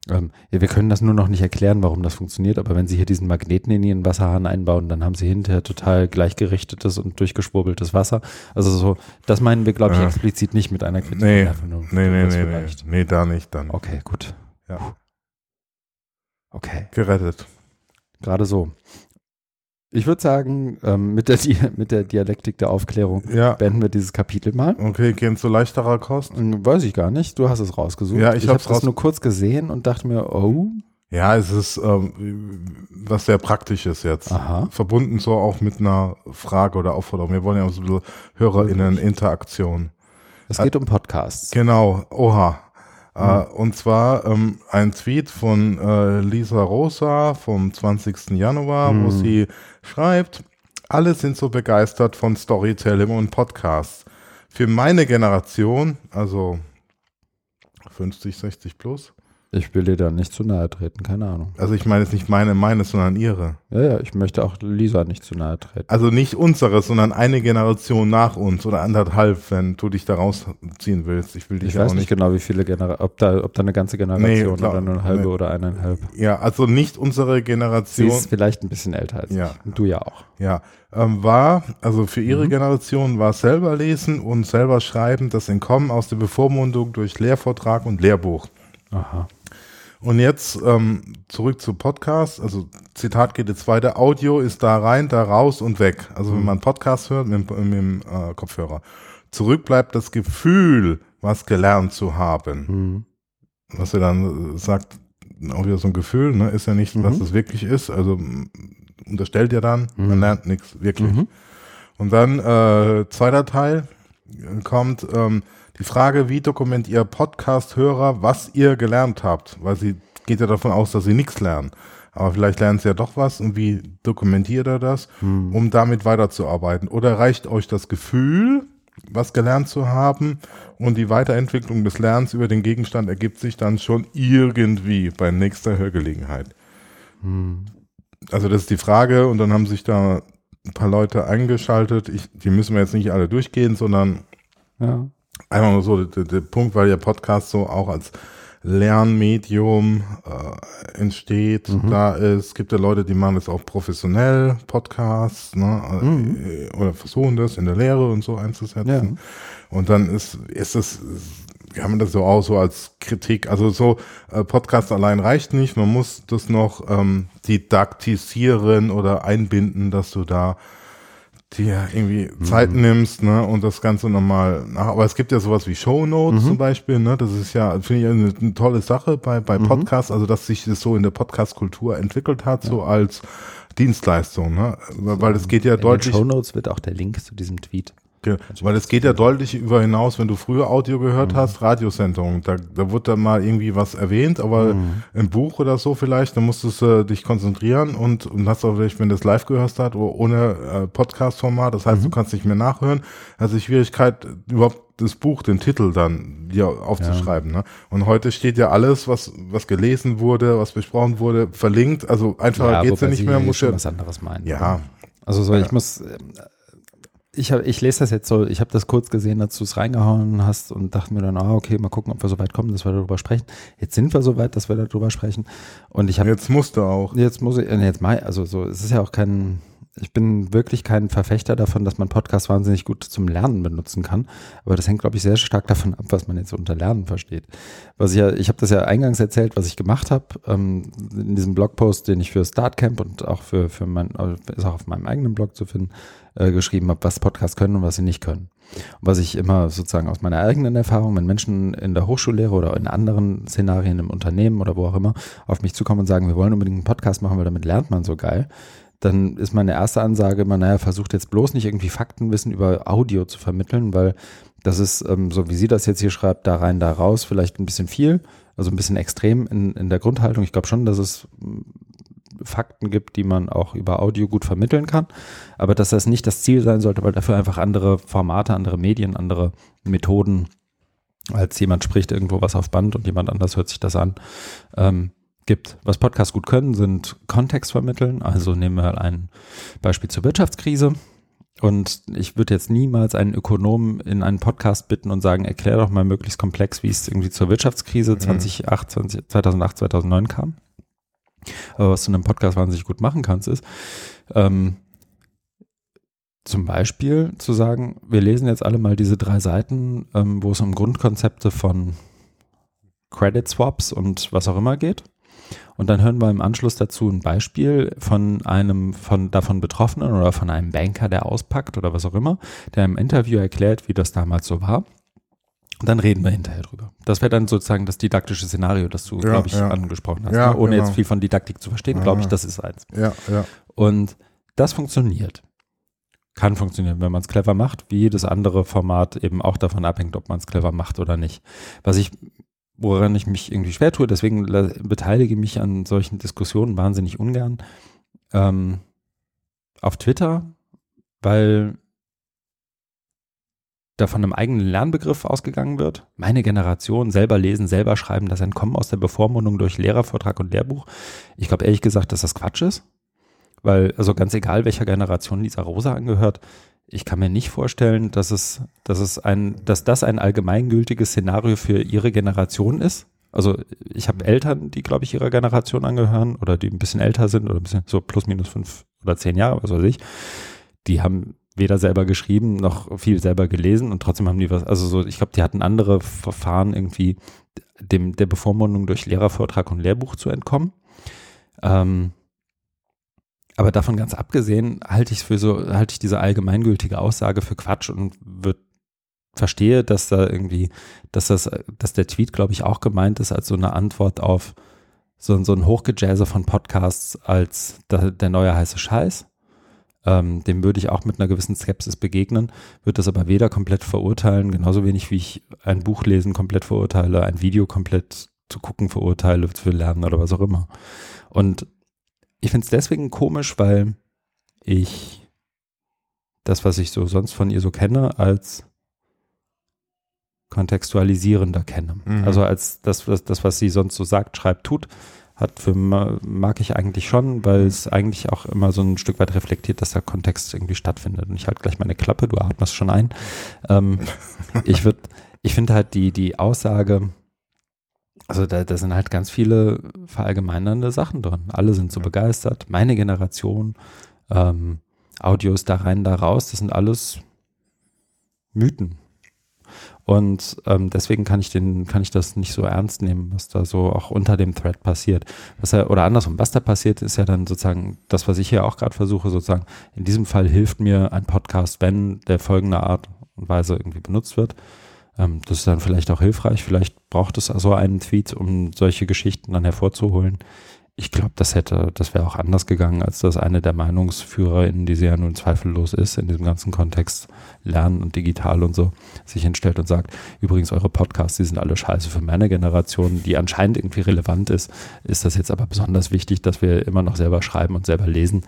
ähm, ja, wir können das nur noch nicht erklären, warum das funktioniert, aber wenn sie hier diesen Magneten in ihren Wasserhahn einbauen, dann haben sie hinterher total gleichgerichtetes und durchgeschwurbeltes Wasser. Also so, das meinen wir, glaube ich, Ja. explizit nicht mit einer Kritik. Nee, Vernunft. Nee, nee, nee, nee. Nee, da nicht dann. Okay, gut. Ja. Okay, Gerettet. gerade so. Ich würde sagen, ähm, mit, der, Di- mit der Dialektik der Aufklärung Ja. beenden wir dieses Kapitel mal. Okay, gehen zu leichterer Kost. Hm, Weiß ich gar nicht. Du hast es rausgesucht. Ja, ich ich habe das raus- nur kurz gesehen und dachte mir, oh, Ja, es ist ähm, was sehr Praktisches jetzt. aha. Verbunden so auch mit einer Frage oder Aufforderung. Wir wollen ja auch so ein bisschen HörerInnen-Interaktion. Es Äh, geht um Podcasts. Genau, oha. Äh, Hm. und zwar ähm, ein Tweet von äh, Lisa Rosa vom 20. Januar, wo Hm. sie schreibt, alle sind so begeistert von Storytelling und Podcasts. Für meine Generation, also 50, 60 plus, Ich will dir da nicht zu nahe treten, keine Ahnung. also ich meine jetzt nicht meine, meine, sondern ihre. Ja, ja, ich möchte auch Lisa nicht zu nahe treten. Also nicht unsere, sondern eine Generation nach uns oder anderthalb, wenn du dich da rausziehen willst. Ich will dich Ich weiß auch nicht genau, wie viele Generationen, ob da, ob da eine ganze Generation klar. oder nur eine halbe Nee. oder eineinhalb. Ja, also nicht unsere Sie Generation. ist vielleicht ein bisschen älter als Ja. ich. Du ja auch. Ja, ähm, war, also für ihre Mhm. Generation war selber lesen und selber schreiben das Entkommen aus der Bevormundung durch Lehrvortrag und Lehrbuch. Aha. Und jetzt ähm, zurück zu Podcast. Also Zitat geht jetzt weiter. Audio ist da rein, da raus und weg. Also wenn Mhm. man Podcast hört mit, dem- mit dem äh, Kopfhörer. Zurück bleibt das Gefühl, was gelernt zu haben. Hm. Was er dann sagt, auch wieder so ein Gefühl, ne? ist ja nicht, was Mhm. es wirklich ist. Also unterstellt ja dann, man Mhm. lernt nichts wirklich. Mhm. Und dann äh, zweiter Teil kommt ähm, die Frage, wie dokumentiert ihr Podcast-Hörer, was ihr gelernt habt? Weil sie geht ja davon aus, dass sie nichts lernen. Aber vielleicht lernen sie ja doch was und wie dokumentiert ihr das, Hm. um damit weiterzuarbeiten? Oder reicht euch das Gefühl, was gelernt zu haben und die Weiterentwicklung des Lernens über den Gegenstand ergibt sich dann schon irgendwie bei nächster Hörgelegenheit? Hm. Also das ist die Frage und dann haben sich da ein paar Leute eingeschaltet. Ich, die müssen wir jetzt nicht alle durchgehen, sondern Ja. Einfach nur so der, der Punkt, weil der Podcast so auch als Lernmedium äh, entsteht. Mhm. Da ist, es gibt ja Leute, die machen das auch professionell, Podcasts, ne, Mhm. äh, oder versuchen das in der Lehre und so einzusetzen. Ja. Und dann ist, ist es, kann man das so auch so als Kritik, also so äh, Podcast allein reicht nicht, man muss das noch ähm, didaktisieren oder einbinden, dass du da dir irgendwie Zeit nimmst, ne, und das Ganze nochmal nach, aber es gibt ja sowas wie Shownotes Mhm. zum Beispiel, ne, das ist ja, finde ich, eine, eine tolle Sache bei, bei Mhm. Podcasts, also dass sich das so in der Podcast-Kultur entwickelt hat, so als Dienstleistung, ne, weil es geht ja In den deutlich, Shownotes wird auch der Link zu diesem Tweet Ge weil es geht ja deutlich über hinaus, wenn du früher Audio gehört mhm. hast, Radiosendungen, da, da wurde dann mal irgendwie was erwähnt, aber mhm. im Buch oder so vielleicht, da musstest du äh, dich konzentrieren und, und hast auch vielleicht, wenn du es live gehört hast, oder ohne äh, Podcast-Format, das heißt, mhm. du kannst nicht mehr nachhören, also Schwierigkeit, überhaupt das Buch, den Titel dann dir aufzuschreiben. Ja. Ne? Und heute steht ja alles, was, was gelesen wurde, was besprochen wurde, verlinkt, also einfacher ja, geht's ja nicht mehr, muss ja was anderes meinen. Ja. Also so, ich muss, ähm, ich, hab, ich lese das jetzt so, ich habe das kurz gesehen, als du es reingehauen hast und dachte mir dann, ah, okay, mal gucken, ob wir so weit kommen, dass wir darüber sprechen. Jetzt sind wir so weit, dass wir darüber sprechen. Und ich habe. Jetzt musst du auch. Jetzt muss ich, jetzt mal, also so, es ist ja auch kein, ich bin wirklich kein Verfechter davon, dass man Podcast wahnsinnig gut zum Lernen benutzen kann. Aber das hängt, glaube ich, sehr stark davon ab, was man jetzt unter Lernen versteht. Was ich ja, ich habe das ja eingangs erzählt, was ich gemacht habe, ähm, in diesem Blogpost, den ich für Startcamp und auch für, für mein, ist auch auf meinem eigenen Blog zu finden, äh, geschrieben habe, was Podcasts können und was sie nicht können. Und was ich immer sozusagen aus meiner eigenen Erfahrung, wenn Menschen in der Hochschullehre oder in anderen Szenarien im Unternehmen oder wo auch immer auf mich zukommen und sagen, wir wollen unbedingt einen Podcast machen, weil damit lernt man so geil, dann ist meine erste Ansage immer, naja, versucht jetzt bloß nicht irgendwie Faktenwissen über Audio zu vermitteln, weil das ist, ähm, so wie sie das jetzt hier schreibt, da rein, da raus, vielleicht ein bisschen viel, also ein bisschen extrem in, in der Grundhaltung. Ich glaube schon, dass es Fakten gibt, die man auch über Audio gut vermitteln kann, aber dass das nicht das Ziel sein sollte, weil dafür einfach andere Formate, andere Medien, andere Methoden, als jemand spricht irgendwo was auf Band und jemand anders hört sich das an, ähm, gibt. Was Podcasts gut können, sind Kontext vermitteln. Also nehmen wir ein Beispiel zur Wirtschaftskrise. Und ich würde jetzt niemals einen Ökonomen in einen Podcast bitten und sagen, erklär doch mal möglichst komplex, wie es irgendwie zur Wirtschaftskrise 2008, 20, 2008 2009 kam. Aber was du in einem Podcast wahnsinnig gut machen kannst, ist, ähm, zum Beispiel zu sagen, wir lesen jetzt alle mal diese drei Seiten, ähm, wo es um Grundkonzepte von Credit Swaps und was auch immer geht. Und dann hören wir im Anschluss dazu ein Beispiel von einem von davon Betroffenen oder von einem Banker, der auspackt oder was auch immer, der im Interview erklärt, wie das damals so war. Und dann reden wir hinterher drüber. Das wäre dann sozusagen das didaktische Szenario, das du, ja, glaube ich, ja. angesprochen hast. Ja, ne? Ohne genau. jetzt viel von Didaktik zu verstehen, glaube ich, das ist eins. Ja, ja. Und das funktioniert. Kann funktionieren, wenn man es clever macht, wie jedes andere Format eben auch davon abhängt, ob man es clever macht oder nicht. Was ich woran ich mich irgendwie schwer tue. Deswegen beteilige mich an solchen Diskussionen wahnsinnig ungern ähm, auf Twitter, weil da von einem eigenen Lernbegriff ausgegangen wird. Meine Generation, selber lesen, selber schreiben, das Entkommen aus der Bevormundung durch Lehrervortrag und Lehrbuch. Ich glaube ehrlich gesagt, dass das Quatsch ist. Weil, also ganz egal, welcher Generation Lisa Rosa angehört, ich kann mir nicht vorstellen, dass es, dass es ein, dass das ein allgemeingültiges Szenario für ihre Generation ist. Also ich habe Eltern, die, glaube ich, ihrer Generation angehören oder die ein bisschen älter sind oder ein bisschen so plus minus fünf oder zehn Jahre, was weiß ich. Die haben weder selber geschrieben noch viel selber gelesen und trotzdem haben die was, also so, ich glaube, die hatten andere Verfahren irgendwie dem der Bevormundung durch Lehrervortrag und Lehrbuch zu entkommen. Ähm, aber davon ganz abgesehen halte ich für so, halte ich diese allgemeingültige Aussage für Quatsch und wird verstehe, dass da irgendwie, dass das, dass der Tweet, glaube ich, auch gemeint ist als so eine Antwort auf so, so ein Hochgejazzer von Podcasts als der, der neue heiße Scheiß. Ähm, dem würde ich auch mit einer gewissen Skepsis begegnen, würde das aber weder komplett verurteilen, genauso wenig wie ich ein Buch lesen komplett verurteile, ein Video komplett zu gucken verurteile, zu lernen oder was auch immer. Und ich finde es deswegen komisch, weil ich das, was ich so sonst von ihr so kenne, als kontextualisierender kenne. Mhm. Also als das, was, das, was sie sonst so sagt, schreibt, tut, hat für mag ich eigentlich schon, weil es eigentlich auch immer so ein Stück weit reflektiert, dass der Kontext irgendwie stattfindet. Und ich halte gleich meine Klappe, du atmest schon ein. Ähm, ich würde, ich finde halt die, die Aussage, also da, da sind halt ganz viele verallgemeinernde Sachen drin. Alle sind so ja. begeistert. Meine Generation, ähm, Audios da rein, da raus, das sind alles Mythen. Und ähm, deswegen kann ich den, kann ich das nicht so ernst nehmen, was da so auch unter dem Thread passiert. Was ja, oder andersrum, was da passiert, ist ja dann sozusagen das, was ich hier auch gerade versuche, sozusagen. In diesem Fall hilft mir ein Podcast, wenn der folgende Art und Weise irgendwie benutzt wird. Ähm, das ist dann vielleicht auch hilfreich. Vielleicht braucht es also einen Tweet, um solche Geschichten dann hervorzuholen. Ich glaube, das hätte, das wäre auch anders gegangen, als dass eine der MeinungsführerInnen, die sie ja nun zweifellos ist, in diesem ganzen Kontext Lernen und digital und so, sich hinstellt und sagt, übrigens, eure Podcasts, die sind alle scheiße für meine Generation, die anscheinend irgendwie relevant ist, ist das jetzt aber besonders wichtig, dass wir immer noch selber schreiben und selber lesen.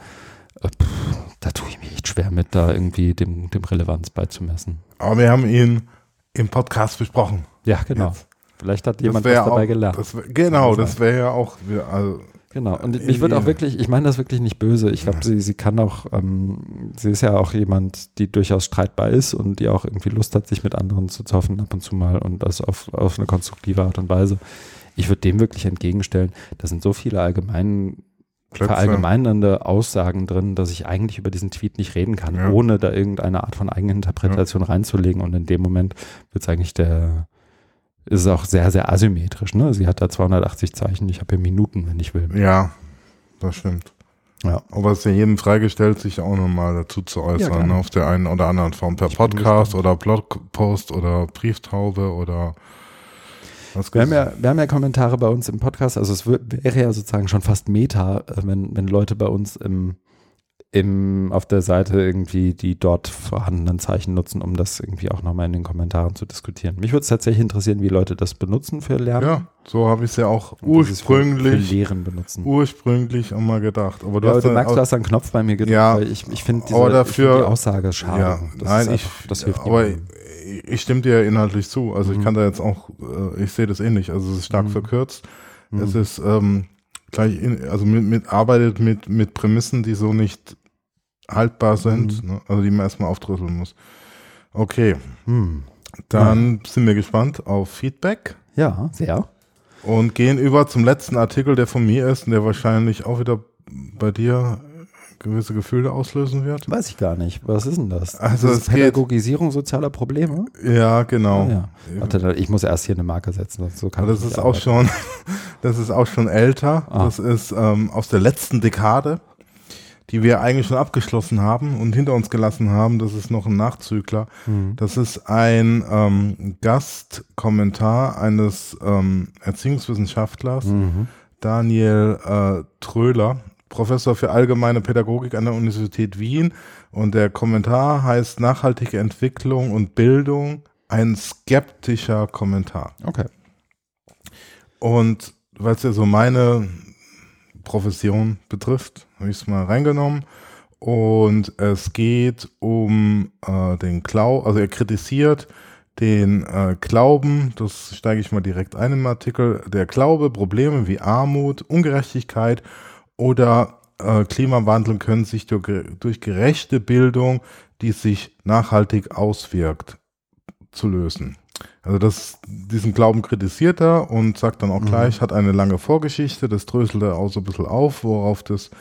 Äh, pff, da tue ich mich echt schwer mit, da irgendwie dem, dem Relevanz beizumessen. Aber wir haben ihn im Podcast besprochen. Ja, genau. Jetzt. Vielleicht hat jemand was dabei auch, gelernt. Das wär, genau, das wäre ja auch. Also, Genau, und mich würde auch wirklich, ich meine das wirklich nicht böse. Ich glaube, sie, sie kann auch, ähm, sie ist ja auch jemand, die durchaus streitbar ist und die auch irgendwie Lust hat, sich mit anderen zu zoffen ab und zu mal und das auf, auf eine konstruktive Art und Weise. Ich würde dem wirklich entgegenstellen, da sind so viele allgemein verallgemeinernde Aussagen drin, dass ich eigentlich über diesen Tweet nicht reden kann, ja. ohne da irgendeine Art von Eigeninterpretation ja. reinzulegen. Und in dem Moment wird es eigentlich der, ist auch sehr, sehr asymmetrisch. Ne? Sie hat da 280 Zeichen, ich habe hier Minuten, wenn ich will. Ja, das stimmt. Ja. Aber es ist ja jedem freigestellt, sich auch nochmal dazu zu äußern, ja, ne? auf der einen oder anderen Form, per ich Podcast oder Blogpost oder Brieftaube oder was wir haben, ja, wir haben ja Kommentare bei uns im Podcast, also es wäre ja sozusagen schon fast Meta, äh, wenn, wenn Leute bei uns im im, auf der Seite irgendwie die dort vorhandenen Zeichen nutzen, um das irgendwie auch nochmal in den Kommentaren zu diskutieren. Mich würde es tatsächlich interessieren, wie Leute das benutzen für Lernen. Ja, so habe ich es ja auch ursprünglich für, für, Lehren benutzen. Ursprünglich einmal gedacht. Aber du, ja, hast du merkst, du hast einen Knopf bei mir gedrückt, ja, weil ich, ich finde dafür, die Aussage schade. Ja, das nein, einfach, ich, das hilft aber ich, ich stimme dir inhaltlich zu. Also mhm. ich kann da jetzt auch, äh, ich sehe das ähnlich. Also es ist stark mhm. verkürzt. Mhm. Es ist ähm, gleich, in, also mit, mit arbeitet mit mit Prämissen, die so nicht haltbar sind, mhm. ne? also die man erstmal aufdrüsseln muss. Okay. Hm. Dann ja. sind wir gespannt auf Feedback. Ja, sehr. Und gehen über zum letzten Artikel, der von mir ist und der wahrscheinlich auch wieder bei dir gewisse Gefühle auslösen wird. Weiß ich gar nicht. Was ist denn das? Also das es Pädagogisierung sozialer Probleme? Ja, genau. Ah, ja. Warte, ich muss erst hier eine Marke setzen. So kann das ist auch schon, das ist auch schon älter. Ah. Das ist ähm, aus der letzten Dekade die wir eigentlich schon abgeschlossen haben und hinter uns gelassen haben. Das ist noch ein Nachzügler. Mhm. Das ist ein ähm, Gastkommentar eines ähm, Erziehungswissenschaftlers, mhm. Daniel äh, Tröhler, Professor für allgemeine Pädagogik an der Universität Wien. Und der Kommentar heißt Nachhaltige Entwicklung und Bildung, ein skeptischer Kommentar. Okay. Und weil es ja so meine Profession betrifft, habe ich es mal reingenommen. Und es geht um äh, den Glauben, also er kritisiert den äh, Glauben, das steige ich mal direkt ein im Artikel, der Glaube, Probleme wie Armut, Ungerechtigkeit oder äh, Klimawandel können sich durch, durch gerechte Bildung, die sich nachhaltig auswirkt, zu lösen. Also das, diesen Glauben kritisiert er und sagt dann auch mhm. gleich, hat eine lange Vorgeschichte, das dröselt er auch so ein bisschen auf, worauf das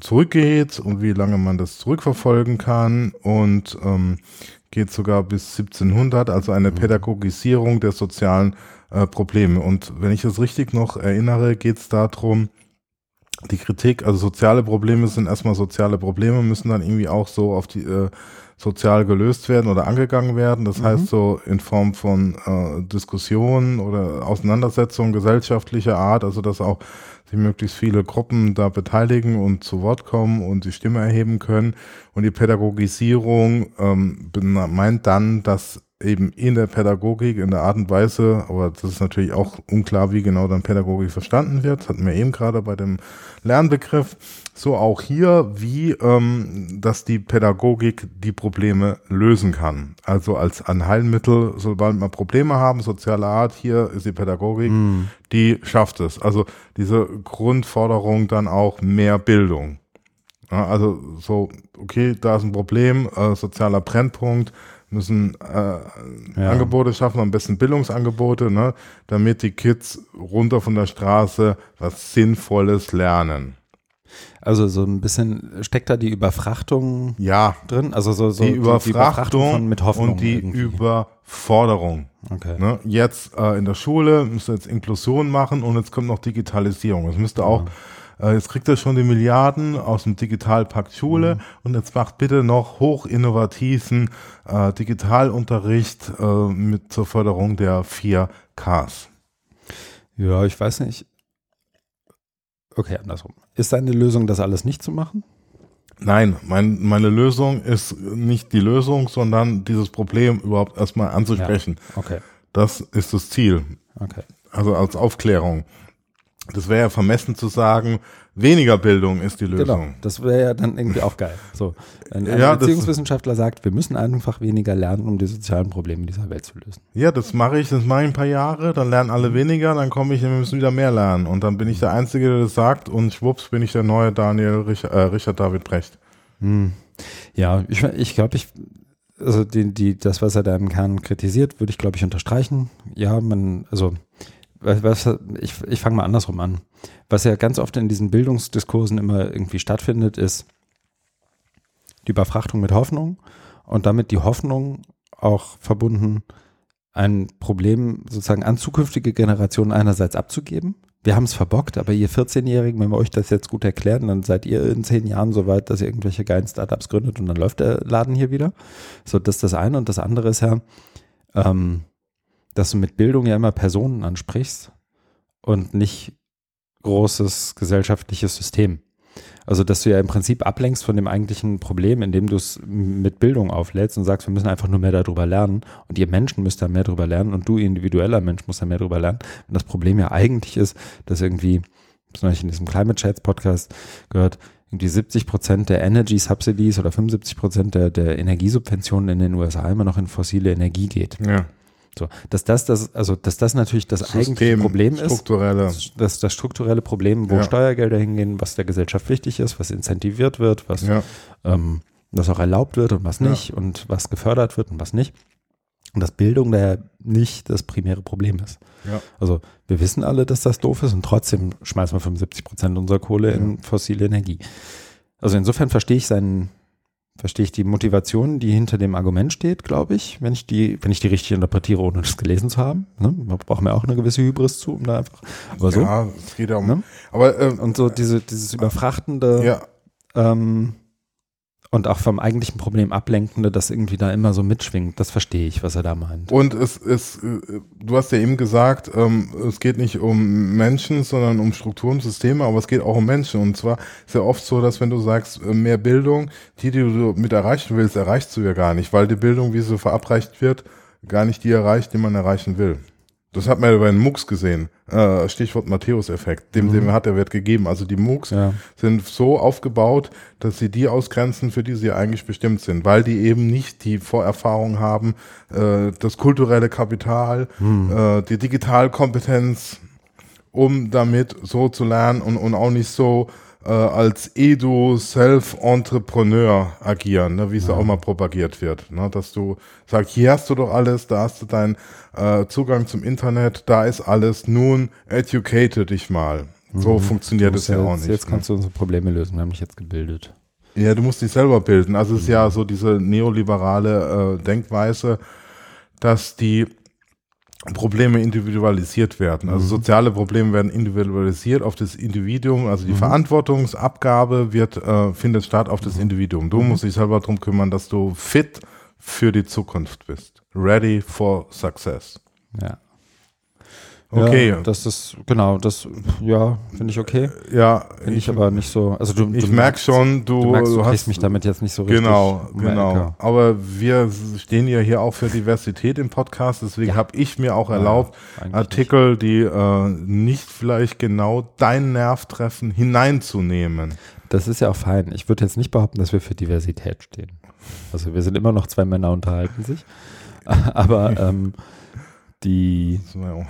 zurückgeht und wie lange man das zurückverfolgen kann und ähm, geht sogar bis 1700, also eine mhm. Pädagogisierung der sozialen äh, Probleme. Und wenn ich das richtig noch erinnere, geht es darum, die Kritik, also soziale Probleme sind erstmal soziale Probleme, müssen dann irgendwie auch so auf die äh, sozial gelöst werden oder angegangen werden. Das mhm. heißt so in Form von äh, Diskussionen oder Auseinandersetzungen gesellschaftlicher Art, also dass auch sich möglichst viele Gruppen da beteiligen und zu Wort kommen und die Stimme erheben können. Und die Pädagogisierung ähm, meint dann, dass eben in der Pädagogik, in der Art und Weise, aber das ist natürlich auch unklar, wie genau dann Pädagogik verstanden wird, das hatten wir eben gerade bei dem Lernbegriff, so auch hier, wie ähm, dass die Pädagogik die Probleme lösen kann. Also als ein Heilmittel, sobald man Probleme haben, soziale Art, hier ist die Pädagogik, mm. die schafft es. Also diese Grundforderung dann auch mehr Bildung. Ja, also so, okay, da ist ein Problem, äh, sozialer Brennpunkt, müssen äh, ja. Angebote schaffen, am besten Bildungsangebote, ne, damit die Kids runter von der Straße was Sinnvolles lernen. Also so ein bisschen steckt da die Überfrachtung ja, drin? Also so, so die, Überfrachtung, die Überfrachtung mit Hoffnung und die irgendwie. Überforderung. Okay. Ne? Jetzt äh, in der Schule müsst ihr jetzt Inklusion machen und jetzt kommt noch Digitalisierung. Es müsste auch ja äh, jetzt kriegt er schon die Milliarden aus dem Digitalpakt Schule mhm. und jetzt macht bitte noch hochinnovativen äh, Digitalunterricht äh, mit zur Förderung der 4Ks. Ja, ich weiß nicht. Okay, andersrum. Ist deine Lösung, das alles nicht zu machen? Nein, mein, meine Lösung ist nicht die Lösung, sondern dieses Problem überhaupt erstmal anzusprechen. Ja. Okay. Das ist das Ziel. Okay. Also als Aufklärung. Das wäre ja vermessen zu sagen, weniger Bildung ist die Genau, Lösung. das wäre ja dann irgendwie auch geil. So, ein, ein Ja, Erziehungswissenschaftler sagt, wir müssen einfach weniger lernen, um die sozialen Probleme dieser Welt zu lösen. Ja, das mache ich, das mache ich ein paar Jahre, dann lernen alle weniger, dann komme ich, wir müssen wieder mehr lernen. Und dann bin ich der Einzige, der das sagt und schwupps bin ich der neue Daniel Richard, äh, Richard David Brecht. Ja, ich, ich glaube, ich, also die, die, das, was er da im Kern kritisiert, würde ich, glaube ich, unterstreichen. Ja, man, also, was, was, ich, ich fange mal andersrum an. Was ja ganz oft in diesen Bildungsdiskursen immer irgendwie stattfindet, ist die Überfrachtung mit Hoffnung und damit die Hoffnung auch verbunden, ein Problem sozusagen an zukünftige Generationen einerseits abzugeben. Wir haben es verbockt, aber ihr 14-Jährigen, wenn wir euch das jetzt gut erklären, dann seid ihr in zehn Jahren so weit, dass ihr irgendwelche geilen Startups gründet und dann läuft der Laden hier wieder. So, das ist das eine. Und das andere ist ja, ähm, dass du mit Bildung ja immer Personen ansprichst und nicht großes gesellschaftliches System. Also, dass du ja im Prinzip ablenkst von dem eigentlichen Problem, indem du es mit Bildung auflädst und sagst, wir müssen einfach nur mehr darüber lernen und ihr Menschen müsst da mehr darüber lernen und du individueller Mensch musst da mehr darüber lernen. Und das Problem ja eigentlich ist, dass irgendwie, das habe ich in diesem Climate Chats Podcast gehört, irgendwie 70 Prozent der Energy Subsidies oder 75 Prozent der, der Energiesubventionen in den USA immer noch in fossile Energie geht. Ja. So, dass das, das, also, dass das natürlich das eigentliche Problem ist strukturelle. das, das strukturelle Problem, wo Ja. Steuergelder hingehen, was der Gesellschaft wichtig ist, was incentiviert wird, was, Ja. ähm, was auch erlaubt wird und was Ja. nicht und was gefördert wird und was nicht. Und dass Bildung daher nicht das primäre Problem ist. Ja. Also wir wissen alle, dass das doof ist und trotzdem schmeißen wir 75 Prozent unserer Kohle in fossile Energie. Also insofern verstehe ich seinen, verstehe ich die Motivation, die hinter dem Argument steht, glaube ich, wenn ich die, wenn ich die richtig interpretiere, ohne das gelesen zu haben. Ne? Man braucht mir auch eine gewisse Hybris zu, um da einfach. Aber so. Ja, es geht ja um. Ne? Aber ähm, Und so diese, dieses überfrachtende ja, ähm, und auch vom eigentlichen Problem ablenkende, das irgendwie da immer so mitschwingt. Das verstehe ich, was er da meint. und es ist, äh, du hast ja eben gesagt, ähm, es geht nicht um Menschen, sondern um Strukturen, Systeme, aber es geht auch um Menschen. Und zwar ist ja oft so, dass wenn du sagst, äh, mehr Bildung, die, die du mit erreichen willst, erreichst du ja gar nicht, weil die Bildung, wie sie verabreicht wird, gar nicht die erreicht, die man erreichen will. Das hat man ja bei den MOOCs gesehen. Äh, Stichwort Matthäus-Effekt. Dem, dem hat der Wert gegeben. Also die MOOCs Ja. sind so aufgebaut, dass sie die ausgrenzen, für die sie eigentlich bestimmt sind, weil die eben nicht die Vorerfahrung haben, äh, das kulturelle Kapital, äh, die Digitalkompetenz, um damit so zu lernen und, und auch nicht so äh, als Edu-Self-Entrepreneur agieren, ne, wie es ja. auch mal propagiert wird. Ne, dass du sagst, hier hast du doch alles, da hast du deinen äh, Zugang zum Internet, da ist alles, nun educate dich mal. So funktioniert es ja, jetzt, auch nicht. Jetzt ne? kannst du unsere Probleme lösen. Wir haben dich jetzt gebildet. Ja, du musst dich selber bilden. Also es ist ja so diese neoliberale äh, Denkweise, dass die Probleme individualisiert werden. Also soziale Probleme werden individualisiert auf das Individuum. Also die Verantwortungsabgabe wird äh, findet statt auf das Individuum. Du musst dich selber darum kümmern, dass du fit für die Zukunft bist. Ready for success. Ja. Okay. Ja, das ist, genau, das, ja, finde ich okay. Ja, Finde ich, aber nicht so, also du, ich du merke merkst- schon, du, Du merkst, du, hast mich damit jetzt nicht so richtig. Genau, genau. Aber wir stehen ja hier auch für Diversität im Podcast, deswegen Ja. habe ich mir auch erlaubt, eigentlich Artikel, die äh, nicht vielleicht genau deinen Nerv treffen, hineinzunehmen. Das ist ja auch fein. Ich würde jetzt nicht behaupten, dass wir für Diversität stehen. Also wir sind immer noch zwei Männer unterhalten sich. Aber ähm, die,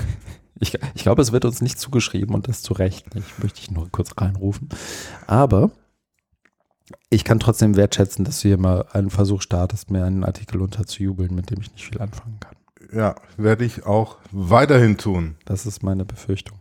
ich, ich glaube, es wird uns nicht zugeschrieben und das zu Recht nicht. Möchte ich nur kurz reinrufen. Aber ich kann trotzdem wertschätzen, dass du hier mal einen Versuch startest, mir einen Artikel unterzujubeln, mit dem ich nicht viel anfangen kann. Ja, werde ich auch weiterhin tun. Das ist meine Befürchtung.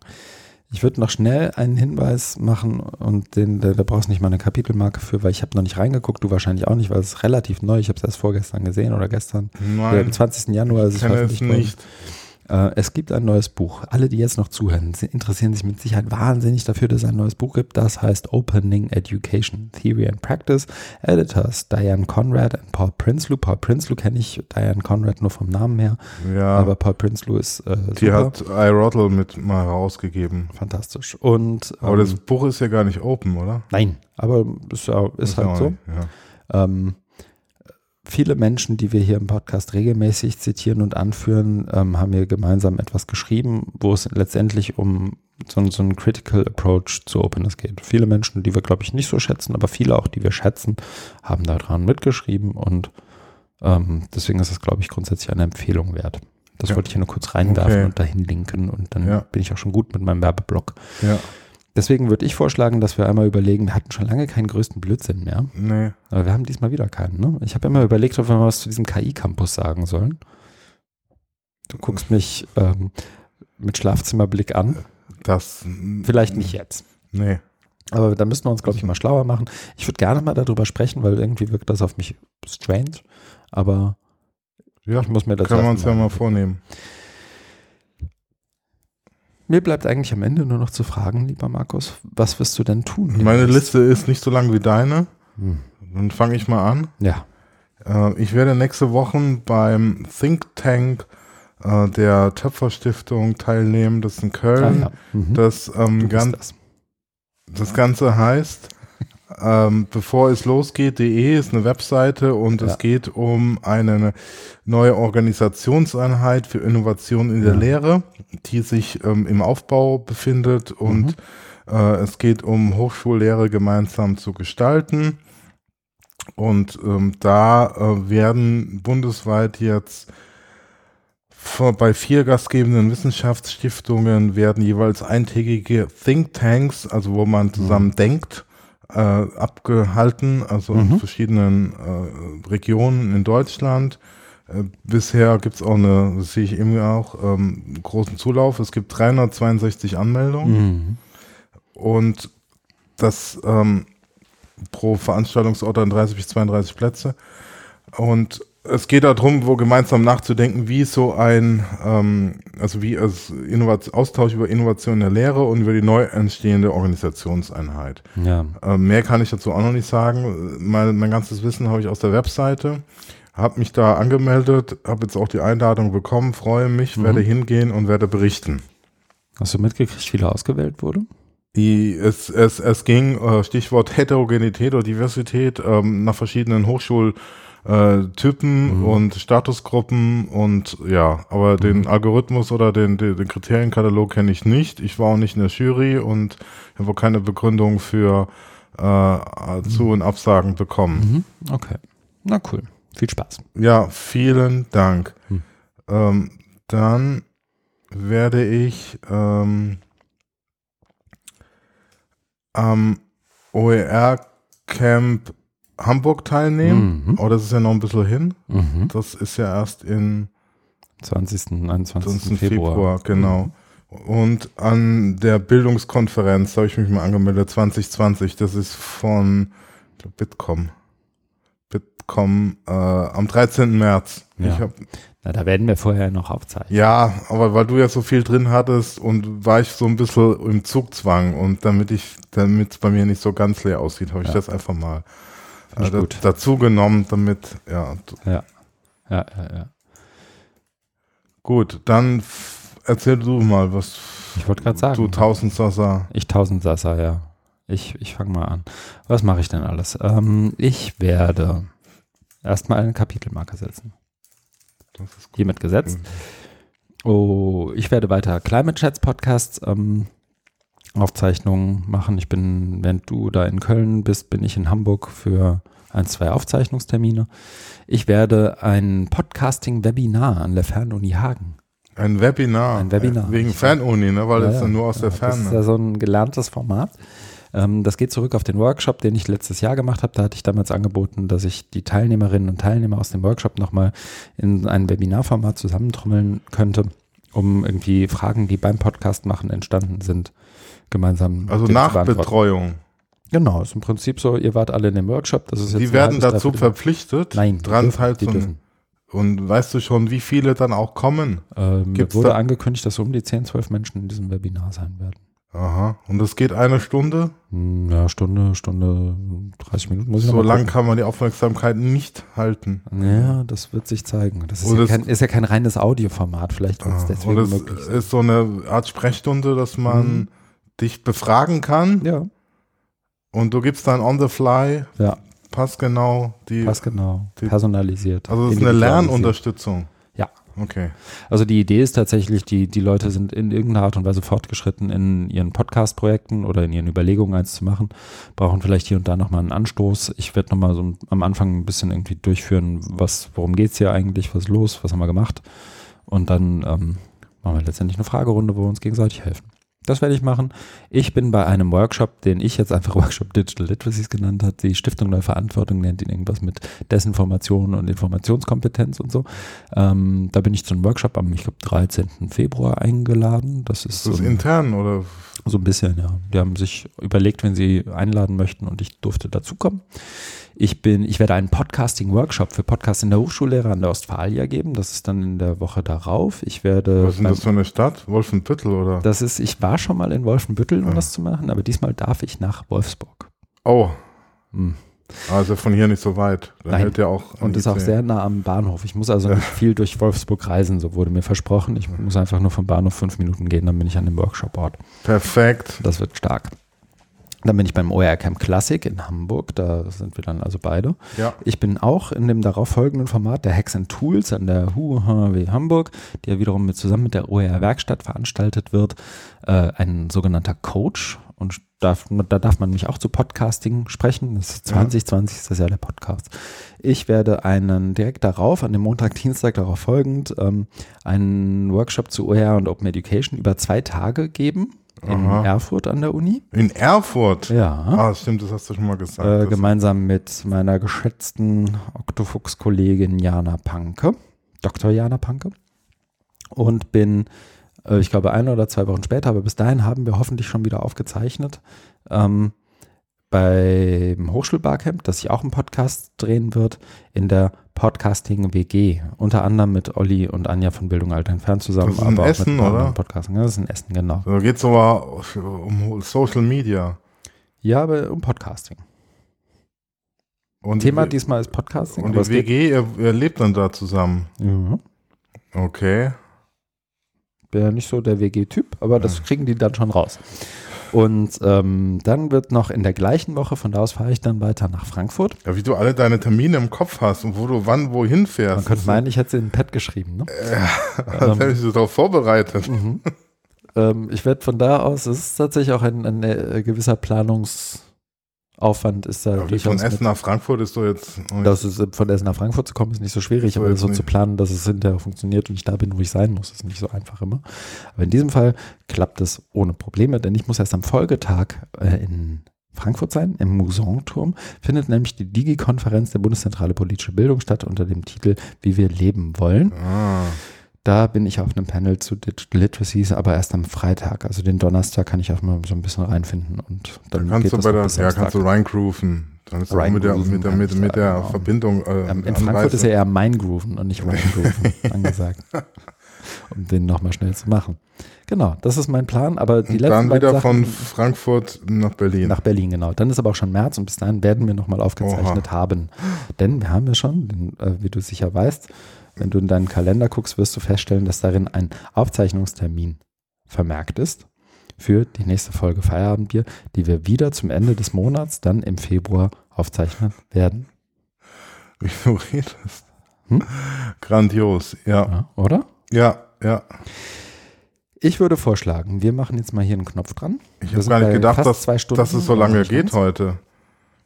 Ich würde noch schnell einen Hinweis machen und den, da, da brauchst du nicht mal eine Kapitelmarke für, weil ich habe noch nicht reingeguckt, du wahrscheinlich auch nicht, weil es ist relativ neu. Ich habe es erst vorgestern gesehen oder gestern. Oder Nein, Am 20. Januar ist es veröffentlicht worden. Äh, es gibt ein neues Buch. Alle, die jetzt noch zuhören, sie interessieren sich mit Sicherheit wahnsinnig dafür, dass es ein neues Buch gibt. Das heißt Opening Education, Theory and Practice. Editors Diane Conrad und Paul Prinsloo. Paul Prinsloo kenne ich, Diane Conrad nur vom Namen her. Ja, Aber Paul Prinsloo ist äh, die super. hat iRoddle mit mal rausgegeben. fantastisch. Und Aber ähm, das Buch ist ja gar nicht open, oder? nein, aber ist, ist halt so. nicht, Ja. Ähm, viele Menschen, die wir hier im Podcast regelmäßig zitieren und anführen, ähm, haben hier gemeinsam etwas geschrieben, wo es letztendlich um so, so einen Critical Approach zu Openness geht. Viele Menschen, die wir, glaube ich, nicht so schätzen, aber viele auch, die wir schätzen, haben daran mitgeschrieben und ähm, deswegen ist es, glaube ich, grundsätzlich eine Empfehlung wert. Das Ja. wollte ich hier nur kurz reinwerfen Okay. und dahin linken und dann Ja. bin ich auch schon gut mit meinem Werbeblock. ja. Deswegen würde ich vorschlagen, dass wir einmal überlegen, wir hatten schon lange keinen größten Blödsinn mehr. Nee. Aber wir haben diesmal wieder keinen. Ne? Ich habe immer überlegt, ob wir mal was zu diesem KI-Campus sagen sollen. Du guckst mich ähm, mit Schlafzimmerblick an. Das. Vielleicht nicht jetzt. Nee. Aber da müssen wir uns, glaube ich, mal schlauer machen. Ich würde gerne mal darüber sprechen, weil irgendwie wirkt das auf mich strange. Aber Ja, ich muss mir das können wir erst uns ja mal vornehmen. Mir bleibt eigentlich am Ende nur noch zu fragen, lieber Markus, was wirst du denn tun? Meine? Liste ist nicht so lang wie deine. Hm. Dann fange ich mal an. Ja. Äh, ich werde nächste Woche beim Think Tank äh, der Töpferstiftung teilnehmen. Das ist in Ah, Köln. ja. Mhm. Das, ähm, ganz, das. das Ganze heißt, ähm, bevor es losgeht.de ist eine Webseite und Ja. es geht um eine neue Organisationseinheit für Innovation in der Ja. Lehre, die sich ähm, im Aufbau befindet und Mhm. äh, es geht um Hochschullehre gemeinsam zu gestalten. Und ähm, da äh, werden bundesweit jetzt bei vier gastgebenden Wissenschaftsstiftungen werden jeweils eintägige Thinktanks, also wo man zusammen denkt, äh, abgehalten, also in Mhm. verschiedenen äh, Regionen in Deutschland. Äh, bisher gibt es auch eine, das sehe ich eben auch, ähm, großen Zulauf. Es gibt 362 Anmeldungen Mhm. und das ähm, pro Veranstaltungsort dann 30 bis 32 Plätze. Und es geht darum, wo gemeinsam nachzudenken, wie so ein, ähm, also wie es Austausch über Innovation in der Lehre und über die neu entstehende Organisationseinheit. Ja. Ähm, mehr kann ich dazu auch noch nicht sagen. Mein, mein ganzes Wissen habe ich aus der Webseite. Habe mich da angemeldet, habe jetzt auch die Einladung bekommen, freue mich, Mhm. werde hingehen und werde berichten. Hast du mitgekriegt, wie ausgewählt wurde? Die, es, es, es ging, äh, Stichwort Heterogenität oder Diversität, ähm, nach verschiedenen Hochschultypen äh, Typen Mhm. und Statusgruppen und ja, aber den Algorithmus oder den, den, den Kriterienkatalog kenne ich nicht. Ich war auch nicht in der Jury und habe auch keine Begründung für äh, Zu- und Absagen bekommen. Mhm. Okay. Na cool. Viel Spaß. Ja, vielen Dank. Hm. Ähm, dann werde ich ähm, am OER-Camp Hamburg teilnehmen. Mhm. Oh, das ist ja noch ein bisschen hin. Mhm. Das ist ja erst in 20. 21. 20. Februar. Februar, genau. Und an der Bildungskonferenz habe ich mich mal angemeldet, 2020. Das ist von glaub, Bitkom. Bitkom äh, am 13. März. Ja. Ich hab, Na, da werden wir vorher noch aufzeichnen. ja, aber weil du ja so viel drin hattest und war ich so ein bisschen im Zugzwang und damit ich, damit es bei mir nicht so ganz leer aussieht, habe ich Ja. das einfach mal äh, gut. dazu genommen, damit, ja, Ja. Ja, ja, ja. gut, dann erzähl du mal, was Ich wollte gerade sagen. du Tausendsasser, Ich Tausendsasser, ja. Ich, ich fange mal an. Was mache ich denn alles? Ähm, ich werde erstmal eine Kapitelmarke setzen. das ist gut. Hiermit gesetzt. Oh, ich werde weiter Climate Chats Podcasts ähm, Aufzeichnungen machen. Ich bin, während du da in Köln bist, bin ich in Hamburg für ein, zwei Aufzeichnungstermine. Ich werde ein Podcasting-Webinar an der Fernuni Hagen. Ein Webinar. Ein Webinar. Wegen Ich- Fernuni, ne? weil Ja, das ja. dann nur aus der Ja, Das ist Ferne. ja so ein gelerntes Format. Ähm, das geht zurück auf den Workshop, den ich letztes Jahr gemacht habe. Da hatte ich damals angeboten, dass ich die Teilnehmerinnen und Teilnehmer aus dem Workshop nochmal in ein Webinarformat zusammentrommeln könnte, um irgendwie Fragen, die beim Podcast machen entstanden sind, gemeinsam Also. Nachbetreuung. Genau, ist im Prinzip so, ihr wart alle in dem Workshop. Das ist jetzt Die werden dazu verpflichtet, Nein, die dran dürfen, die teilzunehmen. dürfen. Und weißt du schon, wie viele dann auch kommen? Ähm, Gibt's wurde da- angekündigt, dass um die 10, 12 Menschen in diesem Webinar sein werden. Aha. Und das geht eine Stunde? Hm, Ja, Stunde, Stunde, 30 Minuten muss ich So mal lang gucken. kann man die Aufmerksamkeit nicht halten. Ja, das wird sich zeigen. Das ist, ja es- kein, ist ja kein reines Audioformat. Vielleicht wird es Ah, deswegen Und es möglich ist so eine Art Sprechstunde, dass man Mhm. Dich befragen kann Ja, und du gibst dann on the fly ja, passgenau die. passt genau. die- Personalisiert. also es ist eine. Lernunterstützung. Ja. Okay. Also die Idee ist tatsächlich, die, die Leute sind in irgendeiner Art und Weise fortgeschritten in ihren Podcast-Projekten oder in ihren Überlegungen, eins zu machen, brauchen vielleicht hier und da nochmal einen Anstoß. Ich werde nochmal so am Anfang ein bisschen irgendwie durchführen, was, worum geht's hier eigentlich, was ist los, was haben wir gemacht. Und dann ähm, machen wir letztendlich eine Fragerunde, wo wir uns gegenseitig helfen. Das werde ich machen. Ich bin bei einem Workshop, den ich jetzt einfach Workshop Digital Literacies genannt habe. Die Stiftung Neue Verantwortung nennt ihn irgendwas mit Desinformation und Informationskompetenz und so. Ähm, da bin ich zu einem Workshop am, ich glaube, 13. Februar eingeladen. Das ist Ist das so, intern oder? so ein bisschen, ja. Die haben sich überlegt, wenn sie einladen möchten und ich durfte dazukommen. Ich bin, ich werde einen Podcasting-Workshop für Podcasts in der Hochschullehre an der Ostfalia geben. Das ist dann in der Woche darauf. Ich werde Was ist das für eine Stadt? Wolfenbüttel oder? das ist, ich war schon mal in Wolfenbüttel, um Ah. das zu machen, aber diesmal darf ich nach Wolfsburg. Oh, Hm. also von hier nicht so weit. Da Nein. hält ja auch. Und ist auch sehr nah am Bahnhof. Ich muss also nicht viel durch Wolfsburg reisen, so wurde mir versprochen. Ich muss einfach nur vom Bahnhof fünf Minuten gehen, dann bin ich an dem Workshop-Ort. Perfekt. Das wird stark. Dann bin ich beim OER Camp Classic in Hamburg, da sind wir dann also beide. Ja. Ich bin auch in dem darauffolgenden Format der Hacks and Tools an der HUHW Hamburg, die ja wiederum mit, zusammen mit der OER Werkstatt veranstaltet wird, äh, ein sogenannter Coach. Und darf, da darf man mich auch zu Podcasting sprechen. Das ist Ja. 2020 ist das Jahr der Podcast. Ich werde einen direkt darauf, an dem Montag, Dienstag darauf folgend, ähm, einen Workshop zu OER und Open Education über zwei Tage geben in Aha. Erfurt an der Uni. In Erfurt. Ja. Ah, stimmt, das hast du schon mal gesagt. Äh, gemeinsam mit meiner geschätzten Octofuchs-Kollegin Jana Panke, Dr. Jana Panke. Und bin, äh, ich glaube, ein oder zwei Wochen später, aber bis dahin haben wir hoffentlich schon wieder aufgezeichnet, ähm, beim Hochschulbarcamp, das sich auch einen Podcast drehen wird, in der Podcasting WG. Unter anderem mit Olli und Anja von Bildung Alt Entfernt zusammen. Das ist in aber auch Essen, mit ein paar oder? Podcasting. Ja, das ist in Essen, genau. Da geht es aber um Social Media. Ja, aber um Podcasting. Und Thema die, diesmal ist Podcasting. Und die WG, ihr, ihr lebt dann da zusammen. Ja. Okay. bin ja nicht so der WG-Typ, aber das kriegen die dann schon raus. Und ähm, dann wird noch in der gleichen Woche, von da aus fahre ich dann weiter nach Frankfurt. Ja, wie du alle deine Termine im Kopf hast und wo du wann wohin fährst. Man könnte meinen, ich hätte sie in ein Pad geschrieben. Ne? Als hätte ich dich darauf vorbereitet. Mhm. ähm, ich werde von da aus, es ist tatsächlich auch ein, ein äh, gewisser Planungsaufwand ist da Aber von Essen nach Frankfurt ist doch jetzt. Das ist, äh, von Essen nach Frankfurt zu kommen, ist nicht so schwierig, aber so zu nicht. planen, dass es hinterher funktioniert und ich da bin, wo ich sein muss, ist nicht so einfach immer. Aber in diesem Fall klappt es ohne Probleme, denn ich muss erst am Folgetag äh, in Frankfurt sein, im Musanturm, findet nämlich die Digi-Konferenz der Bundeszentrale Politische Bildung statt unter dem Titel Wie wir leben wollen. ah, Da bin ich auf einem Panel zu Digital Literacies, aber erst am Freitag. Also den Donnerstag kann ich auch mal so ein bisschen reinfinden und da dann kannst geht du bei der, ja, kannst du reingrooven. Dann ist auch mit der, mit der, mit, mit da, der genau. Verbindung. Äh, Ähm, in Frankfurt ist ja eher mein Grooven und nicht Ryan Grooven angesagt. Um den nochmal schnell zu machen. Genau, das ist mein Plan. Aber die Und letzten dann wieder Sachen von Frankfurt nach Berlin. nach Berlin, genau. Dann ist aber auch schon März und bis dahin werden wir nochmal aufgezeichnet haben. Denn wir haben ja schon, äh, wie du sicher weißt, wenn du in deinen Kalender guckst, wirst du feststellen, dass darin ein Aufzeichnungstermin vermerkt ist für die nächste Folge Feierabendbier, die wir wieder zum Ende des Monats dann im Februar aufzeichnen werden. Wie du redest. Hm? Grandios, ja. Ja, oder? Ja, ja. Ich würde vorschlagen, wir machen jetzt mal hier einen Knopf dran. Ich habe gar nicht gedacht, dass, zwei Stunden dass es so lange geht heute.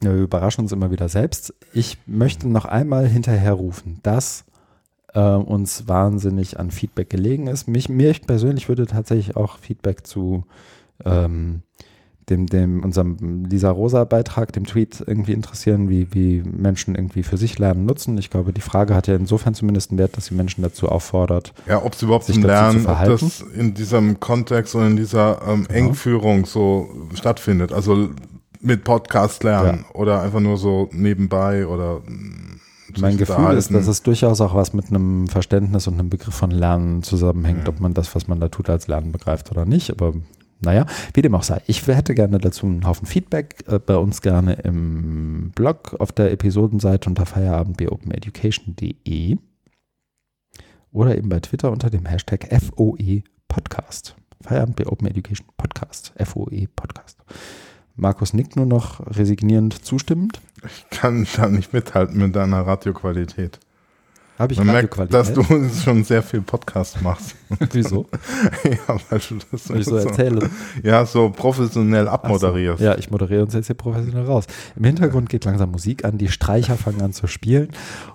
Ja, wir überraschen uns immer wieder selbst. Ich möchte noch einmal hinterherrufen, dass äh, uns wahnsinnig an Feedback gelegen ist. Mich, mir persönlich würde tatsächlich auch Feedback zu ähm, dem, dem, unserem Lisa Rosa Beitrag, dem Tweet irgendwie interessieren, wie, wie Menschen irgendwie für sich Lernen nutzen. Ich glaube, die Frage hat ja insofern zumindest einen Wert, dass sie Menschen dazu auffordert. Ja, ob es überhaupt Sich Lernen, ob das in diesem Kontext und in dieser ähm, Engführung so stattfindet. Also mit Podcast lernen oder einfach nur so nebenbei oder mm, Mein Gefühl ist, dass es durchaus auch was mit einem Verständnis und einem Begriff von Lernen zusammenhängt, Ja. ob man das, was man da tut, als Lernen begreift oder nicht. Aber naja, wie dem auch sei. Ich hätte gerne dazu einen Haufen Feedback. Äh, bei uns gerne im Blog auf der Episodenseite unter feierabend.beopeneducation.de oder eben bei Twitter unter dem Hashtag FOE Podcast. Feierabend bei Open Education Podcast. FOE Podcast. Markus nickt nur noch resignierend zustimmend. Ich kann da nicht mithalten mit deiner Radioqualität. Habe ich Man merkt, dass du schon sehr viel Podcast machst. Wieso? ja, weil du das Wenn ich so erzähle. ja, so professionell Ach so. abmoderierst. Ja, ich moderiere uns jetzt hier professionell raus. Im Hintergrund geht langsam Musik an, die Streicher fangen an zu spielen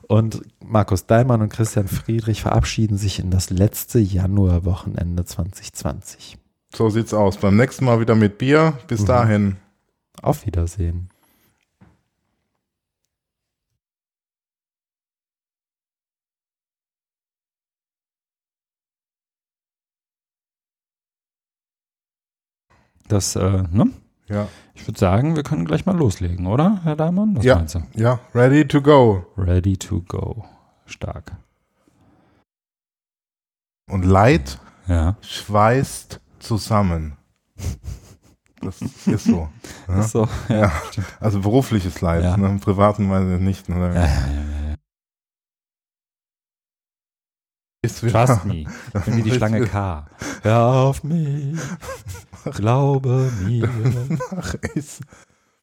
und Markus Daimann und Christian Friedrich verabschieden sich in das letzte Januarwochenende 2020. So sieht's aus. Beim nächsten Mal wieder mit Bier. Bis Mhm. dahin. Auf Wiedersehen. Das, äh, ne? Ja. Ich würde sagen, wir können gleich mal loslegen, oder, Herr Daimann? Was Ja. meinst du? Ja, ready to go. Ready to go. Stark. Und Leid Ja. schweißt zusammen. Das ist so. Ja? Ist so. Ja. Ja. Also berufliches Leid, ne? im privaten Weise nicht. Ne? Ja, ja, ja, ja. Ist wieder- Trust me. Ich bin wie die Schlange K. Hör auf mich. Glaube mir. Ach, ist,